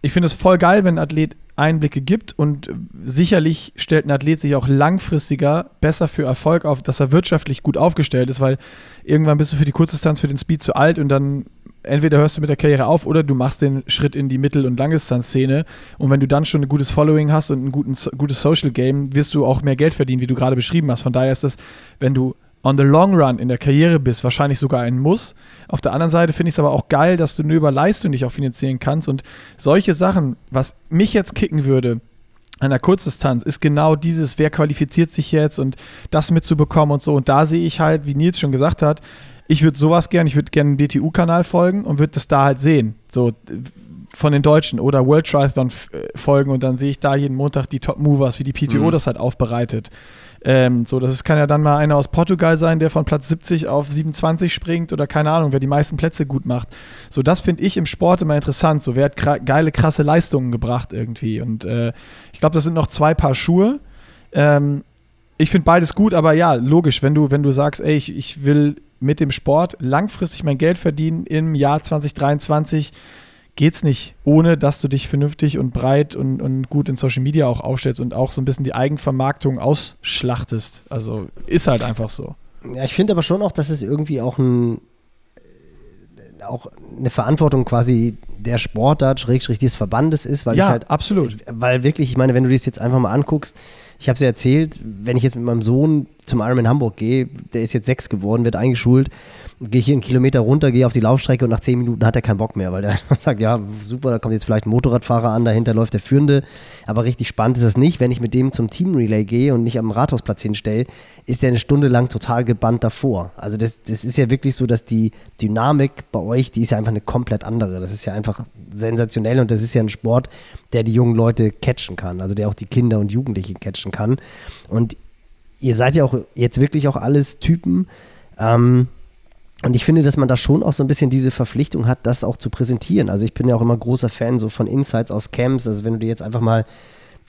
ich finde es voll geil, wenn ein Athlet Einblicke gibt und sicherlich stellt ein Athlet sich auch langfristiger besser für Erfolg auf, dass er wirtschaftlich gut aufgestellt ist, weil irgendwann bist du für die Kurzdistanz, für den Speed zu alt und dann entweder hörst du mit der Karriere auf oder du machst den Schritt in die Mittel- und Langdistanzszene. Und wenn du dann schon ein gutes Following hast und ein guten, gutes Social Game, wirst du auch mehr Geld verdienen, wie du gerade beschrieben hast. Von daher ist das, wenn du on the long run in der Karriere bist, wahrscheinlich sogar ein Muss. Auf der anderen Seite finde ich es aber auch geil, dass du nur über Leistung dich auch finanzieren kannst. Und solche Sachen, was mich jetzt kicken würde, an der Kurzdistanz ist genau dieses, wer qualifiziert sich jetzt und das mitzubekommen und so. Und da sehe ich halt, wie Nils schon gesagt hat, ich würde sowas gerne, ich würde gerne einen DTU-Kanal folgen und würde das da halt sehen. So von den Deutschen oder World Triathlon äh, folgen und dann sehe ich da jeden Montag die Top Movers, wie die PTO mhm. das halt aufbereitet. Ähm, so, das ist, kann ja dann mal einer aus Portugal sein, der von Platz 70 auf 27 springt oder keine Ahnung, wer die meisten Plätze gut macht. So, das finde ich im Sport immer interessant. So, wer hat geile, krasse Leistungen gebracht irgendwie. Und äh, ich glaube, das sind noch zwei Paar Schuhe. Ähm, ich finde beides gut, aber ja, logisch, wenn du, wenn du sagst, ey, ich, ich will mit dem Sport langfristig mein Geld verdienen im Jahr 2023, geht es nicht, ohne dass du dich vernünftig und breit und, und gut in Social Media auch aufstellst und auch so ein bisschen die Eigenvermarktung ausschlachtest. Also ist halt einfach so. Ja, ich finde aber schon auch, dass es irgendwie auch ein auch eine Verantwortung quasi der Sportart, Schrägstrich des Verbandes ist, weil ja, ich halt. absolut. Weil wirklich, ich meine, wenn du das jetzt einfach mal anguckst, ich habe es ja erzählt, wenn ich jetzt mit meinem Sohn zum Ironman Hamburg gehe, der ist jetzt sechs geworden, wird eingeschult, gehe ich hier einen Kilometer runter, gehe auf die Laufstrecke und nach zehn Minuten hat er keinen Bock mehr, weil der *laughs* sagt, ja, super, da kommt jetzt vielleicht ein Motorradfahrer an, dahinter läuft der Führende. Aber richtig spannend ist es nicht. Wenn ich mit dem zum Team Relay gehe und nicht am Rathausplatz hinstelle, ist er eine Stunde lang total gebannt davor. Also das, das ist ja wirklich so, dass die Dynamik bei euch, die ist ja einfach eine komplett andere. Das ist ja einfach sensationell und das ist ja ein Sport, der die jungen Leute catchen kann, also der auch die Kinder und Jugendlichen catchen kann. Und ihr seid ja auch jetzt wirklich auch alles Typen. Ähm, und ich finde, dass man da schon auch so ein bisschen diese Verpflichtung hat, das auch zu präsentieren. Also ich bin ja auch immer großer Fan so von Insights aus Camps. Also wenn du dir jetzt einfach mal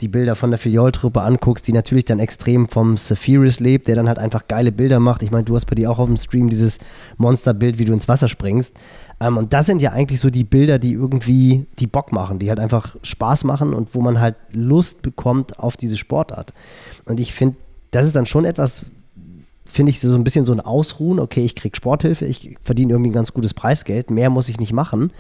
die Bilder von der Filiol-Truppe anguckst, die natürlich dann extrem vom Sephiris lebt, der dann halt einfach geile Bilder macht. Ich meine, du hast bei dir auch auf dem Stream dieses Monsterbild, wie du ins Wasser springst. Ähm, und das sind ja eigentlich so die Bilder, die irgendwie die Bock machen, die halt einfach Spaß machen und wo man halt Lust bekommt auf diese Sportart. Und ich finde, das ist dann schon etwas, finde ich so ein bisschen so ein Ausruhen. Okay, ich kriege Sporthilfe, ich verdiene irgendwie ein ganz gutes Preisgeld, mehr muss ich nicht machen.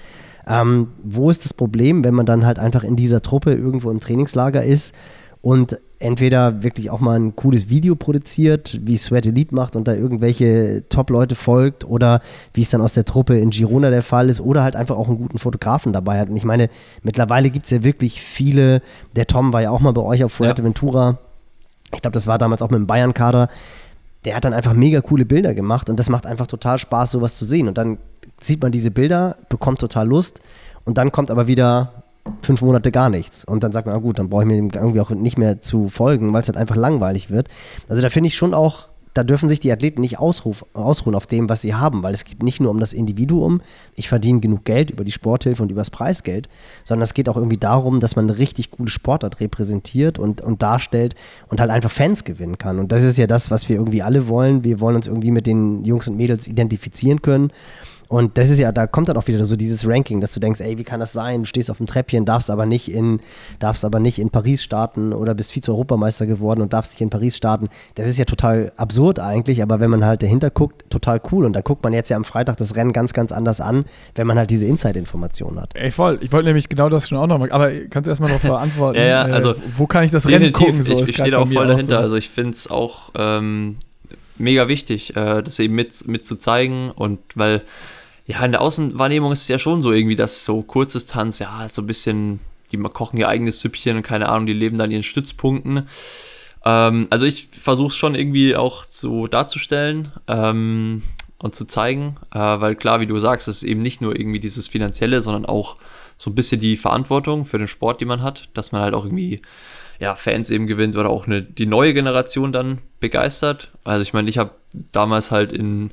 Ähm, wo ist das Problem, wenn man dann halt einfach in dieser Truppe irgendwo im Trainingslager ist und entweder wirklich auch mal ein cooles Video produziert, wie Sweat Elite macht und da irgendwelche Top-Leute folgt oder wie es dann aus der Truppe in Girona der Fall ist oder halt einfach auch einen guten Fotografen dabei hat. Und ich meine, mittlerweile gibt es ja wirklich viele, der Tom war ja auch mal bei euch auf Fuerteventura. Ja. Ich glaube, das war damals auch mit dem Bayern-Kader. Der hat dann einfach mega coole Bilder gemacht und das macht einfach total Spaß, sowas zu sehen. Und dann sieht man diese Bilder, bekommt total Lust und dann kommt aber wieder fünf Monate gar nichts. Und dann sagt man, na gut, dann brauche ich mir irgendwie auch nicht mehr zu folgen, weil es halt einfach langweilig wird. Also da finde ich schon auch, da dürfen sich die Athleten nicht ausruf, ausruhen auf dem, was sie haben, weil es geht nicht nur um das Individuum, ich verdiene genug Geld über die Sporthilfe und über das Preisgeld, sondern es geht auch irgendwie darum, dass man eine richtig coole Sportart repräsentiert und, und darstellt und halt einfach Fans gewinnen kann. Und das ist ja das, was wir irgendwie alle wollen. Wir wollen uns irgendwie mit den Jungs und Mädels identifizieren können. Und das ist ja, da kommt dann auch wieder so dieses Ranking, dass du denkst, ey, wie kann das sein? Du stehst auf dem Treppchen, darfst aber nicht in, darfst aber nicht in Paris starten oder bist Vize-Europameister geworden und darfst nicht in Paris starten. Das ist ja total absurd eigentlich, aber wenn man halt dahinter guckt, total cool. Und dann guckt man jetzt ja am Freitag das Rennen ganz, ganz anders an, wenn man halt diese Inside-Informationen hat. Ey, voll. Ich wollte nämlich genau das schon auch noch mal, aber kannst du erstmal darauf *laughs* antworten? ja, ja, also. Äh, wo kann ich das Rennen gucken? So, ich, ich stehe da auch voll dahinter. So. Also ich finde es auch ähm, mega wichtig, äh, das eben mit, mit zu zeigen und weil ja, in der Außenwahrnehmung ist es ja schon so irgendwie, dass so Kurzdistanz, ja, so ein bisschen, die kochen ihr eigenes Süppchen und keine Ahnung, die leben dann ihren Stützpunkten. Ähm, also ich versuche es schon irgendwie auch so darzustellen ähm, und zu zeigen, äh, weil klar, wie du sagst, es ist eben nicht nur irgendwie dieses Finanzielle, sondern auch so ein bisschen die Verantwortung für den Sport, die man hat, dass man halt auch irgendwie ja, Fans eben gewinnt oder auch eine, die neue Generation dann begeistert. Also ich meine, ich habe damals halt in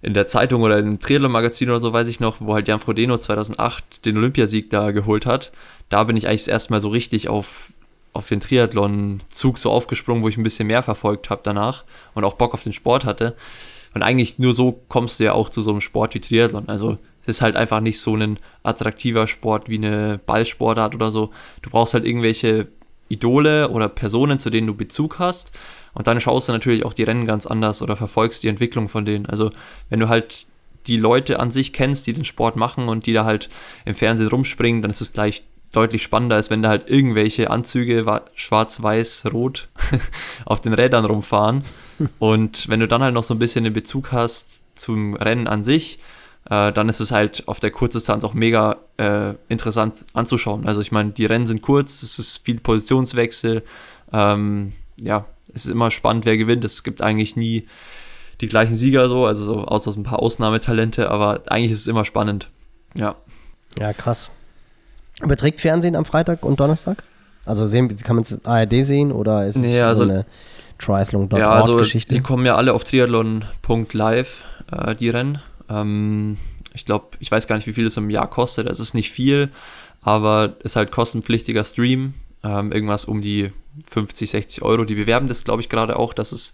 in der Zeitung oder im Triathlon-Magazin oder so, weiß ich noch, wo halt Jan Frodeno 2008 den Olympiasieg da geholt hat. Da bin ich eigentlich das erste Mal so richtig auf, auf den Triathlon-Zug so aufgesprungen, wo ich ein bisschen mehr verfolgt habe danach und auch Bock auf den Sport hatte. Und eigentlich nur so kommst du ja auch zu so einem Sport wie Triathlon. Also es ist halt einfach nicht so ein attraktiver Sport wie eine Ballsportart oder so. Du brauchst halt irgendwelche Idole oder Personen, zu denen du Bezug hast. Und dann schaust du natürlich auch die Rennen ganz anders oder verfolgst die Entwicklung von denen. Also wenn du halt die Leute an sich kennst, die den Sport machen und die da halt im Fernsehen rumspringen, dann ist es gleich deutlich spannender, als wenn da halt irgendwelche Anzüge schwarz, weiß, rot *laughs* auf den Rädern rumfahren. *laughs* Und wenn du dann halt noch so ein bisschen den Bezug hast zum Rennen an sich, äh, dann ist es halt auf der Kurzdistanz auch mega äh, interessant anzuschauen. Also ich meine, die Rennen sind kurz, es ist viel Positionswechsel. Ähm, ja, es ist immer spannend, wer gewinnt. Es gibt eigentlich nie die gleichen Sieger so, also so außer ein paar Ausnahmetalente, aber eigentlich ist es immer spannend. Ja. Ja, krass. Überträgt Fernsehen am Freitag und Donnerstag? Also sehen, kann man es ARD sehen oder ist es nee, also, so eine Triathlon.org ja, also Geschichte? Die kommen ja alle auf triathlon.live, äh, die Rennen. Ähm, ich glaube, ich weiß gar nicht, wie viel es im Jahr kostet. Es ist nicht viel, aber ist halt kostenpflichtiger Stream. Ähm, irgendwas um die 50, 60 Euro. Die bewerben das, glaube ich, gerade auch, dass es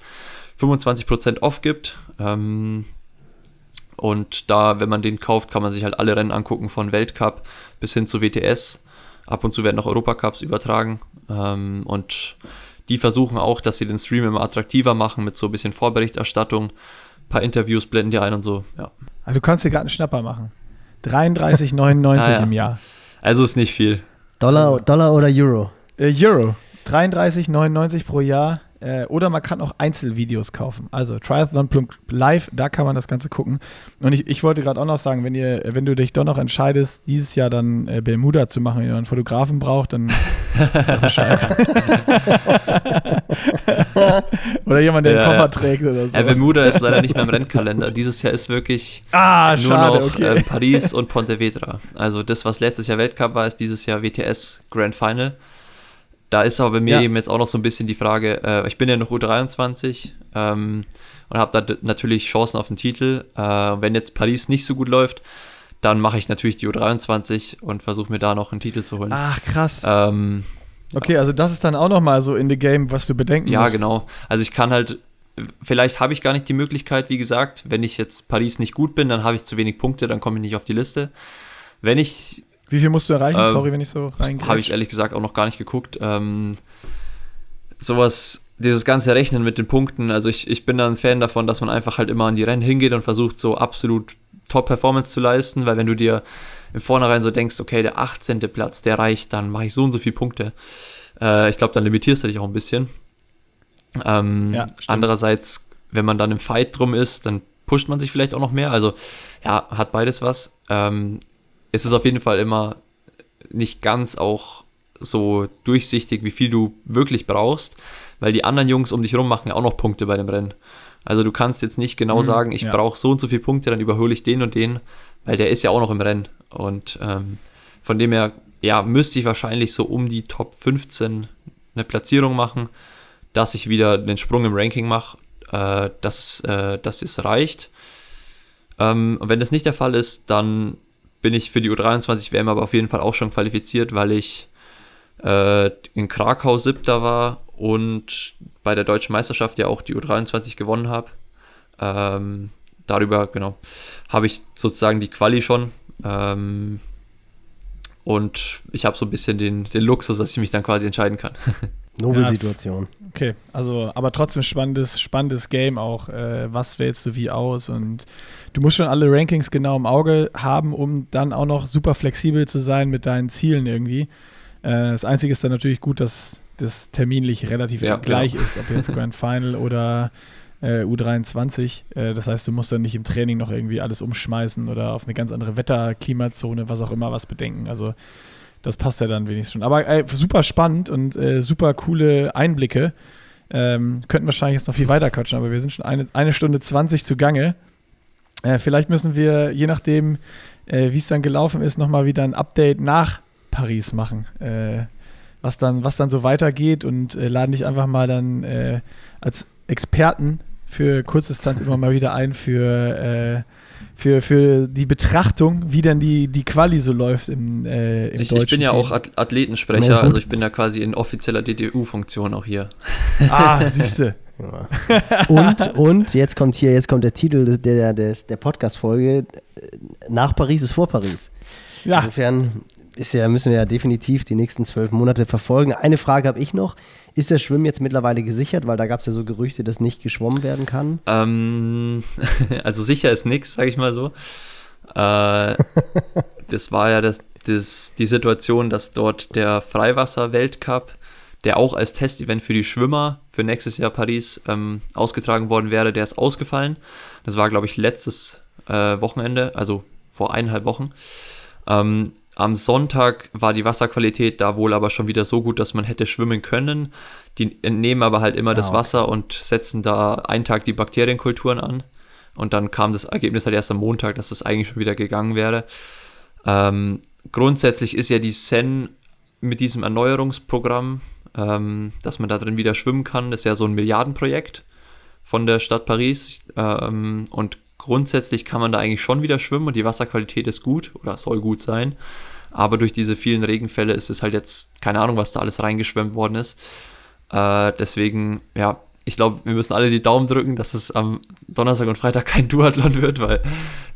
25% off gibt. Ähm, und da, wenn man den kauft, kann man sich halt alle Rennen angucken, von Weltcup bis hin zu WTS. Ab und zu werden auch Europacups übertragen. Ähm, und die versuchen auch, dass sie den Stream immer attraktiver machen mit so ein bisschen Vorberichterstattung. Ein paar Interviews blenden die ein und so, ja. Also du kannst dir gerade einen Schnapper machen. 33,99 *laughs* ah, ja. im Jahr. Also ist nicht viel. Dollar, Dollar oder Euro? Äh, Euro. 33,99 pro Jahr. Äh, oder man kann auch Einzelvideos kaufen. Also Triathlon.live, da kann man das Ganze gucken. Und ich, ich wollte gerade auch noch sagen, wenn, ihr, wenn du dich doch noch entscheidest, dieses Jahr dann äh, Bermuda zu machen, wenn ihr einen Fotografen braucht, dann *laughs* oder jemand, der ja, einen Koffer trägt oder so. Ja, Bermuda ist leider nicht mehr im Rennkalender. Dieses Jahr ist wirklich ah, nur schade, noch okay. äh, Paris und Pontevedra. Also das, was letztes Jahr Weltcup war, ist dieses Jahr WTS Grand Final. Da ist aber bei mir ja. eben jetzt auch noch so ein bisschen die Frage, äh, ich bin ja noch U23 ähm, und habe da natürlich Chancen auf den Titel. Äh, wenn jetzt Paris nicht so gut läuft, dann mache ich natürlich die U23 und versuche mir da noch einen Titel zu holen. Ach, krass. Ähm, okay, also das ist dann auch noch mal so in the game, was du bedenken ja, musst. Ja, genau. Also ich kann halt, vielleicht habe ich gar nicht die Möglichkeit, wie gesagt, wenn ich jetzt Paris nicht gut bin, dann habe ich zu wenig Punkte, dann komme ich nicht auf die Liste. Wenn ich wie viel musst du erreichen? Ähm, Sorry, wenn ich so reingehe. Habe ich ehrlich gesagt auch noch gar nicht geguckt. Ähm, sowas, dieses ganze Rechnen mit den Punkten, also ich, ich bin da ein Fan davon, dass man einfach halt immer an die Rennen hingeht und versucht, so absolut Top-Performance zu leisten, weil wenn du dir im Vornherein so denkst, okay, der 18. Platz, der reicht, dann mache ich so und so viele Punkte. Äh, ich glaube, dann limitierst du dich auch ein bisschen. Ähm, ja, andererseits, wenn man dann im Fight drum ist, dann pusht man sich vielleicht auch noch mehr. Also ja, hat beides was. Ähm, es ist auf jeden Fall immer nicht ganz auch so durchsichtig, wie viel du wirklich brauchst, weil die anderen Jungs um dich herum machen auch noch Punkte bei dem Rennen. Also du kannst jetzt nicht genau mhm, sagen, ich ja. brauche so und so viele Punkte, dann überhole ich den und den, weil der ist ja auch noch im Rennen. Und ähm, von dem her, ja, müsste ich wahrscheinlich so um die Top 15 eine Platzierung machen, dass ich wieder den Sprung im Ranking mache, äh, dass, äh, dass das reicht. Ähm, und wenn das nicht der Fall ist, dann bin ich für die U23 WM aber auf jeden Fall auch schon qualifiziert, weil ich äh, in Krakau siebter war und bei der deutschen Meisterschaft ja auch die U23 gewonnen habe. Ähm, darüber, genau, habe ich sozusagen die Quali schon. Ähm, und ich habe so ein bisschen den, den Luxus, dass ich mich dann quasi entscheiden kann. *laughs* Nobelsituation. Ja, okay, also aber trotzdem spannendes, spannendes Game auch. Äh, was wählst du wie aus? Und du musst schon alle Rankings genau im Auge haben, um dann auch noch super flexibel zu sein mit deinen Zielen irgendwie. Äh, das Einzige ist dann natürlich gut, dass das terminlich relativ ja, gleich genau. ist, ob jetzt Grand Final *laughs* oder äh, U23. Äh, das heißt, du musst dann nicht im Training noch irgendwie alles umschmeißen oder auf eine ganz andere Wetterklimazone, was auch immer, was bedenken. Also das passt ja dann wenigstens schon. Aber äh, super spannend und äh, super coole Einblicke. Ähm, könnten wahrscheinlich jetzt noch viel weiter quatschen, aber wir sind schon eine, eine Stunde 20 zugange. Äh, vielleicht müssen wir, je nachdem, äh, wie es dann gelaufen ist, nochmal wieder ein Update nach Paris machen. Äh, was, dann, was dann so weitergeht und äh, laden dich einfach mal dann als Experten für Kurzdistanz immer mal wieder ein für für, für die Betrachtung, wie denn die, die Quali so läuft im, äh, im ich, deutschen Ich bin ja Team. auch Athletensprecher, also ich bin ja quasi in offizieller DDU-Funktion auch hier. Ah, siehste. *laughs* und, und jetzt kommt hier, jetzt kommt der Titel der, der, der Podcast-Folge. Nach Paris ist vor Paris. Ja. Insofern ist ja, müssen wir ja definitiv die nächsten zwölf Monate verfolgen. Eine Frage habe ich noch. Ist das Schwimmen jetzt mittlerweile gesichert? Weil da gab es ja so Gerüchte, dass nicht geschwommen werden kann. Ähm, *laughs* also sicher ist nichts, sage ich mal so. Äh, *laughs* das war ja das, das, die Situation, dass dort der Freiwasser-Weltcup, der auch als Testevent für die Schwimmer für nächstes Jahr Paris ähm, ausgetragen worden wäre, der ist ausgefallen. Das war, glaube ich, letztes äh, Wochenende, also vor eineinhalb Wochen. Ähm, am Sonntag war die Wasserqualität da wohl aber schon wieder so gut, dass man hätte schwimmen können. Die entnehmen aber halt immer ah, das Wasser und setzen da einen Tag die Bakterienkulturen an. Und dann kam das Ergebnis halt erst am Montag, dass das eigentlich schon wieder gegangen wäre. Ähm, grundsätzlich ist ja die Sen mit diesem Erneuerungsprogramm, ähm, dass man da drin wieder schwimmen kann, das ist ja so ein Milliardenprojekt von der Stadt Paris. Ähm, und Grundsätzlich kann man da eigentlich schon wieder schwimmen und die Wasserqualität ist gut oder soll gut sein. Aber durch diese vielen Regenfälle ist es halt jetzt keine Ahnung, was da alles reingeschwemmt worden ist. Äh, deswegen, ja, ich glaube, wir müssen alle die Daumen drücken, dass es am Donnerstag und Freitag kein Duathlon wird, weil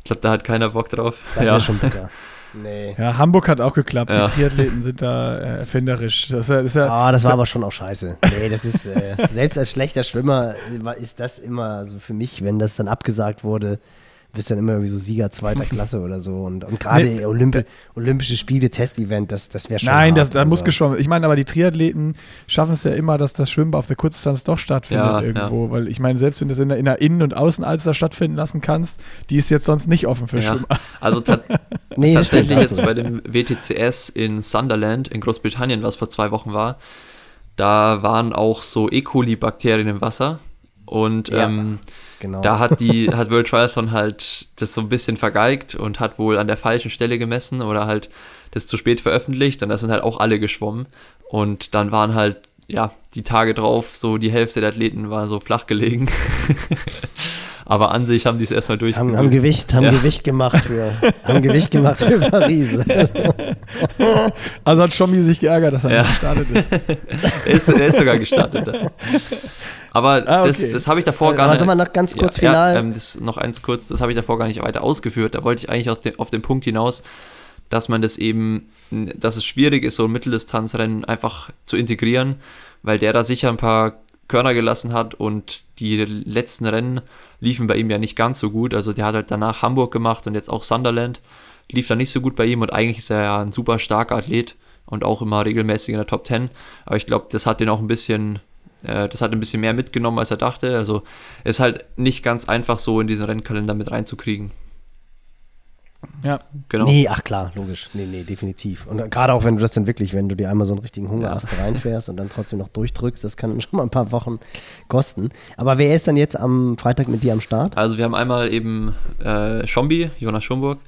ich glaube, da hat keiner Bock drauf. Das ja. wäre schon bitter. *laughs* Nee. Ja, Hamburg hat auch geklappt. Ja. Die Triathleten sind da äh, erfinderisch. Das, das, ja, ah, das war aber schon auch scheiße. Nee, das ist, äh, *laughs* selbst als schlechter Schwimmer ist das immer so für mich, wenn das dann abgesagt wurde, bist dann immer wie so Sieger zweiter *laughs* Klasse oder so. Und, und gerade nee, Olympi Olympische Spiele, Testevent, das, das wäre schon. Nein, hart, das, da also. muss geschwommen. Ich meine, aber die Triathleten schaffen es ja immer, dass das Schwimmen auf der Kurzdistanz doch stattfindet ja, irgendwo. Ja. Weil ich meine, selbst wenn du es in der, in der Innen- und Außenalster stattfinden lassen kannst, die ist jetzt sonst nicht offen für ja. Schwimmer. Also ta *laughs* nee, tatsächlich jetzt bei dem WTCS in Sunderland in Großbritannien, was vor zwei Wochen war, da waren auch so E. coli-Bakterien im Wasser. Und ähm, Genau. Da hat die, hat World Triathlon halt das so ein bisschen vergeigt und hat wohl an der falschen Stelle gemessen oder halt das zu spät veröffentlicht und da sind halt auch alle geschwommen. Und dann waren halt, ja, die Tage drauf, so die Hälfte der Athleten war so flach gelegen. *laughs* Aber an sich haben die es erstmal durch. Haben, haben, Gewicht, haben ja. Gewicht gemacht für, haben Gewicht gemacht für *laughs* Paris. also hat Schommi sich geärgert, dass er ja. nicht gestartet ist. *laughs* er ist. Er ist sogar gestartet. Aber ah, okay. das, das habe ich davor gar nicht. Aber noch ganz kurz ja, final. Ja, ähm, das, noch eins kurz, das habe ich davor gar nicht weiter ausgeführt. Da wollte ich eigentlich auf den, auf den Punkt hinaus, dass man das eben, dass es schwierig ist, so ein Mitteldistanzrennen einfach zu integrieren, weil der da sicher ein paar Körner gelassen hat und die letzten Rennen liefen bei ihm ja nicht ganz so gut. Also der hat halt danach Hamburg gemacht und jetzt auch Sunderland. Lief da nicht so gut bei ihm und eigentlich ist er ja ein super starker Athlet und auch immer regelmäßig in der Top 10. Aber ich glaube, das hat den auch ein bisschen, äh, das hat ein bisschen mehr mitgenommen, als er dachte. Also ist halt nicht ganz einfach so in diesen Rennkalender mit reinzukriegen. Ja, genau. Nee, ach klar, logisch. Nee, nee, definitiv. Und gerade auch, wenn du das dann wirklich, wenn du dir einmal so einen richtigen Hungerast ja. reinfährst und dann trotzdem noch durchdrückst, das kann *laughs* schon mal ein paar Wochen kosten. Aber wer ist dann jetzt am Freitag mit dir am Start? Also wir haben einmal eben äh, Schombi, Jonas Schomburg,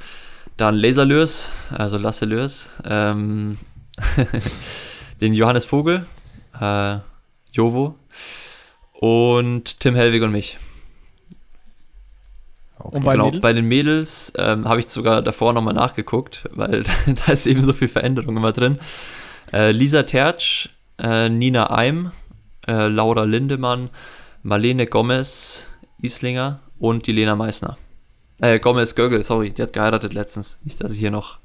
dann Laser Lörs, also Lasse Lörs, ähm, *laughs* den Johannes Vogel, äh, Jovo und Tim Helwig und mich. Okay. Und bei, genau, bei den Mädels ähm, habe ich sogar davor nochmal nachgeguckt, weil *laughs* da ist eben so viel Veränderung immer drin. Äh, Lisa Tertsch, äh, Nina Eim, äh, Laura Lindemann, Marlene Gomez, Islinger und die Lena Meissner. Äh, Gomez Gögel, sorry, die hat geheiratet letztens. Nicht, dass ich hier noch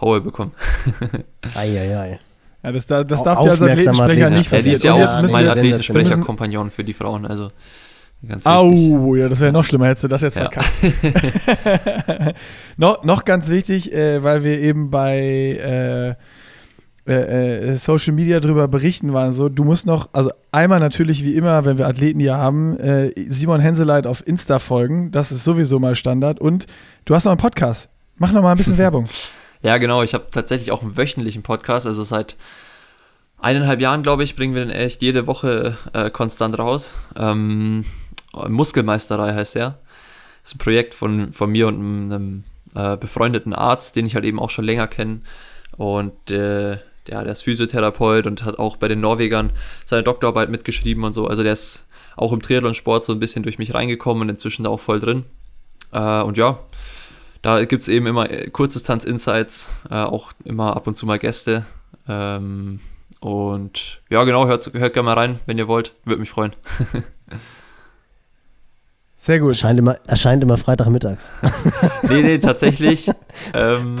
Haue bekomme. *laughs* Eieiei. Ja, das, das darf der als Athletensprecher nicht passieren. Ja, die ist ja auch mein Athletensprecher-Kompagnon für die Frauen, also Ganz Au, ja, das wäre noch schlimmer, hättest du das jetzt ja. verkackt. *laughs* no, noch ganz wichtig, äh, weil wir eben bei äh, äh, äh, Social Media drüber berichten waren, so, du musst noch, also einmal natürlich wie immer, wenn wir Athleten hier haben, äh, Simon Henseleit auf Insta folgen, das ist sowieso mal Standard und du hast noch einen Podcast. Mach noch mal ein bisschen *laughs* Werbung. Ja, genau, ich habe tatsächlich auch einen wöchentlichen Podcast, also seit eineinhalb Jahren, glaube ich, bringen wir den echt jede Woche äh, konstant raus. Ähm, Muskelmeisterei heißt der. Das ist ein Projekt von, von mir und einem äh, befreundeten Arzt, den ich halt eben auch schon länger kenne. Und äh, der, der ist Physiotherapeut und hat auch bei den Norwegern seine Doktorarbeit mitgeschrieben und so. Also der ist auch im Triathlon-Sport so ein bisschen durch mich reingekommen und inzwischen da auch voll drin. Äh, und ja, da gibt es eben immer äh, Kurzdistanz-Insights, äh, auch immer ab und zu mal Gäste. Ähm, und ja, genau, hört, hört gerne mal rein, wenn ihr wollt. Würde mich freuen. *laughs* Sehr gut. Erscheint immer, erscheint immer Freitagmittags. nee, nee, tatsächlich. *laughs* Ähm,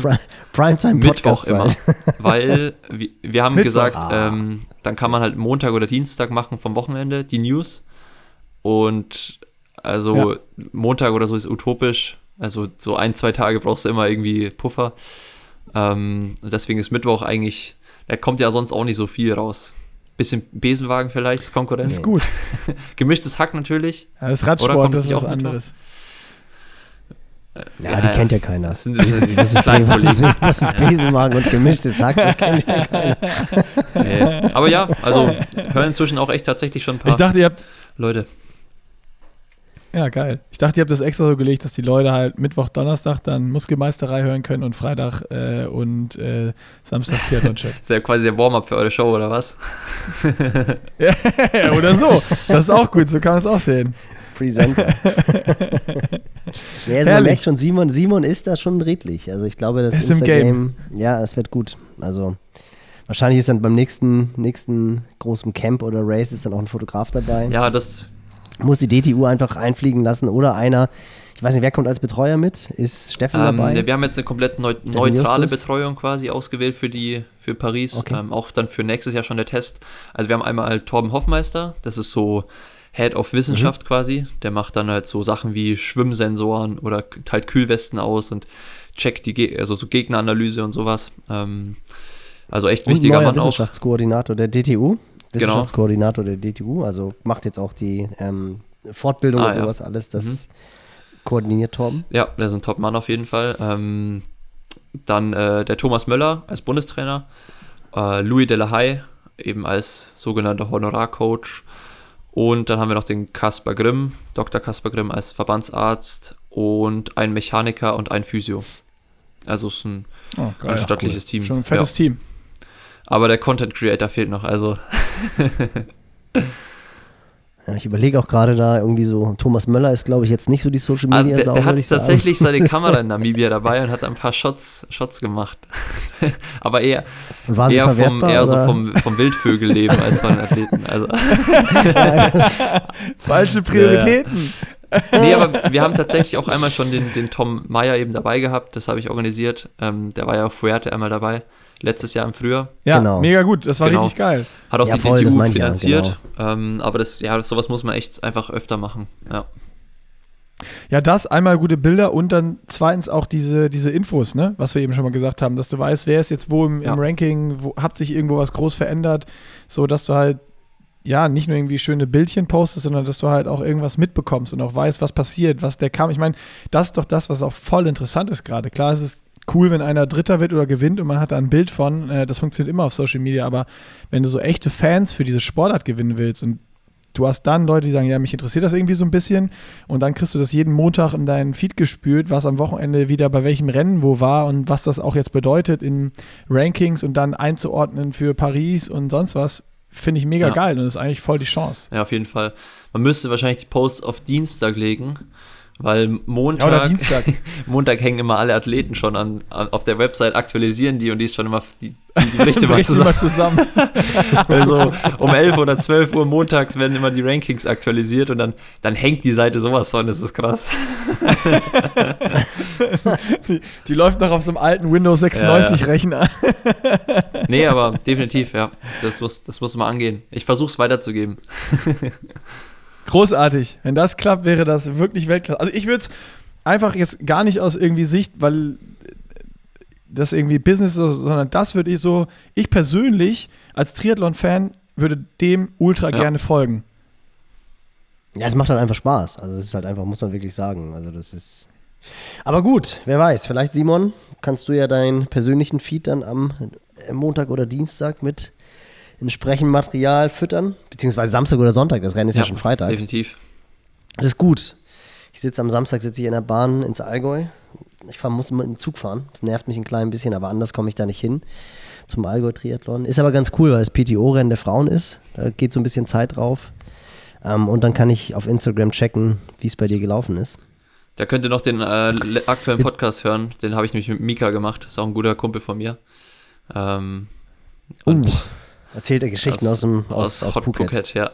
Primetime Mittwoch immer. *laughs* Weil wir, wir haben Mittwoch. gesagt, ah. ähm, dann kann man halt Montag oder Dienstag machen vom Wochenende die News. Und also ja. Montag oder so ist utopisch. Also so ein, zwei Tage brauchst du immer irgendwie Puffer. Ähm, deswegen ist Mittwoch eigentlich, da kommt ja sonst auch nicht so viel raus. Bisschen Besenwagen vielleicht, ist Konkurrenz. Ist gut. *laughs* Gemischtes Hack natürlich. Ja, das Radsport das ist was anderes. Ja, ja, die kennt ja keiner. Das, sind, das, ist, das, ist, was ist, was ist Besenwagen und gemischtes Hack, das kennt ja keiner. *laughs* Nee. Aber ja, also hören inzwischen auch echt tatsächlich schon ein paar ich dachte, ihr habt, Leute. Ja, geil. Ich dachte, ihr habt das extra so gelegt, dass die Leute halt Mittwoch, Donnerstag dann Muskelmeisterei hören können und Freitag äh, und äh, Samstag Triathlon-Check. *laughs* ist ja quasi der Warm-up für eure Show, oder was? *laughs* ja, oder so. Das ist auch gut, so kann man es auch sehen. Presenter. *laughs* ja, also man merkt schon, Simon, Simon ist da schon redlich. Also ich glaube, das Instagram, ja, es wird gut. Also wahrscheinlich ist dann beim nächsten, nächsten großen Camp oder Race ist dann auch ein Fotograf dabei. Ja, das muss die DTU einfach einfliegen lassen oder einer, ich weiß nicht, wer kommt als Betreuer mit? Ist Steffen ähm, dabei? Wir haben jetzt eine komplett neu neutrale Betreuung quasi ausgewählt für die für Paris, okay. ähm, auch dann für nächstes Jahr schon der Test. Also wir haben einmal Torben Hoffmeister, das ist so Head of Wissenschaft mhm. quasi, der macht dann halt so Sachen wie Schwimmsensoren oder teilt Kühlwesten aus und checkt die, Ge also so Gegneranalyse und sowas. Ähm, also echt und wichtiger neuer Mann Wissenschaftskoordinator der DTU. Genau. Wissenschaftskoordinator genau. der DTU, also macht jetzt auch die ähm, Fortbildung ah, und sowas ja. alles. Das mhm. koordiniert Torben. Ja, der ist ein Top-Mann auf jeden Fall. Ähm, dann äh, der Thomas Möller als Bundestrainer, äh, Louis Delahaye eben als sogenannter Honorarcoach und dann haben wir noch den Kaspar Grimm, Dr. Kaspar Grimm als Verbandsarzt und ein Mechaniker und ein Physio. Also es ist ein, oh, ein stattliches cool. Team. Schon ein fettes ja. Team. Aber der Content Creator fehlt noch, also. *laughs* ja, ich überlege auch gerade da irgendwie so, Thomas Möller ist, glaube ich, jetzt nicht so die Social Media ah, Sau, Der, der hat tatsächlich seine *laughs* Kamera in Namibia dabei und hat ein paar Shots, Shots gemacht. *laughs* Aber eher, eher, vom, eher so vom, vom Wildvögelleben als von Athleten. Also. Falsche Prioritäten. nee, aber wir haben tatsächlich auch einmal schon den, den Tom Meyer eben dabei gehabt. Das habe ich organisiert. Ähm, der war ja auf Fuerte einmal dabei letztes Jahr im Frühjahr. Ja, genau. mega gut, das war genau. richtig geil. Hat auch ja, die voll, DTU finanziert. Ja, genau. ähm, aber das, ja, sowas muss man echt einfach öfter machen. Ja. Ja, das einmal gute Bilder und dann zweitens auch diese, diese Infos, ne? Was wir eben schon mal gesagt haben, dass du weißt, wer ist jetzt wo im, ja. im Ranking, wo hat sich irgendwo was groß verändert, so dass du halt ja, nicht nur irgendwie schöne Bildchen postest, sondern dass du halt auch irgendwas mitbekommst und auch weißt, was passiert, was der kam. Ich meine, das ist doch das, was auch voll interessant ist gerade. Klar, es ist cool, wenn einer Dritter wird oder gewinnt und man hat da ein Bild von. Äh, das funktioniert immer auf Social Media, aber wenn du so echte Fans für diese Sportart gewinnen willst und du hast dann Leute, die sagen, ja, mich interessiert das irgendwie so ein bisschen und dann kriegst du das jeden Montag in deinen Feed gespült, was am Wochenende wieder bei welchem Rennen wo war und was das auch jetzt bedeutet in Rankings und dann einzuordnen für Paris und sonst was, finde ich mega ja. geil und das ist eigentlich voll die Chance. Ja, auf jeden Fall. Man müsste wahrscheinlich die Posts auf Dienstag legen weil Montag, ja, *laughs* Montag hängen immer alle Athleten schon an, an, auf der Website, aktualisieren die und die ist schon immer die, die Berichte *laughs* mal zusammen. zusammen. *laughs* also um 11 oder 12 Uhr montags werden immer die Rankings aktualisiert und dann, dann hängt die Seite sowas von, das ist krass. die, die, läuft noch auf so einem alten Windows 96 ja, ja. Nee, aber definitiv, ja. Das muss, das muss man angehen. Ich versuche es weiterzugeben. Großartig. Wenn das klappt, wäre das wirklich Weltklasse. Also ich würde es einfach jetzt gar nicht aus irgendwie Sicht, weil das irgendwie Business ist, sondern das würde ich so, ich persönlich als Triathlon-Fan würde dem ultra ja. gerne folgen. Ja, es macht halt einfach Spaß. Also es ist halt einfach, muss man wirklich sagen. Also das ist. Aber gut, wer weiß, vielleicht Simon, kannst du ja deinen persönlichen Feed dann am Montag oder Dienstag mit entsprechend Material füttern, beziehungsweise Samstag oder Sonntag, das Rennen ist ja, ja schon Freitag. Definitiv. Das ist gut. Ich sitze am Samstag sitze ich in der Bahn ins Allgäu. Ich fahr, muss mit dem Zug fahren. Das nervt mich ein klein bisschen, aber anders komme ich da nicht hin zum Allgäu-Triathlon. Ist aber ganz cool, weil es PTO-Rennen der Frauen ist. Da geht so ein bisschen Zeit drauf. Ähm, und dann kann ich auf Instagram checken, wie es bei dir gelaufen ist. Da könnt ihr noch den äh, aktuellen Podcast hören. Den habe ich nämlich mit Mika gemacht. Das ist auch ein guter Kumpel von mir. Ähm, und uh. Erzählt er Geschichten aus, aus dem aus, aus, aus Phuket. Phuket. ja.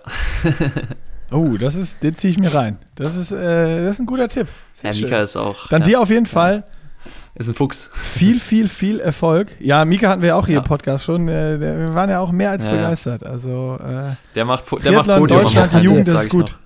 *laughs* oh, das ist, den ziehe ich mir rein. Das ist, äh, das ist ein guter Tipp. Sehr ja, Mika ist auch. Dann ja. dir auf jeden Fall. Ist ein Fuchs. Viel, viel, viel Erfolg. Ja, Mika hatten wir ja auch hier ja. im Podcast schon. Äh, wir waren ja auch mehr als begeistert. Also, äh, der macht, der macht Podium. Deutschland, die Jugend, das ist gut.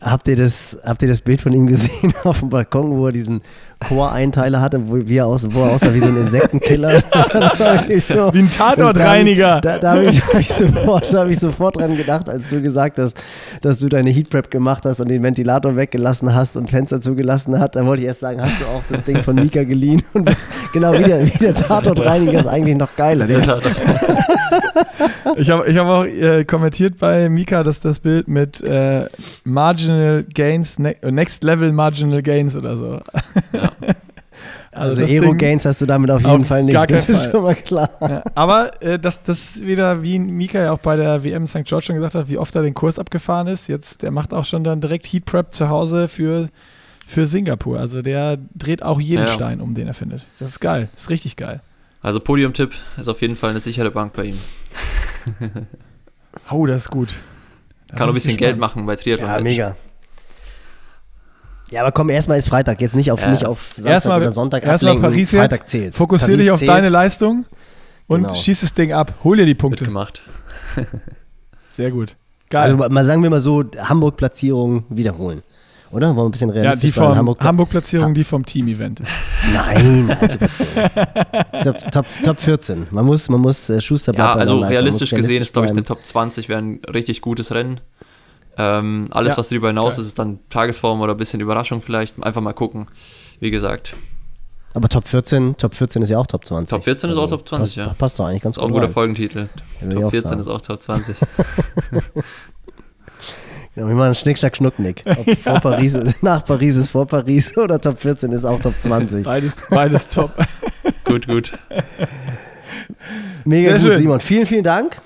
Noch. Habt ihr, das, habt ihr das Bild von ihm gesehen *laughs* auf dem Balkon, wo er diesen Chor-Einteiler hatte, wo, wie er aus, wo er aussah wie so ein Insektenkiller? *laughs* *laughs* so, wie ein Tatortreiniger. Da, da, da habe ich, hab ich, sofort, hab ich sofort dran gedacht, als du gesagt hast, dass du deine Heatprep gemacht hast und den Ventilator weggelassen hast und Fenster zugelassen hast. Da wollte ich erst sagen, hast du auch das Ding von Mika geliehen? Und das, genau wie der, wie der Tatortreiniger ist eigentlich noch geiler. ich habe ich hab auch äh, kommentiert bei Mika, dass das Bild mit äh, Marginal Gains, ne Next Level Marginal Gains oder so. Ja. *laughs* Also, also Aero-Gains hast du damit auf jeden auf Fall nicht, das ist Fall. schon mal klar. Ja, aber äh, das, das wieder, wie Mika ja auch bei der WM St. George schon gesagt hat, wie oft er den Kurs abgefahren ist. Jetzt, der macht auch schon dann direkt Heat Prep zu Hause für, für Singapur. Also der dreht auch jeden ja, Stein um, den er findet. Das ist geil, das ist richtig geil. Also Podium-Tipp ist auf jeden Fall eine sichere Bank bei ihm. *laughs* oh, das ist gut. Da Kann auch ein bisschen Geld machen bei Triathlon. Ja, mega. Ja, aber komm, erstmal ist Freitag, jetzt nicht auf, ja. nicht auf Samstag erstmal, oder Sonntag erstmal Paris Freitag jetzt. zählt. Fokussier Paris dich auf zählt. deine Leistung und genau. schieß das Ding ab. Hol dir die Punkte. Wird gemacht. *laughs* Sehr gut. Geil. Also mal sagen wir mal so, Hamburg-Platzierung wiederholen. Oder? Wollen wir ein bisschen realistisch ja, die sein? Hamburg-Platzierung, die vom Team-Event. Nein, *laughs* Einzelplatzierung. top, top, Top 14. Man muss, man muss äh, Schuster Ja, also realistisch gesehen ist, glaube ich, eine Top 20 wäre ein richtig gutes Rennen. Ähm, alles, ja, was darüber hinaus geil. ist, ist dann Tagesform oder ein bisschen Überraschung vielleicht. Einfach mal gucken, wie gesagt. Aber Top 14, Top 14 ist ja auch Top 20. Top 14 also, ist auch Top 20, passt, ja. Passt doch eigentlich ganz gut. Auch ein guter Folgentitel. Top 14 ist auch Top 20. *laughs* genau, wir machen Schnick, Schnack, Schnucknick. Ob *laughs* vor Paris, nach Paris ist vor Paris *laughs* oder Top 14 ist auch Top 20. Beides, beides top. gut, gut. Mega Sehr gut, schön. Simon. Vielen, vielen Dank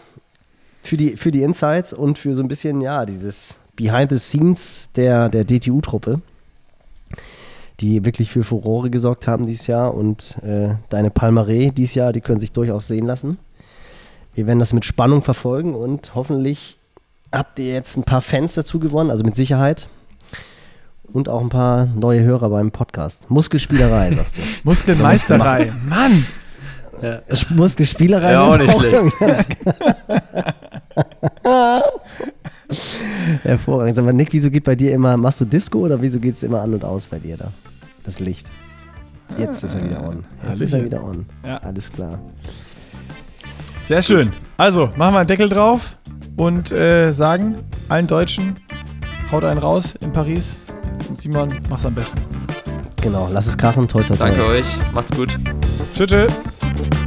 für die, für die Insights und für so ein bisschen, ja, dieses Behind the Scenes der, der DTU-Truppe, die wirklich für Furore gesorgt haben dieses Jahr und äh, deine Palmaré dieses Jahr, die können sich durchaus sehen lassen. Wir werden das mit Spannung verfolgen und hoffentlich habt ihr jetzt ein paar Fans dazu gewonnen, also mit Sicherheit. Und auch ein paar neue Hörer beim Podcast. Muskelspielerei, *laughs* sagst du. Muskelmeisterei, *laughs* Mann! Ja. Muskelspielerei. Ja, auch nicht schlecht. *laughs* *laughs* Hervorragend. Aber Nick, wieso geht bei dir immer, machst du Disco oder wieso geht es immer an und aus bei dir da? Das Licht. Jetzt ist er wieder on. Jetzt ist er wieder on. Ja. Alles klar. Sehr schön. Also, machen wir einen Deckel drauf und äh, sagen allen Deutschen, haut einen raus in Paris. Und Simon, mach's am besten. Genau, lass es krachen. Toi, toi, toi. Danke euch. Macht's gut. Tschüss. tschüss.